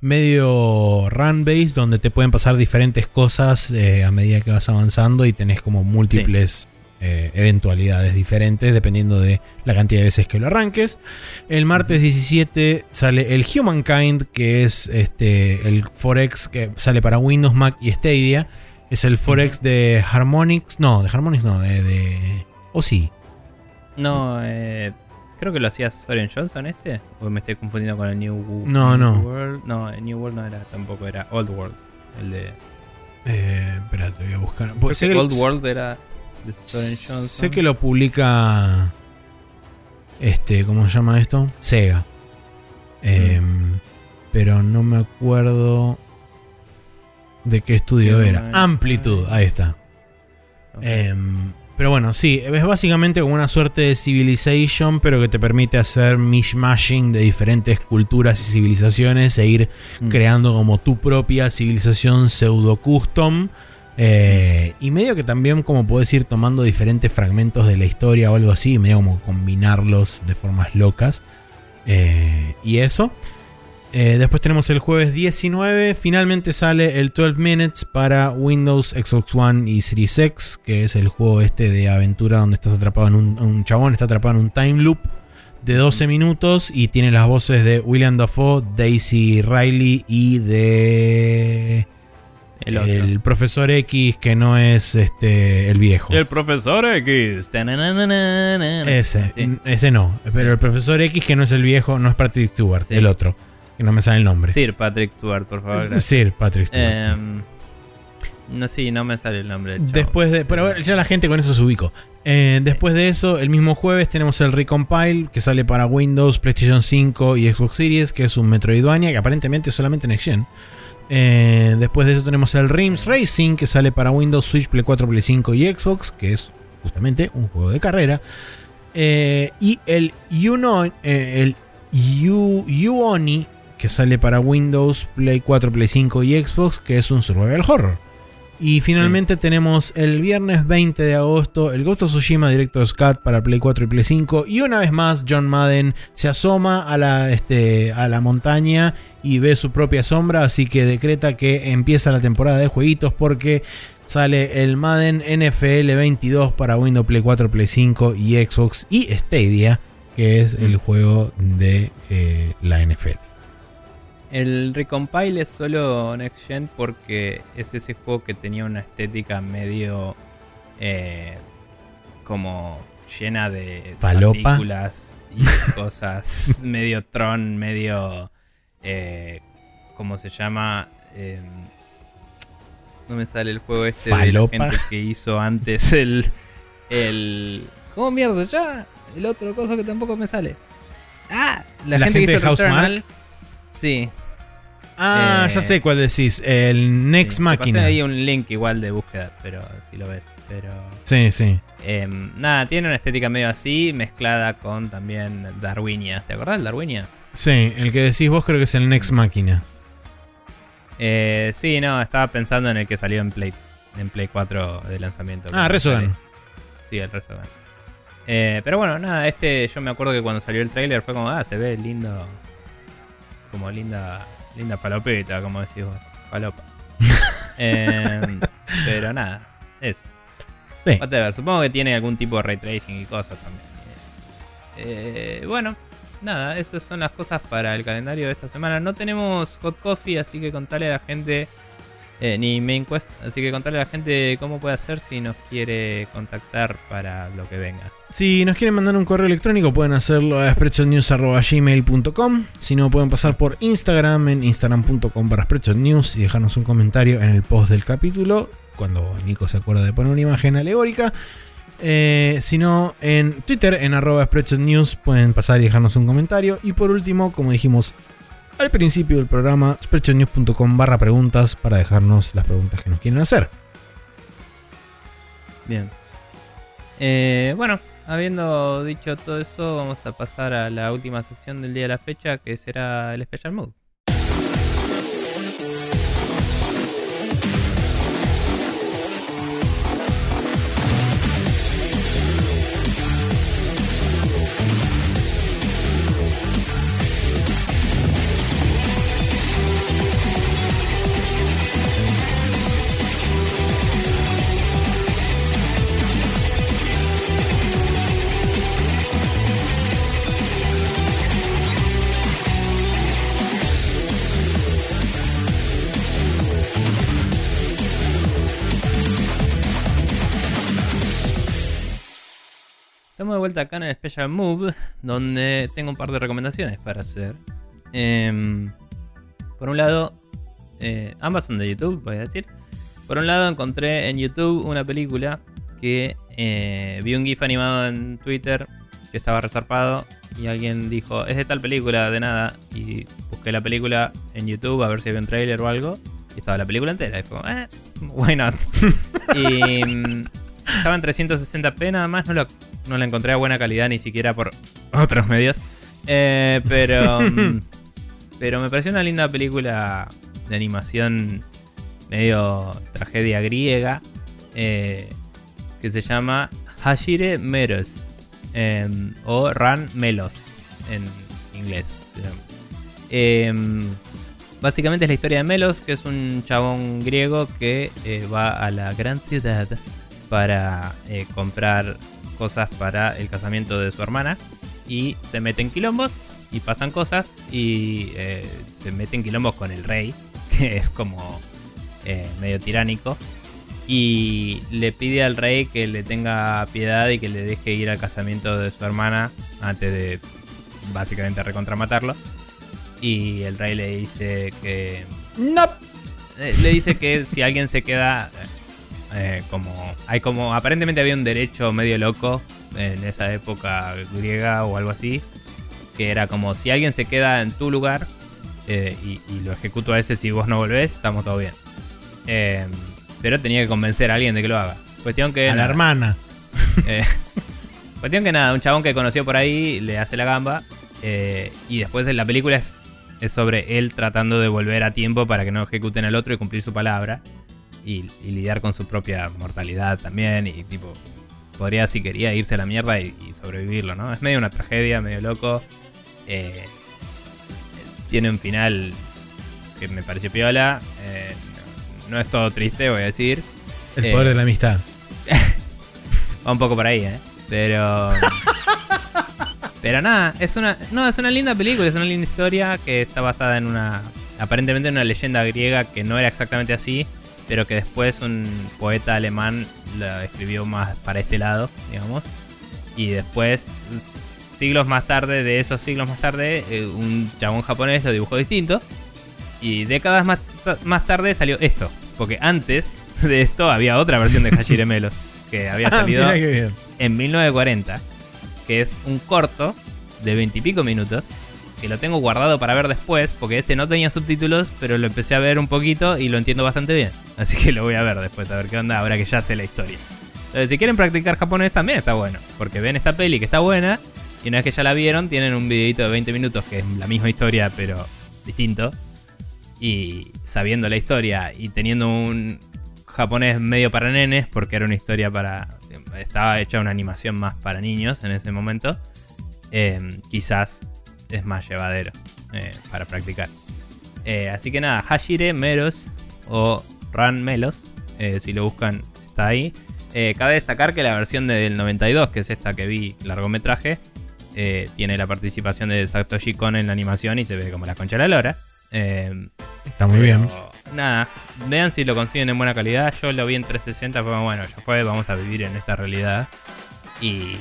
medio run-based, donde te pueden pasar diferentes cosas eh, a medida que vas avanzando y tenés como múltiples eh, eventualidades diferentes dependiendo de la cantidad de veces que lo arranques. El martes 17 sale el Humankind, que es este el Forex que sale para Windows, Mac y Stadia. Es el Forex de Harmonix. No, de Harmonix no, de. de o sí. No, eh, creo que lo hacía Soren Johnson este. O me estoy confundiendo con el New, Wo- No, New no. World. No, el New World no era tampoco, era Old World. El de. Eh, espera, te voy a buscar. Creo Pues sé que Old World era de Soren Johnson. Sé que lo publica. Este, ¿cómo se llama esto? Sega. Eh, Pero no me acuerdo de qué estudio Qué era. Amplitud, ahí está. Em, pero bueno, sí, es básicamente como una suerte de Civilization, pero que te permite hacer mishmashing de diferentes culturas y civilizaciones e ir Mm. creando como tu propia civilización pseudo custom. eh, y medio que también como puedes ir tomando diferentes fragmentos de la historia o algo así, medio como combinarlos de formas locas. Eh, y eso. Eh, después tenemos el jueves 19. Finalmente sale el 12 Minutes para Windows, Xbox One y Series X. Que es el juego este de aventura donde estás atrapado en un, un chabón, está atrapado en un time loop de 12 minutos. Y tiene las voces de William Dafoe, Daisy Riley y de. el otro. El profesor X, que no es este el viejo. El profesor X. Ese, Sí. ese no. Pero el profesor X, que no es el viejo, no es Patrick Stewart, Sí. el otro. Que no me sale el nombre. Sir Patrick Stewart, por favor. gracias. Sir Patrick Stewart. sí. Em, No, sí, no me sale el nombre. Después de. Pero ya la gente con eso se ubicó. Eh, después de eso, el mismo jueves tenemos el Recompile que sale para Windows, PlayStation 5 y Xbox Series, que es un Metroidvania que aparentemente es solamente Next Gen. Eh, después de eso tenemos el Rims Racing que sale para Windows, Switch, Play 4, Play 5 y Xbox, que es justamente un juego de carrera. Eh, y el, Uno, eh, el You, You Oni, que sale para Windows, Play 4, Play 5 y Xbox, que es un survival horror. Y finalmente tenemos el viernes 20 de agosto el Ghost of Tsushima Director's Cut para Play 4 y Play 5. Y una vez más, John Madden se asoma a la, este, a la montaña y ve su propia sombra. Así que decreta que empieza la temporada de jueguitos porque sale el Madden NFL 22 para Windows Play 4, Play 5 y Xbox y Stadia, que es el juego de eh, la NFL. El Recompile es solo Next Gen porque es ese juego que tenía una estética medio eh, como llena de partículas y cosas medio Tron, medio eh, ¿cómo se llama? Eh, no me sale el juego este Falopa. de la gente que hizo antes el el ¿Cómo mierda ya? El otro cosa que tampoco me sale. Ah, la, ¿La gente, gente que de hizo Housemarque? Returnal. Sí, Ah, Eh, ya sé cuál decís. El Next Sí, Máquina. pasé ahí un link igual de búsqueda, pero si lo ves. Pero Sí, sí. em, nada, tiene una estética medio así, mezclada con también Darwinia. ¿Te acordás del Darwinia? Sí, el que decís vos creo que es el Next Máquina. Eh, sí, no, estaba pensando en el que salió en Play, en Play 4 de lanzamiento. Ah, Resogun. Sí, el Resogun. Eh, pero bueno, nada, este yo me acuerdo que cuando salió el trailer fue como, ah, se ve lindo. Como linda, linda palopeta, como decís vos. Palopa. Em, pero nada, eso. Sí. Whatever, supongo que tiene algún tipo de ray tracing y cosas también. Eh, bueno, nada, esas son las cosas para el calendario de esta semana. No tenemos hot coffee, así que contale a la gente, eh, ni main quest, así que contale a la gente cómo puede hacer si nos quiere contactar para lo que venga. Si nos quieren mandar un correo electrónico pueden hacerlo a spreadshotnews.gmail.com Si no pueden pasar por Instagram en instagram.com barra spreadshotnews y dejarnos un comentario en el post del capítulo cuando Nico se acuerda de poner una imagen alegórica. Eh, si no, en Twitter, en arroba spreadshotnews, pueden pasar y dejarnos un comentario. Y por último, como dijimos al principio del programa, spreadshotnews.com barra preguntas para dejarnos las preguntas que nos quieren hacer. Bien. Eh, bueno, habiendo dicho todo eso, vamos a pasar a la última sección del día de la fecha, que será el Special Mode. Estamos de vuelta acá en el Special Move, donde tengo un par de recomendaciones para hacer. Em, por un lado, eh, ambas son de YouTube, voy a decir. Por un lado, encontré en YouTube una película que eh, vi un GIF animado en Twitter que estaba resarpado y alguien dijo, es de tal película, de nada. Y busqué la película en YouTube a ver si había un trailer o algo. Y estaba la película entera. Y fue eh, why not? y mm, estaba en 360p nada más, no, lo- no la encontré a buena calidad ni siquiera por otros medios. Eh, pero, mm, pero me pareció una linda película de animación medio tragedia griega eh, que se llama Hashire Meros em, o Ran Melos en inglés. Em, básicamente es la historia de Melos, que es un chabón griego que eh, va a la gran ciudad para comprar cosas para el casamiento de su hermana y se mete en quilombos y pasan cosas y eh, se mete en quilombos con el rey, que es como eh, medio tiránico. Y le pide al rey que le tenga piedad y que le deje ir al casamiento de su hermana antes de básicamente recontramatarlo. Y el rey le dice que... No. Eh, Le dice que si alguien se queda... eh, como... Hay como... Aparentemente había un derecho medio loco en esa época griega o algo así. Que era como si alguien se queda en tu lugar eh, y, y lo ejecuto a ese si vos no volvés, estamos todo bien. Eh, pero tenía que convencer a alguien de que lo haga. Cuestión que... a la hermana. eh, cuestión que nada, un chabón que conoció por ahí le hace la gamba Eh, y después de la película es, es sobre él tratando de volver a tiempo para que no ejecuten al otro y cumplir su palabra. Y, y lidiar con su propia mortalidad también. Y tipo, podría si quería irse a la mierda y, y sobrevivirlo, ¿no? Es medio una tragedia, medio loco. Eh, tiene un final que me pareció piola. Eh, no, no es todo triste, voy a decir. El Eh, poder de la amistad. Va un poco por ahí, ¿eh? Pero. pero nada, es una. No, es una linda película, es una linda historia que está basada en una. Aparentemente en una leyenda griega que no era exactamente así, pero que después un poeta alemán la escribió más para este lado, digamos. Y después, siglos más tarde, de esos siglos más tarde, eh, un chabón japonés lo dibujó distinto. Y décadas más, más tarde salió esto. Porque antes de esto había otra versión de Hashire Melos. Que había Ah, salido en 1940, que es un corto de 20 y pico minutos, que lo tengo guardado para ver después, porque ese no tenía subtítulos, pero lo empecé a ver un poquito y lo entiendo bastante bien. Así que lo voy a ver después, a ver qué onda, ahora que ya sé la historia. Entonces, si quieren practicar japonés también está bueno, porque ven esta peli que está buena, y una vez que ya la vieron, tienen un videito de 20 minutos que es la misma historia, pero distinto. Y sabiendo la historia y teniendo un japonés medio para nenes, porque era una historia para. Estaba hecha una animación más para niños en ese momento. eh, quizás es más llevadero eh, para practicar. Eh, así que nada, Hashire Meros o Ran Melos, eh, si lo buscan, está ahí. Cabe destacar que la versión del 92, que es esta que vi largometraje, tiene la participación de Satoshi Kon en la animación y se ve como la concha de la lora. Está muy bien. pero, Nada, vean si lo consiguen en buena calidad. Yo lo vi en 360, fue como, bueno, ya fue, vamos a vivir en esta realidad. Y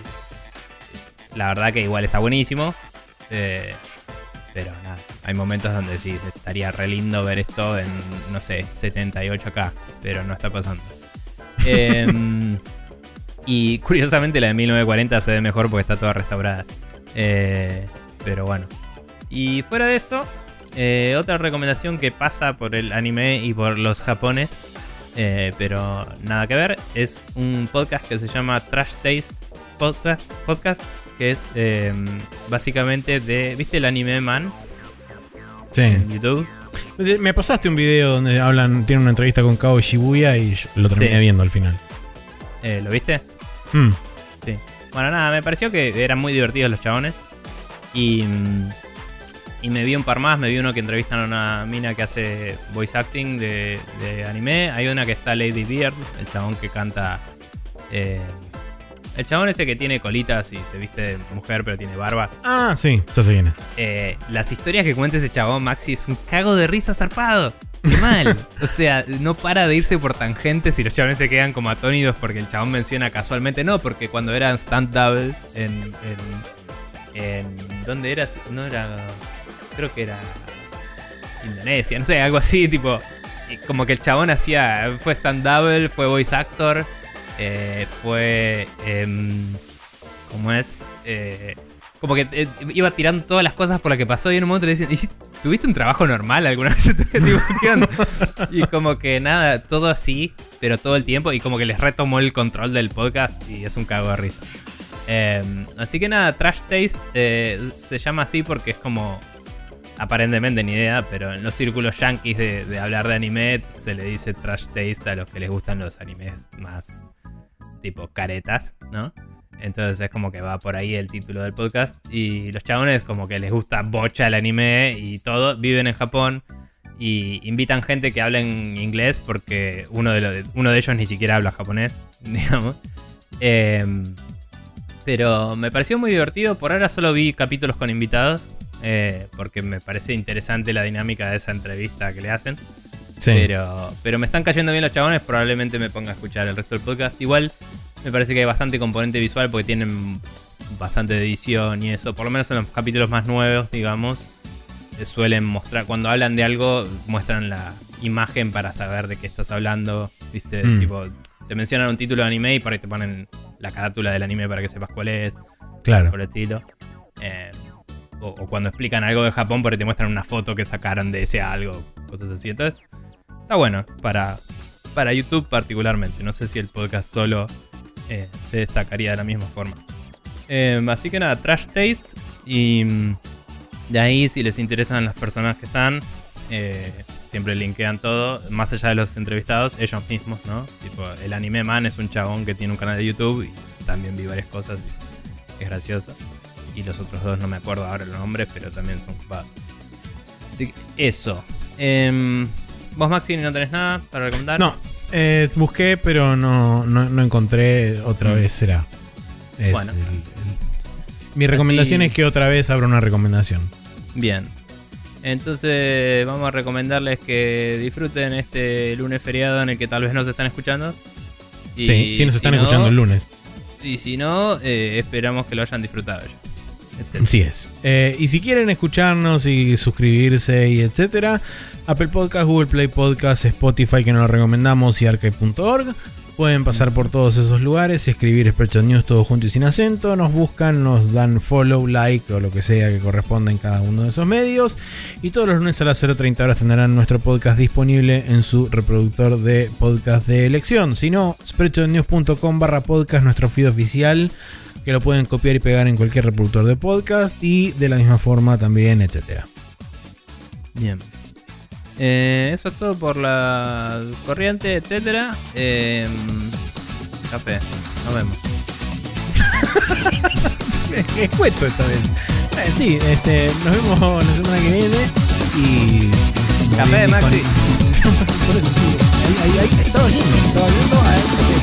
la verdad que igual está buenísimo. Eh, pero nada, hay momentos donde sí estaría re lindo ver esto en, no sé, 78K, pero no está pasando. Em, y curiosamente la de 1940 se ve mejor porque está toda restaurada. Eh, pero bueno. Y fuera de eso, eh, otra recomendación que pasa por el anime y por los japones, pero nada que ver, es un podcast que se llama Trash Taste Podcast, podcast que es eh, básicamente de... ¿Viste el anime Man Sí. en YouTube? Me pasaste un video donde hablan, tienen una entrevista con Kao Shibuya y lo terminé Sí. viendo al final. Eh, ¿Lo viste? Hmm. Sí. Bueno, nada, me pareció que eran muy divertidos los chabones. Y, mm, y me vi un par más. Me vi uno que entrevistan a una mina que hace voice acting de, de anime. Hay una que está Lady Beard, el chabón que canta. eh, el chabón ese que tiene colitas y se viste de mujer pero tiene barba. Ah, sí, ya quién es. Eh, las historias que cuenta ese chabón, Maxi, es un cago de risa zarpado. Qué mal. O sea, no para de irse por tangentes y los chabones se quedan como atónidos porque el chabón menciona casualmente. No, porque cuando era stand double en, en, en. ¿Dónde era? No era. Creo que era. Indonesia, no sé, algo así, tipo. y como que el chabón hacía. Fue stand double, fue voice actor, eh, fue. em, ¿Cómo es? Eh, como que eh, iba tirando todas las cosas por las que pasó y en un momento le decían, "¿Y ¿tuviste un trabajo normal alguna vez? Y como que nada, todo así, pero todo el tiempo y como que les retomó el control del podcast y es un cago de risa. Eh, así que nada, Trash Taste eh, se llama así porque es como, aparentemente ni idea, pero en los círculos yankees de, de hablar de anime se le dice Trash Taste a los que les gustan los animes más tipo caretas, ¿no? Entonces es como que va por ahí el título del podcast. Y los chabones como que les gusta bocha el anime y todo. Viven en Japón y invitan gente que hable en inglés porque uno de, los- uno de ellos ni siquiera habla japonés, digamos. Em, pero me pareció muy divertido. Por ahora solo vi capítulos con invitados. eh, porque me parece interesante la dinámica de esa entrevista que le hacen. Sí. Pero, pero me están cayendo bien los chabones, probablemente me ponga a escuchar el resto del podcast. Igual me parece que hay bastante componente visual porque tienen bastante edición y eso. Por lo menos en los capítulos más nuevos, digamos, eh, suelen mostrar, cuando hablan de algo, muestran la imagen para saber de qué estás hablando. ¿Viste? Mm. Tipo, te mencionan un título de anime y por ahí te ponen la carátula del anime para que sepas cuál es claro. por el estilo. Eh, o, cuando explican algo de Japón, por ahí te muestran una foto que sacaron de ese algo, cosas así. Entonces, está bueno para, para YouTube particularmente. No sé si el podcast solo eh, se destacaría de la misma forma. Eh, así que nada, Trash Taste. Y mm, De ahí, si les interesan las personas que están, eh, siempre linkean todo, más allá de los entrevistados, ellos mismos, ¿no? Tipo, el anime man es un chabón que tiene un canal de YouTube y también vi varias cosas y es gracioso. Y los otros dos no me acuerdo ahora los nombres, pero también son. Así que eso. Em, Vos, Maxi, no tenés nada para recomendar. No, eh, busqué, pero no, no, no encontré. Otra Mm. vez será. Es Bueno. el- el- Mi recomendación Así- es que otra vez abra una recomendación. Bien. Entonces vamos a recomendarles que disfruten este lunes feriado en el que tal vez nos están escuchando. Y sí, sí, nos están si no- escuchando el lunes. Y si no, eh, esperamos que lo hayan disfrutado ya. Así es. Eh, y si quieren escucharnos y suscribirse y etcétera, Apple Podcast, Google Play Podcast, Spotify, que nos lo recomendamos, y arcade.org. Pueden pasar por todos esos lugares, escribir Spreadshot News todo junto y sin acento. Nos buscan, nos dan follow, like o lo que sea que corresponda en cada uno de esos medios. Y todos los lunes a las 0.30 horas tendrán nuestro podcast disponible en su reproductor de podcast de elección. Si no, spreadshotnews.com barra podcast, nuestro feed oficial que lo pueden copiar y pegar en cualquier reproductor de podcast y de la misma forma también, etcétera. Bien. Eh, eso es todo por la corriente, etcétera. Eh, café. Nos vemos. Es cuento esta vez. Eh, sí, este, nos vemos la semana que viene y. Café, Maxi. Por eso sí, ahí, ahí, ahí, estaba yendo.